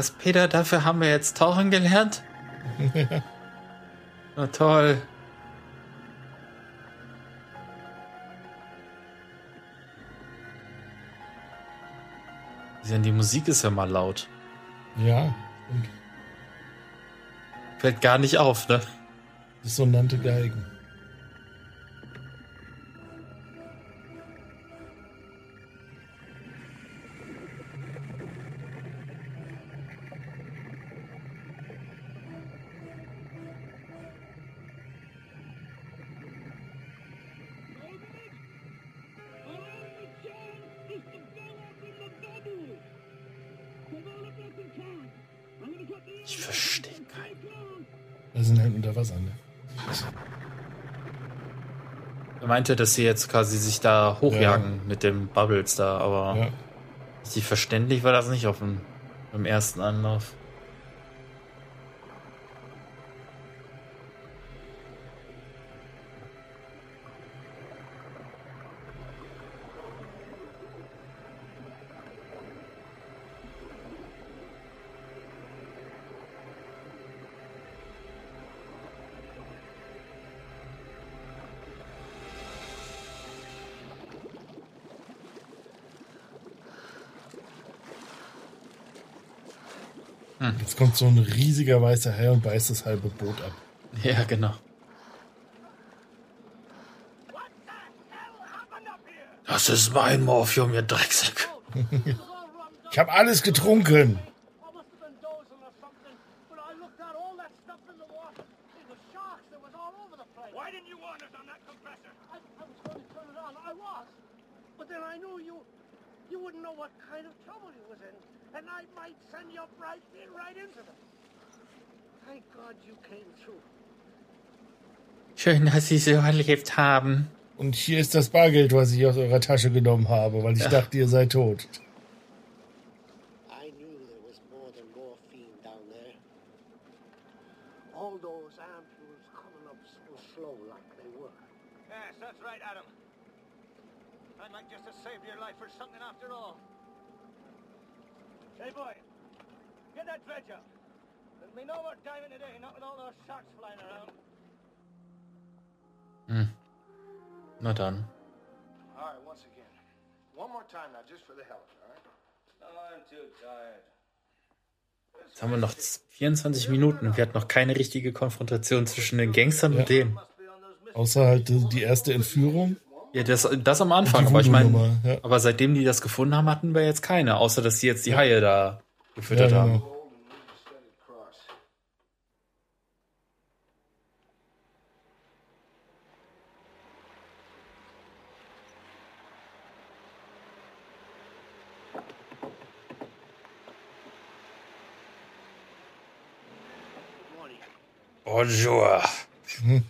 Was, Peter, dafür haben wir jetzt tauchen gelernt? <laughs> Na toll. Denn die Musik ist ja mal laut. ja. Und Fällt gar nicht auf, ne? dissonante Geigen. Meinte, dass sie jetzt quasi sich da hochjagen mit dem Bubbles da, aber Ja. richtig verständlich war das nicht auf dem, beim ersten Anlauf. Jetzt kommt so ein riesiger weißer Hai und beißt das halbe Boot ab. Ja, genau. Das ist mein Morphium, ihr Drecksack. <laughs> Ich habe alles getrunken. then I knew you you wouldn't know what kind of trouble you was in. And I might send your right in right into them. Thank God you came through. Schön, dass Sie so erlebt haben. Und hier ist das Bargeld, was ich aus eurer Tasche genommen habe, weil ich Ja. dachte, ihr seid tot. Get that dredge up. There'll be no more diving today, not with all those sharks flying around. Hm. Na dann. All right, once again. One more time now, just for the hell of it, all right? I'm too tired. Jetzt haben wir noch 24 Minuten und wir hatten noch keine richtige Konfrontation zwischen den Gangstern und denen. Außer halt die erste Entführung. Ja, das, das am Anfang, aber ich meine, ja. aber seitdem die das gefunden haben, hatten wir jetzt keine, außer dass sie jetzt die Haie da gefüttert Ja, haben. genau. Bonjour. <laughs>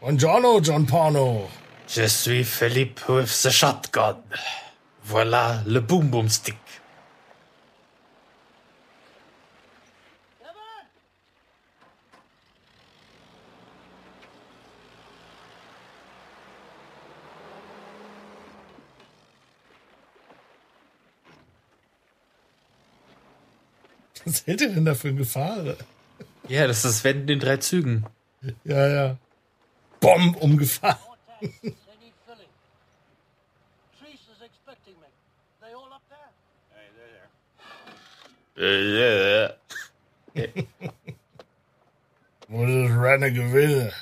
Buongiorno, John Porno. Je suis Philippe with the shotgun. Voilà le boom boom stick. Was hält ihr denn da für eine Gefahr? Ja, das ist Wenden in drei Zügen. Ja, ja. Bomb umgefahren. There. Wo das Rennen gewinne.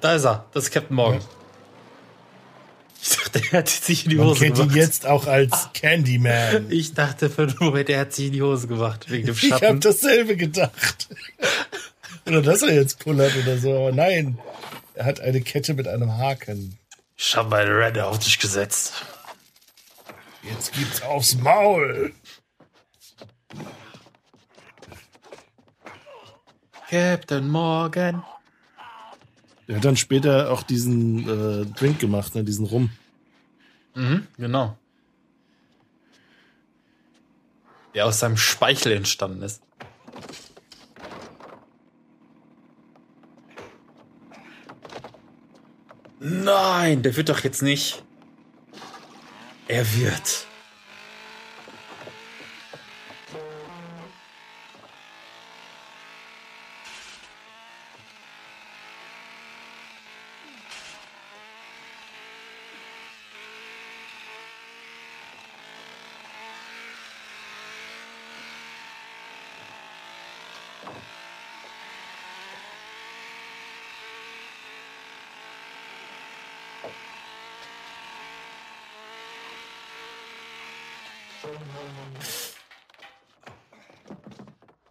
Da ist er. Das ist Captain Morgan. Dachte, <laughs> er hat sich in die Man Hose kennt ihn gemacht. jetzt auch als Candyman. <laughs> Ich dachte für einen Moment, er hat sich in die Hose gemacht. Wegen dem Ich habe Schatten. dasselbe gedacht. <laughs> oder dass er jetzt pullert oder so, aber nein. Er hat eine Kette mit einem Haken. Ich habe meine Renne auf dich gesetzt. Jetzt gibt's aufs Maul. Captain Morgan. Er hat dann später auch diesen äh, Drink gemacht, ne, diesen Rum. Mhm, genau. Der aus seinem Speichel entstanden ist. Nein, der wird doch jetzt nicht. Er wird.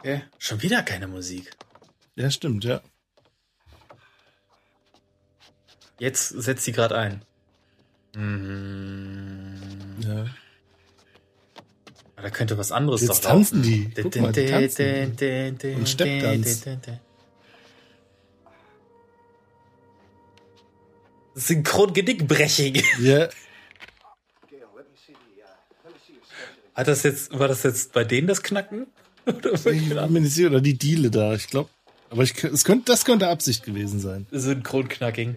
Okay. Schon wieder keine Musik. Ja, stimmt, ja. Jetzt setzt sie gerade ein. Mhm. ja. Da könnte was anderes Jetzt doch tanzen laufen. die. Guck mal, die tanzen. Und Stepptanz. Synchron-Genickbreching. Ja. Hat das jetzt, war das jetzt bei denen das Knacken? Oder bei Ich bin mir nicht sicher, oder die Diele da, ich glaube. Aber ich, es könnte, das könnte Absicht gewesen sein. Synchron-Knacking.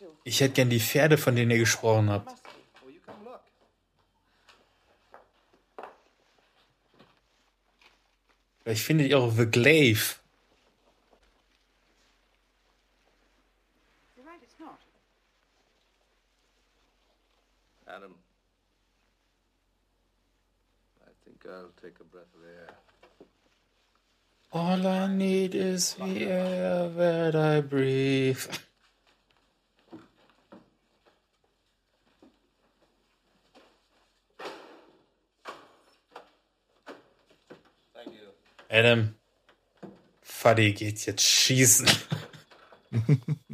Uh. Ich hätte gern die Pferde, von denen ihr gesprochen habt. Vielleicht findet ihr auch The Glaive. All I need is the air that I breathe. Adam, Fadi geht jetzt schießen. <laughs>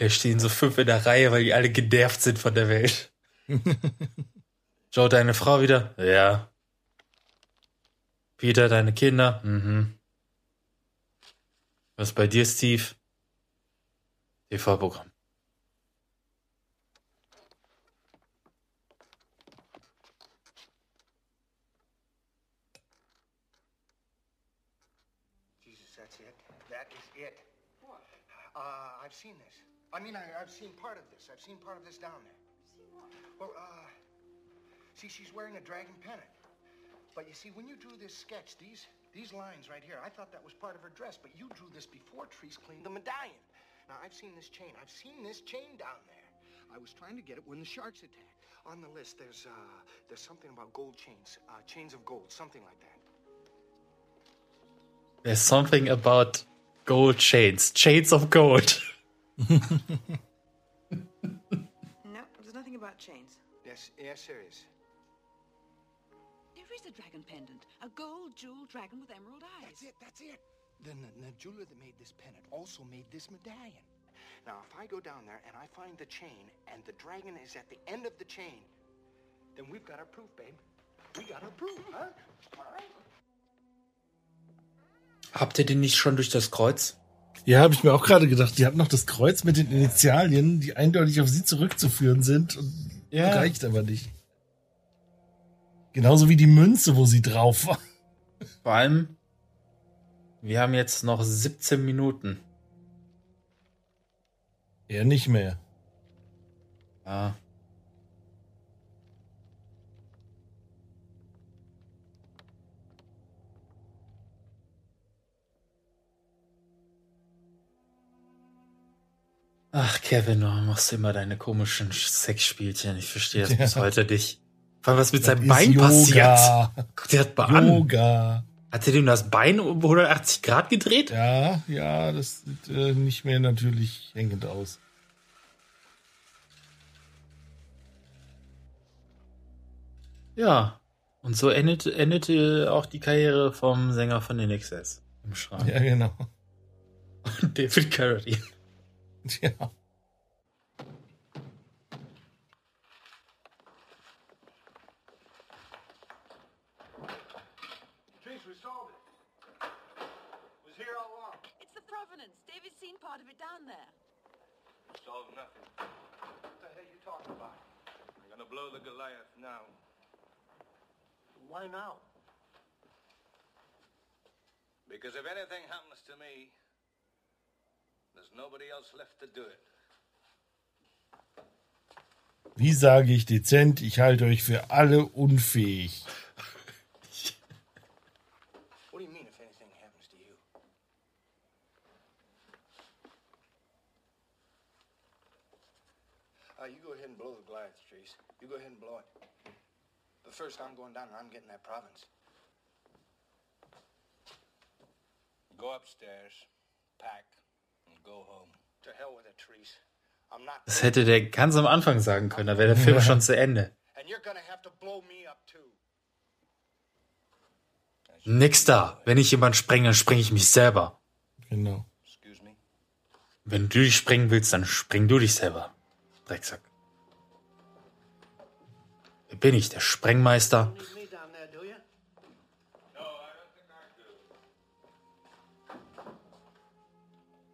Da stehen so fünf in der Reihe, weil die alle genervt sind von der Welt. <laughs> Joe, deine Frau wieder? Ja. Peter, deine Kinder? Mhm. Was bei dir, Steve? TV-Programm. I mean, I, I've seen part of this. I've seen part of this down there. Seen what? Well, uh, see, she's wearing a dragon pennant. But you see, when you drew this sketch, these these lines right here, I thought that was part of her dress, but you drew this before Trees cleaned the medallion. Now, I've seen this chain. I've seen this chain down there. I was trying to get it when the sharks attacked. On the list, there's uh, there's something about gold chains, uh, chains of gold, something like that. There's something about gold chains. Chains of gold. <laughs> No, there's nothing about chains. Yes, yes, there is. There is a dragon pendant. A gold jewel dragon with emerald eyes. That's it, that's it. Then the, the jeweler that made this pendant also made this medallion. Now, if I go down there and I find the chain and the dragon is at the end of the chain, then we've got our proof, babe. We got our proof, huh? All right. Habt ihr den nicht schon durch das Kreuz? Ja, habe ich mir auch gerade gedacht. Die hat noch das Kreuz mit den Initialien, die eindeutig auf sie zurückzuführen sind. Und Ja. Reicht aber nicht. Genauso wie die Münze, wo sie drauf war. Vor allem, wir haben jetzt noch 17 Minuten. Er nicht mehr. Ja. Ach, Kevin, warum machst du immer deine komischen Sexspielchen? Ich verstehe das Ja. bis heute nicht. Vor allem, was mit Das seinem Bein Yoga. passiert. Guck dir das mal an. Yoga. Hat er dem das Bein um 180 Grad gedreht? Ja, ja, das sieht äh, nicht mehr natürlich hängend aus. Ja. Und so endete, endete auch die Karriere vom Sänger von den XS im Schrank. Ja, genau. <laughs> David Carradine. <laughs> Ja. Trees, we solved it. Was here all along. It's the Provenance. David's seen part of it down there. Solve nothing. What the hell are you talking about? I'm gonna blow the Goliath now. Why now? Because if anything happens to me, Wie sage ich dezent, ich halte euch für alle unfähig. What do you mean if anything happens to you? You go ahead and blow the Goliath trees. You go ahead and blow it. But first, I'm going down and I'm getting that province. Go upstairs, pack, Das hätte der ganz am Anfang sagen können, da wäre der Film schon zu Ende. Nix da. Wenn ich jemand sprenge, dann spreng ich mich selber. Genau. Wenn du dich sprengen willst, dann spreng du dich selber. Drecksack. Wer bin ich, der Sprengmeister?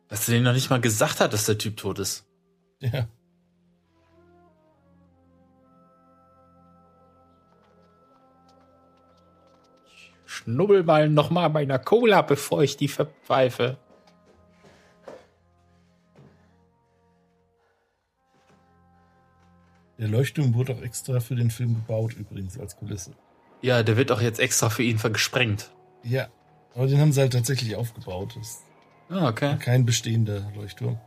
Dass er denen noch nicht mal gesagt hat, dass der Typ tot ist. Ja. Schnubbel mal noch mal meiner Cola, bevor ich die verpfeife. Der Leuchtturm wurde auch extra für den Film gebaut, übrigens, als Kulisse. Ja, der wird auch jetzt extra für ihn gesprengt. Ja. Aber den haben sie halt tatsächlich aufgebaut. Das Ah, okay. Kein bestehender Leuchtturm.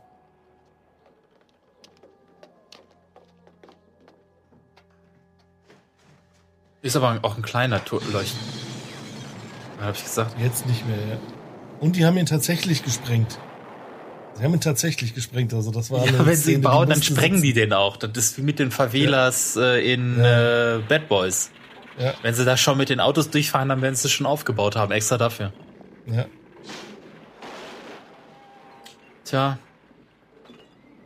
Ist aber auch ein kleiner Tur Leuchten. Hab ich gesagt. Jetzt nicht mehr, ja. Und die haben ihn tatsächlich gesprengt. Sie haben ihn tatsächlich gesprengt, also das war Ja, eine wenn sie ihn bauen, dann sprengen sitzen. die den auch. Das ist wie mit den Favelas äh, in äh, Bad Boys. Ja. Wenn sie da schon mit den Autos durchfahren, dann werden sie es schon aufgebaut haben, extra dafür. Ja. Tja.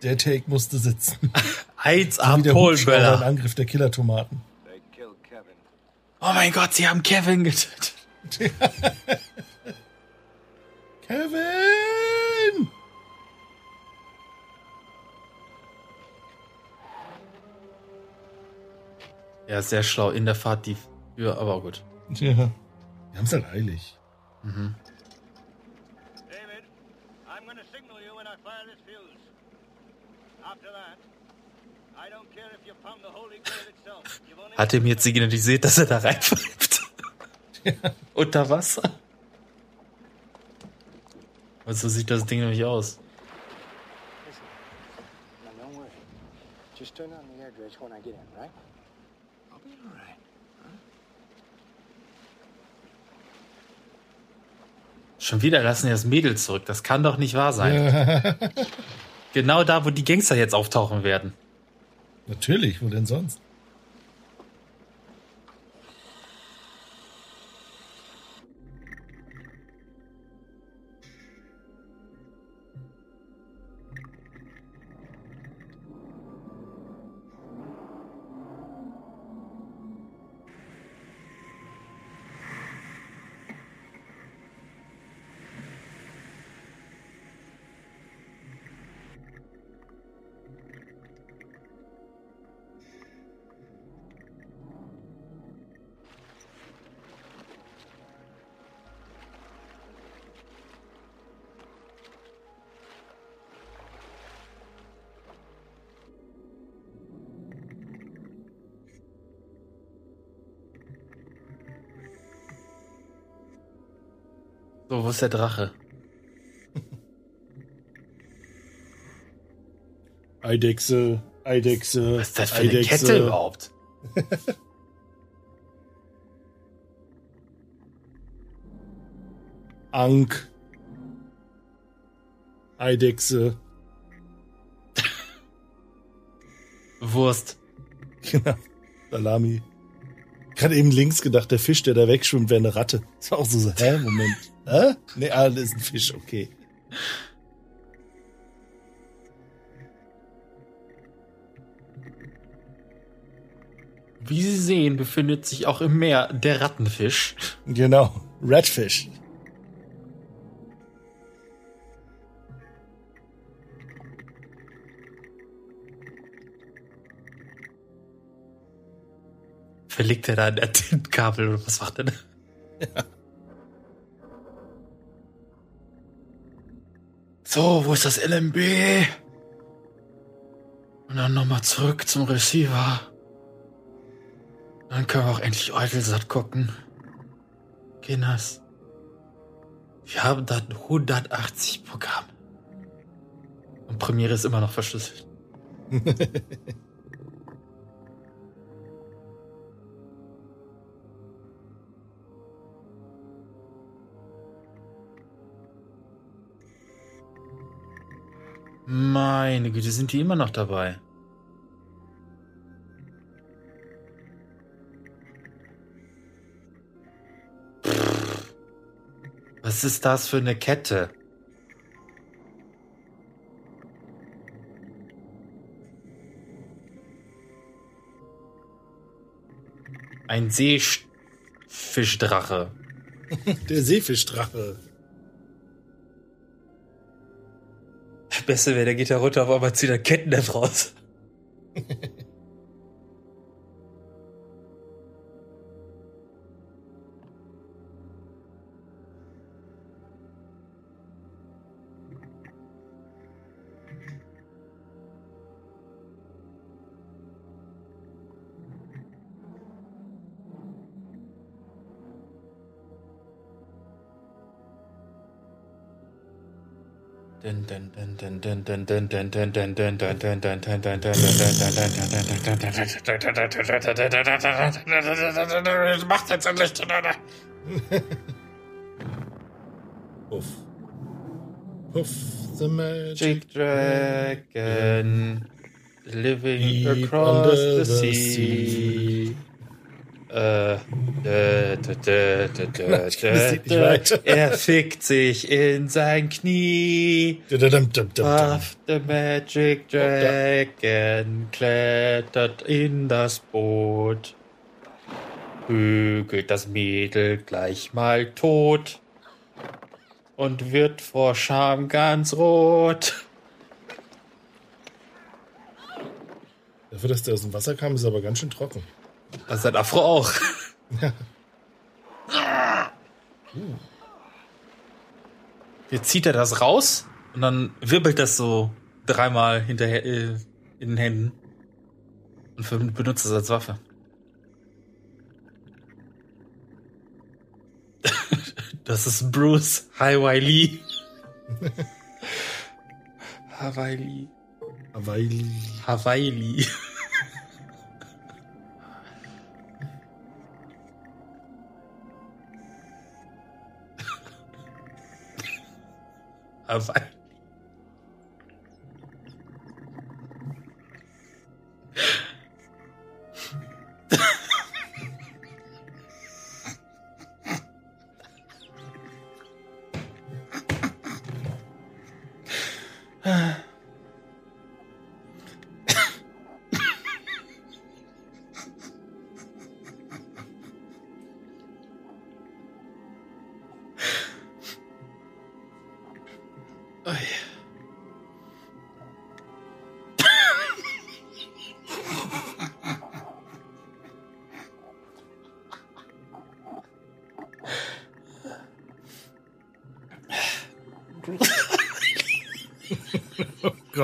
Der Take musste sitzen. <laughs> 1A Wie der Hubschrauber Polböller. im Angriff der Killertomaten. Oh mein Gott, sie haben Kevin getötet. <laughs> Kevin! Ja, sehr schlau. In der Fahrt die Tür, aber gut. Ja. Die haben es halt eilig. Mhm. Itself. You've only Hat ihm jetzt signalisiert, dass er da reinpfeift? <laughs> Unter Wasser? Und so sieht das Ding nämlich aus. Now, don't worry. Just turn on the air dredge when I get in, right? I'll be all right. Schon wieder lassen die das Mädel zurück. Das kann doch nicht wahr sein. <laughs> Genau da, wo die Gangster jetzt auftauchen werden. Natürlich, wo denn sonst? Ist der Drache? Eidechse, Eidechse. Was ist das für eine Kette überhaupt? <laughs> Ank. Eidechse. Wurst. Genau. Salami. Gerade eben links gedacht, der Fisch, der da wegschwimmt, wäre eine Ratte. Das war auch so, so hä, Moment. <laughs> Hä? Nee, ah, das ist ein Fisch, okay. Wie Sie sehen, befindet sich auch im Meer der Rattenfisch. Genau. Redfish. Verlegt er da ein Tintenkabel oder was macht er da? So, wo ist das LMB? Und dann nochmal zurück zum Receiver. Dann können wir auch endlich Eutelsat gucken. Kinders. Wir haben da 180 Programme. Und Premiere ist immer noch verschlüsselt. <laughs> Meine Güte, sind die immer noch dabei? Pff. Was ist das für eine Kette? Ein Seefischdrache. <laughs> Der Seefischdrache. Beste wäre, der geht da runter, auf einmal zieht er Kettennetz raus. <laughs> Macht jetzt endlich. Puff. Puff the magic Dragon living across the sea. Äh, dä, dä, dä, Na, ich. Er fickt sich in sein Knie. Puff the Magic Dragon klettert in das Boot. Bügelt das Mädel gleich mal tot. Und wird vor Scham ganz rot. Dafür, dass der aus dem Wasser kam, ist er aber ganz schön trocken. Das ist ein Afro auch. Ja. Jetzt zieht er das raus und dann wirbelt das so dreimal hinterher äh, in den Händen und benutzt es als Waffe. <laughs> Das ist Bruce Highway Lee. Hawaii Lee. Hawaii. Hawaii of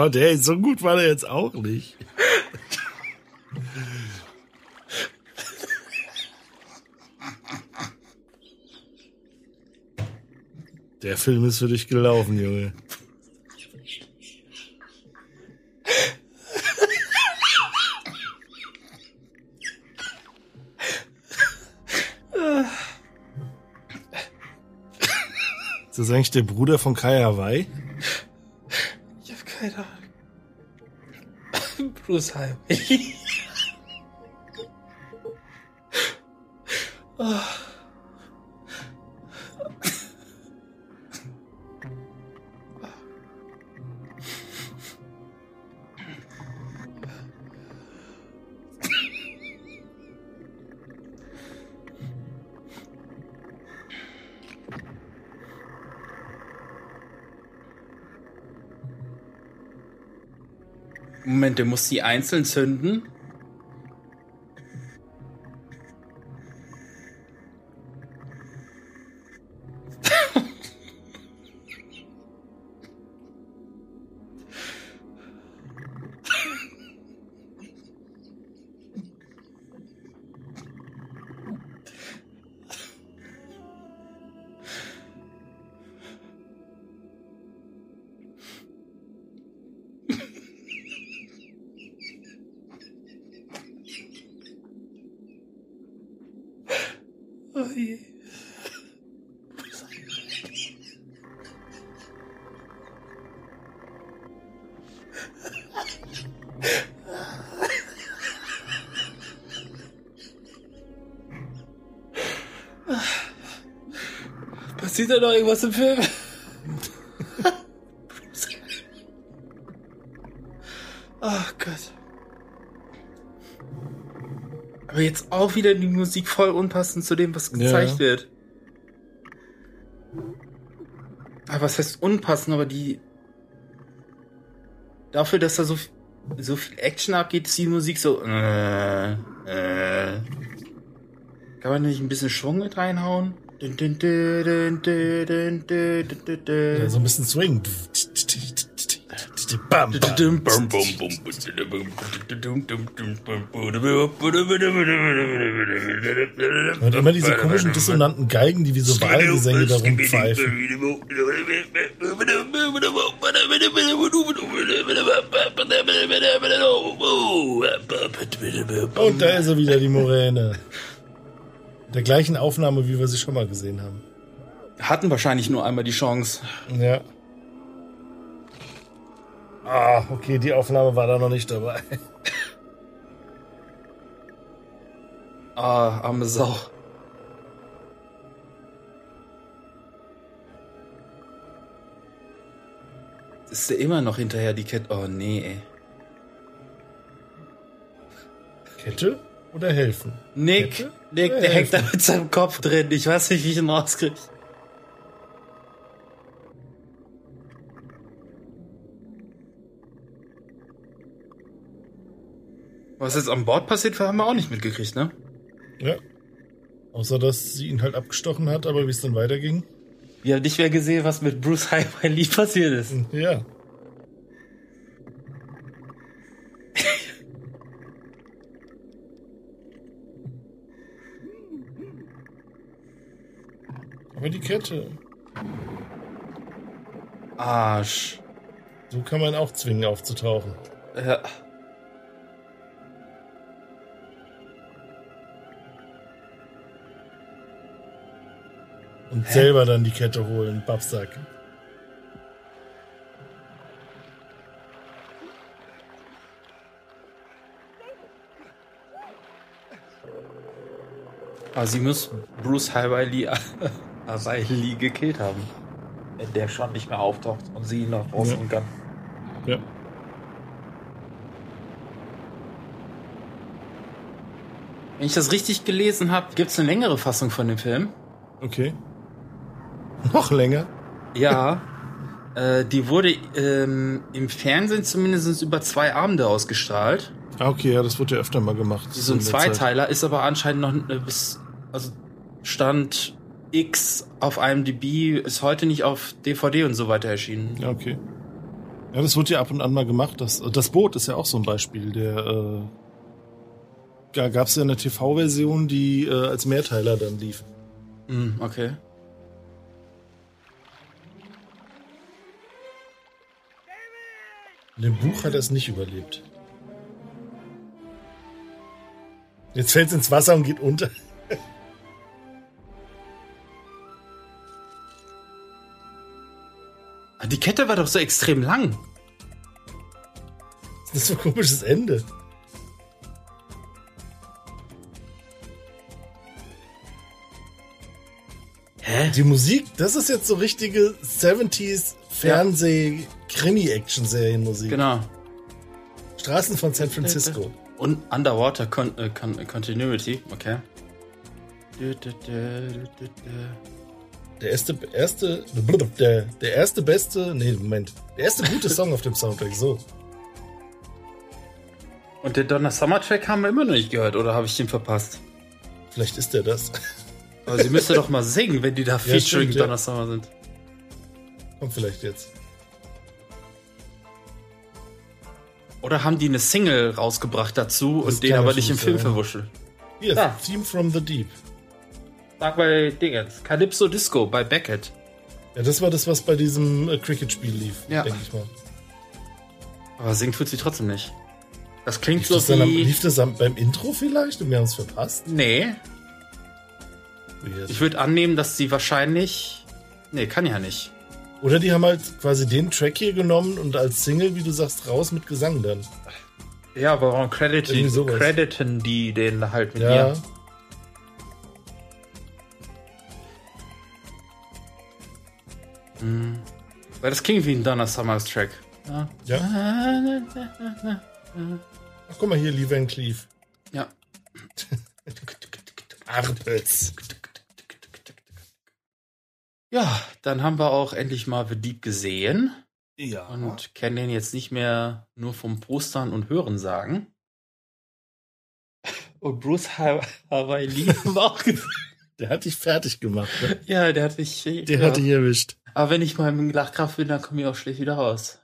Gott, ey, so gut war der jetzt auch nicht. Der Film ist für dich gelaufen, Junge. Ist das eigentlich der Bruder von Kai Hawaii? うるさ。und du sie einzeln zünden. Da noch irgendwas im Film? <laughs> Oh Gott. Aber jetzt auch wieder die Musik voll unpassend zu dem, was gezeigt Ja. wird. Aber was heißt unpassend, aber die. Dafür, dass da so, so viel Action abgeht, ist die Musik so. Äh, äh. Kann man nicht ein bisschen Schwung mit reinhauen? So ein bisschen Swing. Und immer diese komischen dissonanten Geigen, die wie so Wahlgesänge da rumpfeifen. Und da ist er wieder, die Moräne. Der gleichen Aufnahme, wie wir sie schon mal gesehen haben. Hatten wahrscheinlich nur einmal die Chance. Ja. Ah, okay, die Aufnahme war da noch nicht dabei. <laughs> Ah, arme Sau. Ist der immer noch hinterher, die Kette? Oh, nee, ey. Kette oder helfen? Nick, Kette Nick, der hängt da mit seinem Kopf drin. Ich weiß nicht, wie ich ihn rauskriege. Was jetzt an Bord passiert, haben wir auch nicht mitgekriegt, ne? Ja. Außer, dass sie ihn halt abgestochen hat, aber wie es dann weiterging. Wir haben nicht mehr gesehen, was mit Bruce Highway Lee passiert ist. Ja. Aber die Kette. Arsch. So kann man auch zwingen, aufzutauchen. Ja. Und selber dann die Kette holen, Babsack. Aber sie muss Bruce Highway <laughs> Lee gekillt haben. Wenn der schon nicht mehr auftaucht und sie ihn noch rausholen kann. Ja. Wenn ich das richtig gelesen habe, gibt es eine längere Fassung von dem Film. Okay. <laughs> Noch länger? Ja. äh, die wurde ähm, im Fernsehen zumindest über zwei Abende ausgestrahlt. Ah, okay, ja, das wurde ja öfter mal gemacht. So ein in der Zeit. Zweiteiler ist aber anscheinend noch äh, bis also Stand X auf IMDb ist heute nicht auf DVD und so weiter erschienen. Ja, okay. Ja, das wurde ja ab und an mal gemacht. Das, das Boot ist ja auch so ein Beispiel. Der äh, da gab es ja eine TV-Version, die äh, als Mehrteiler dann lief. Hm, okay. In dem Buch hat er es nicht überlebt. Jetzt fällt es ins Wasser und geht unter. Die Kette war doch so extrem lang. Das ist so ein komisches Ende. Hä? Die Musik, das ist jetzt so richtige 70s Fernseh-Krimi-Action-Serienmusik. Genau. Straßen von San Francisco. Und Underwater Con äh, Con Continuity, okay. Der erste, erste, der, der erste beste, nee, Moment. Der erste gute <laughs> Song auf dem Soundtrack, so. Und den Donna Summer Track haben wir immer noch nicht gehört, oder habe ich den verpasst? Vielleicht ist der das. Aber sie müsste doch mal singen, wenn die da <laughs> featuring stimmt, ja. Summer sind. Kommt vielleicht jetzt. Oder haben die eine Single rausgebracht dazu Das und den aber nicht im Film sein. verwuschelt? Hier, Da. Theme from the Deep. Sag bei Dingens. Calypso Disco bei Beckett. Ja, das war das, was bei diesem äh, Cricket-Spiel lief, Ja. denke ich mal. Aber singen tut sie trotzdem nicht. Das klingt Lief so das, dann am, wie... lief das am, beim Intro vielleicht und wir haben es verpasst? Nee. Weird. Ich würde annehmen, dass sie wahrscheinlich... Nee, kann ja nicht. Oder die haben halt quasi den Track hier genommen und als Single, wie du sagst, raus mit Gesang dann. Ja, aber warum crediten, crediten die den halt mit Ja. ihr? Weil das klingt wie ein Donna Summers Track. Ja. Ja. Ach, guck mal hier, Lee Van Cleef. Ja. Arpels. Ja, dann haben wir auch endlich mal The Deep gesehen. Ja. Und kennen den jetzt nicht mehr nur vom Postern und Hören sagen. Und Bruce Ha- Hawaii Lee <laughs> war auch gesehen. Der hat dich fertig gemacht. Ne? Ja, der hat mich. Der ja. hat dich erwischt. Aber wenn ich mal im Lachkraft bin, dann komme ich auch schlecht wieder raus.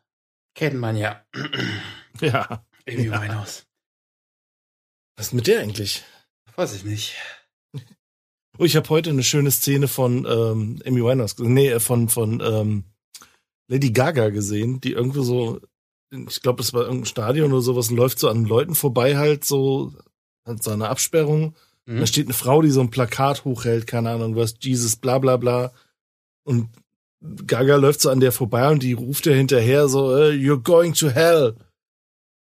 Kennt man ja. <clears throat> Ja. Amy Ja. Winehouse. Was ist mit der eigentlich? Weiß ich nicht. Oh, ich habe heute eine schöne Szene von ähm, Amy Winehouse, gesehen. nee, äh, von von ähm, Lady Gaga gesehen, die irgendwo so, ich glaube, es war irgendein Stadion oder sowas, und läuft so an Leuten vorbei halt so, hat so eine Absperrung. Mhm. Da steht eine Frau, die so ein Plakat hochhält, keine Ahnung was, Jesus, bla bla bla. Und Gaga läuft so an der vorbei und die ruft ihr hinterher so, äh, you're going to hell.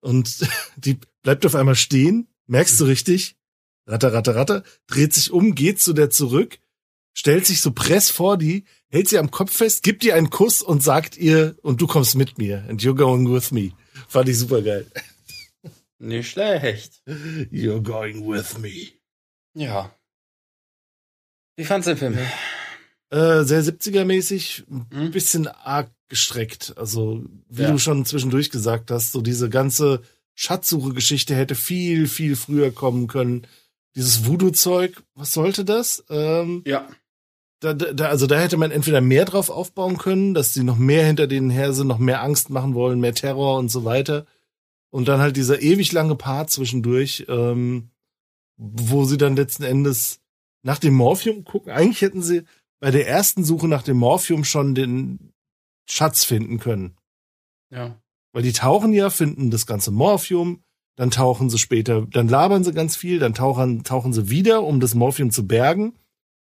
Und <laughs> die bleibt auf einmal stehen, merkst du richtig, ratter, ratter, ratter, dreht sich um, geht zu der zurück, stellt sich so press vor die, hält sie am Kopf fest, gibt ihr einen Kuss und sagt ihr, und du kommst mit mir, and you're going with me. Fand ich super geil. Nicht schlecht. You're going with me. Ja. Wie fandst du den Film? <laughs> Äh, sehr 70er-mäßig, ein bisschen arg gestreckt. Also, wie Ja. du schon zwischendurch gesagt hast, so diese ganze Schatzsuche-Geschichte hätte viel, viel früher kommen können. Dieses Voodoo-Zeug, was sollte das? Ähm, ja. Da, da, also da hätte man entweder mehr drauf aufbauen können, dass sie noch mehr hinter denen her sind, noch mehr Angst machen wollen, mehr Terror und so weiter. Und dann halt dieser ewig lange Part zwischendurch, ähm, wo sie dann letzten Endes nach dem Morphium gucken. Eigentlich hätten sie bei der ersten Suche nach dem Morphium schon den Schatz finden können. Ja. Weil die tauchen ja, finden das ganze Morphium, dann tauchen sie später, dann labern sie ganz viel, dann tauchen, tauchen sie wieder, um das Morphium zu bergen.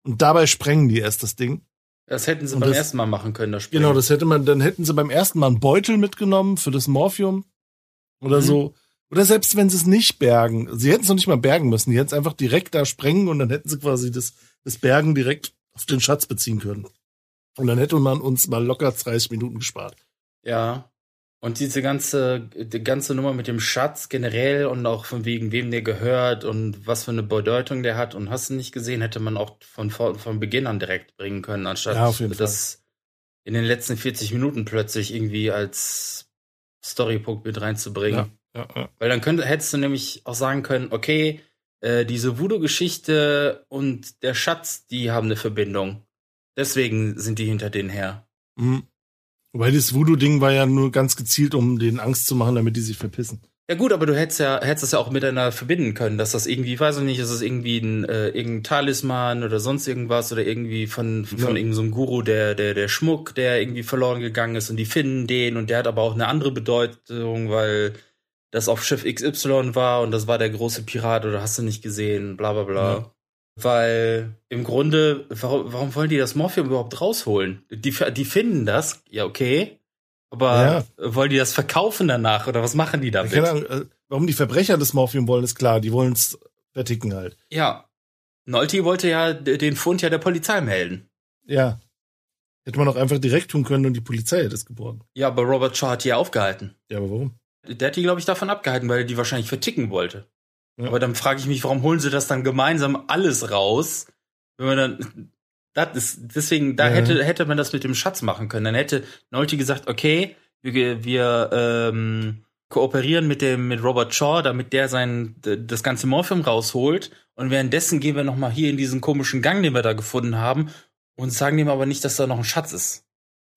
Und dabei sprengen die erst das Ding. Das hätten sie Und beim das- ersten Mal machen können, das Spiel. Genau, das hätte man, dann hätten sie beim ersten Mal einen Beutel mitgenommen für das Morphium oder Mhm. so. Oder selbst wenn sie es nicht bergen, sie hätten es noch nicht mal bergen müssen, die hätten es einfach direkt da sprengen und dann hätten sie quasi das, das Bergen direkt auf den Schatz beziehen können. Und dann hätte man uns mal locker 30 Minuten gespart. Ja. Und diese ganze, die ganze Nummer mit dem Schatz generell und auch von wegen wem der gehört und was für eine Bedeutung der hat und hast du nicht gesehen, hätte man auch von, von, von Beginn an direkt bringen können, anstatt Ja, das in den letzten 40 Minuten plötzlich irgendwie als Storypunkt mit reinzubringen. Ja, ja. Weil dann könnte, hättest du nämlich auch sagen können, okay, äh, diese Voodoo-Geschichte und der Schatz, die haben eine Verbindung. Deswegen sind die hinter denen her. Mhm. Wobei das Voodoo-Ding war ja nur ganz gezielt, um denen Angst zu machen, damit die sich verpissen. Ja gut, aber du hättest ja, hättest es ja auch miteinander verbinden können, dass das irgendwie, weiß ich nicht, ist es irgendwie ein äh, irgendein Talisman oder sonst irgendwas oder irgendwie von von Ja. irgendeinem so einem Guru der der der Schmuck, der irgendwie verloren gegangen ist und die finden den und der hat aber auch eine andere Bedeutung, weil das auf Schiff XY war und das war der große Pirat oder hast du nicht gesehen, bla bla bla. Ja. Weil im Grunde, warum, warum wollen die das Morphium überhaupt rausholen? Die, die finden das, ja okay, aber Ja. wollen die das verkaufen danach oder was machen die damit? Keine Ahnung, äh, warum die Verbrecher das Morphium wollen, ist klar. Die wollen es verticken halt. Ja. Nolte wollte ja den Fund ja der Polizei melden. Ja. Hätte man auch einfach direkt tun können und die Polizei hätte es geborgen. Ja, aber Robert Shaw hat die ja aufgehalten. Ja, aber warum? Der hat die, glaube ich, davon abgehalten, weil er die wahrscheinlich verticken wollte. Ja. Aber dann frage ich mich, warum holen sie das dann gemeinsam alles raus? Wenn man dann. Das ist, deswegen, da Ja. hätte, hätte man das mit dem Schatz machen können. Dann hätte Nolte gesagt, okay, wir, wir ähm, kooperieren mit dem mit Robert Shaw, damit der sein das ganze Morphium rausholt. Und währenddessen gehen wir noch mal hier in diesen komischen Gang, den wir da gefunden haben, und sagen dem aber nicht, dass da noch ein Schatz ist.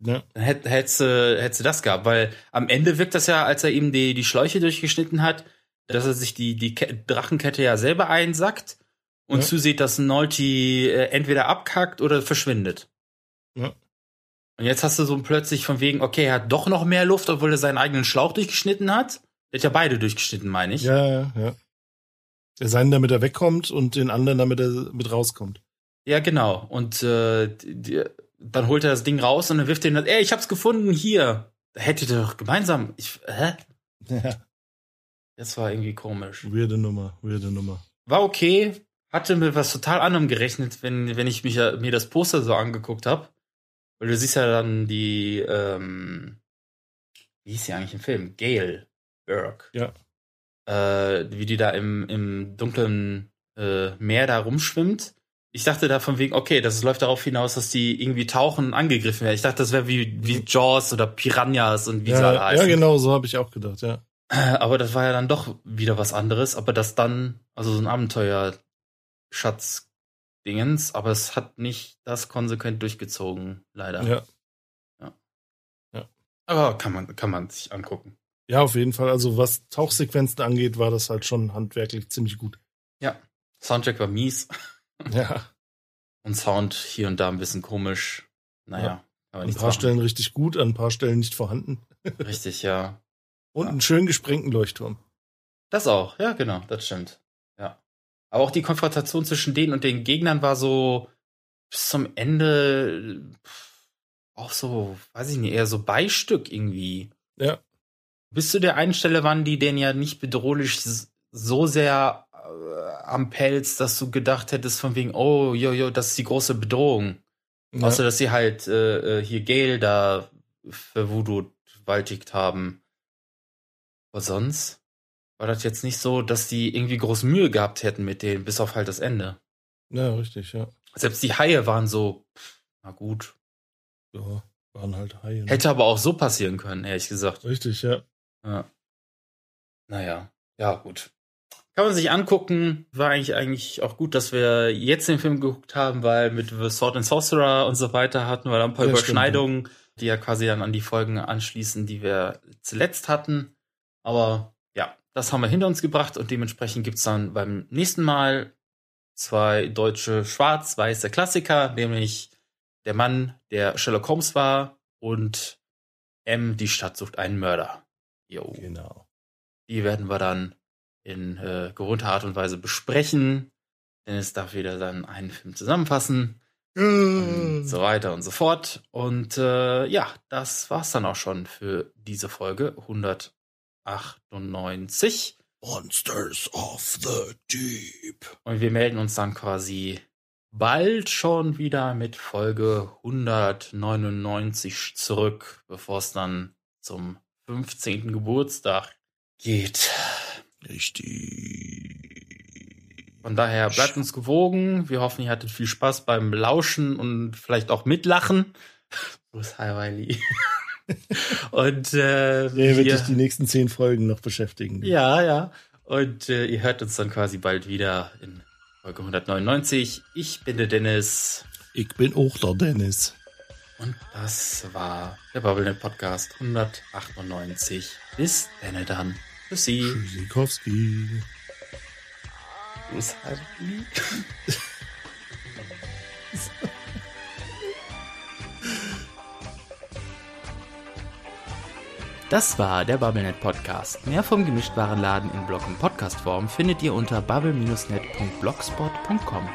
Ja. Dann hätt- hättest du das gehabt, weil am Ende wirkt das ja, als er ihm die, die Schläuche durchgeschnitten hat, dass er sich die, die Ke Drachenkette ja selber einsackt und Ja. zusieht, dass Nolti äh, entweder abkackt oder verschwindet. Ja. Und jetzt hast du so plötzlich von wegen, okay, er hat doch noch mehr Luft, obwohl er seinen eigenen Schlauch durchgeschnitten hat. Er hat ja beide durchgeschnitten, meine ich. Ja, ja, ja. Der seinen, damit er wegkommt und den anderen, damit er mit rauskommt. Ja, genau. Und äh, die, dann holt er das Ding raus und dann wirft er ihn, ey, ich hab's gefunden, hier. Da hättet ihr doch gemeinsam. Ich, hä? Ja. Das war irgendwie komisch. Weirde Nummer, weirde Nummer. War okay, hatte mit was total anderem gerechnet, wenn, wenn ich mich, mir das Poster so angeguckt habe. Weil du siehst ja dann die, ähm, wie hieß die eigentlich im Film? Gail Burke. Ja. Äh, wie die da im, im dunklen äh, Meer da rumschwimmt. Ich dachte da von wegen, okay, das läuft darauf hinaus, dass die irgendwie tauchen und angegriffen werden. Ich dachte, das wäre wie, wie Jaws oder Piranhas und wie sie alle Ja, heißen. ja, genau, so habe ich auch gedacht, ja. Aber das war ja dann doch wieder was anderes. Aber das dann, also so ein Abenteuer-Schatz-Dingens, aber es hat nicht das konsequent durchgezogen, leider. Ja. Ja. Ja. Aber kann man, kann man sich angucken. Ja, auf jeden Fall. Also was Tauchsequenzen angeht, war das halt schon handwerklich ziemlich gut. Ja. Soundtrack war mies. Ja. Und Sound hier und da ein bisschen komisch. Naja. Ja. An ein paar machen. Stellen richtig gut, an ein paar Stellen nicht vorhanden. Richtig, ja. Und einen schön gesprengten Leuchtturm. Das auch, ja, genau, das stimmt. Ja. Aber auch die Konfrontation zwischen denen und den Gegnern war so bis zum Ende auch so, weiß ich nicht, eher so Beistück irgendwie. Ja. Bis zu der einen Stelle waren die denn ja nicht bedrohlich so sehr am Pelz, dass du gedacht hättest von wegen, oh, jo, jo, das ist die große Bedrohung. Ja. Außer, dass sie halt äh, äh, hier Gale da verwudowaltigt haben. Aber sonst war das jetzt nicht so, dass die irgendwie groß Mühe gehabt hätten mit denen, bis auf halt das Ende. Ja, richtig, ja. Selbst die Haie waren so, na gut. Ja, waren halt Haie. ne? Hätte aber auch so passieren können, ehrlich gesagt. Richtig, ja. Ja. Naja, ja, gut. Kann man sich angucken. War eigentlich eigentlich auch gut, dass wir jetzt den Film geguckt haben, weil mit The Sword and Sorcerer und so weiter hatten wir da ein paar stimmt, Überschneidungen, die ja quasi dann an die Folgen anschließen, die wir zuletzt hatten. Aber ja, das haben wir hinter uns gebracht und dementsprechend gibt's dann beim nächsten Mal zwei deutsche schwarz-weiße Klassiker, nämlich Der Mann, der Sherlock Holmes war und M, die Stadt sucht einen Mörder. Jo. Genau. Die werden wir dann in äh, gewohnter Art und Weise besprechen. Dennis darf wieder dann einen Film zusammenfassen. Und so weiter und so fort. Und äh, ja, das war's dann auch schon für diese Folge 198. Monsters of the Deep. Und wir melden uns dann quasi bald schon wieder mit Folge 199 zurück, bevor es dann zum 15. Geburtstag geht. Richtig. Von daher bleibt uns gewogen. Wir hoffen, ihr hattet viel Spaß beim Lauschen und vielleicht auch mitlachen. <laughs> Bruce Highwiley. <laughs> und äh, Der wird wir- dich die nächsten zehn Folgen noch beschäftigen. ja, ja. Und äh, ihr hört uns dann quasi bald wieder in Folge 199. Ich bin der Dennis. Ich bin auch der Dennis. Und das war der Bubblenet Podcast 198. Bis dann dann. Tschüssi. Tschüssikowski. Das war der BubbleNet Podcast. Mehr vom Gemischtwarenladen in Blog- und Podcastform findet ihr unter bubble-net.blogspot.com.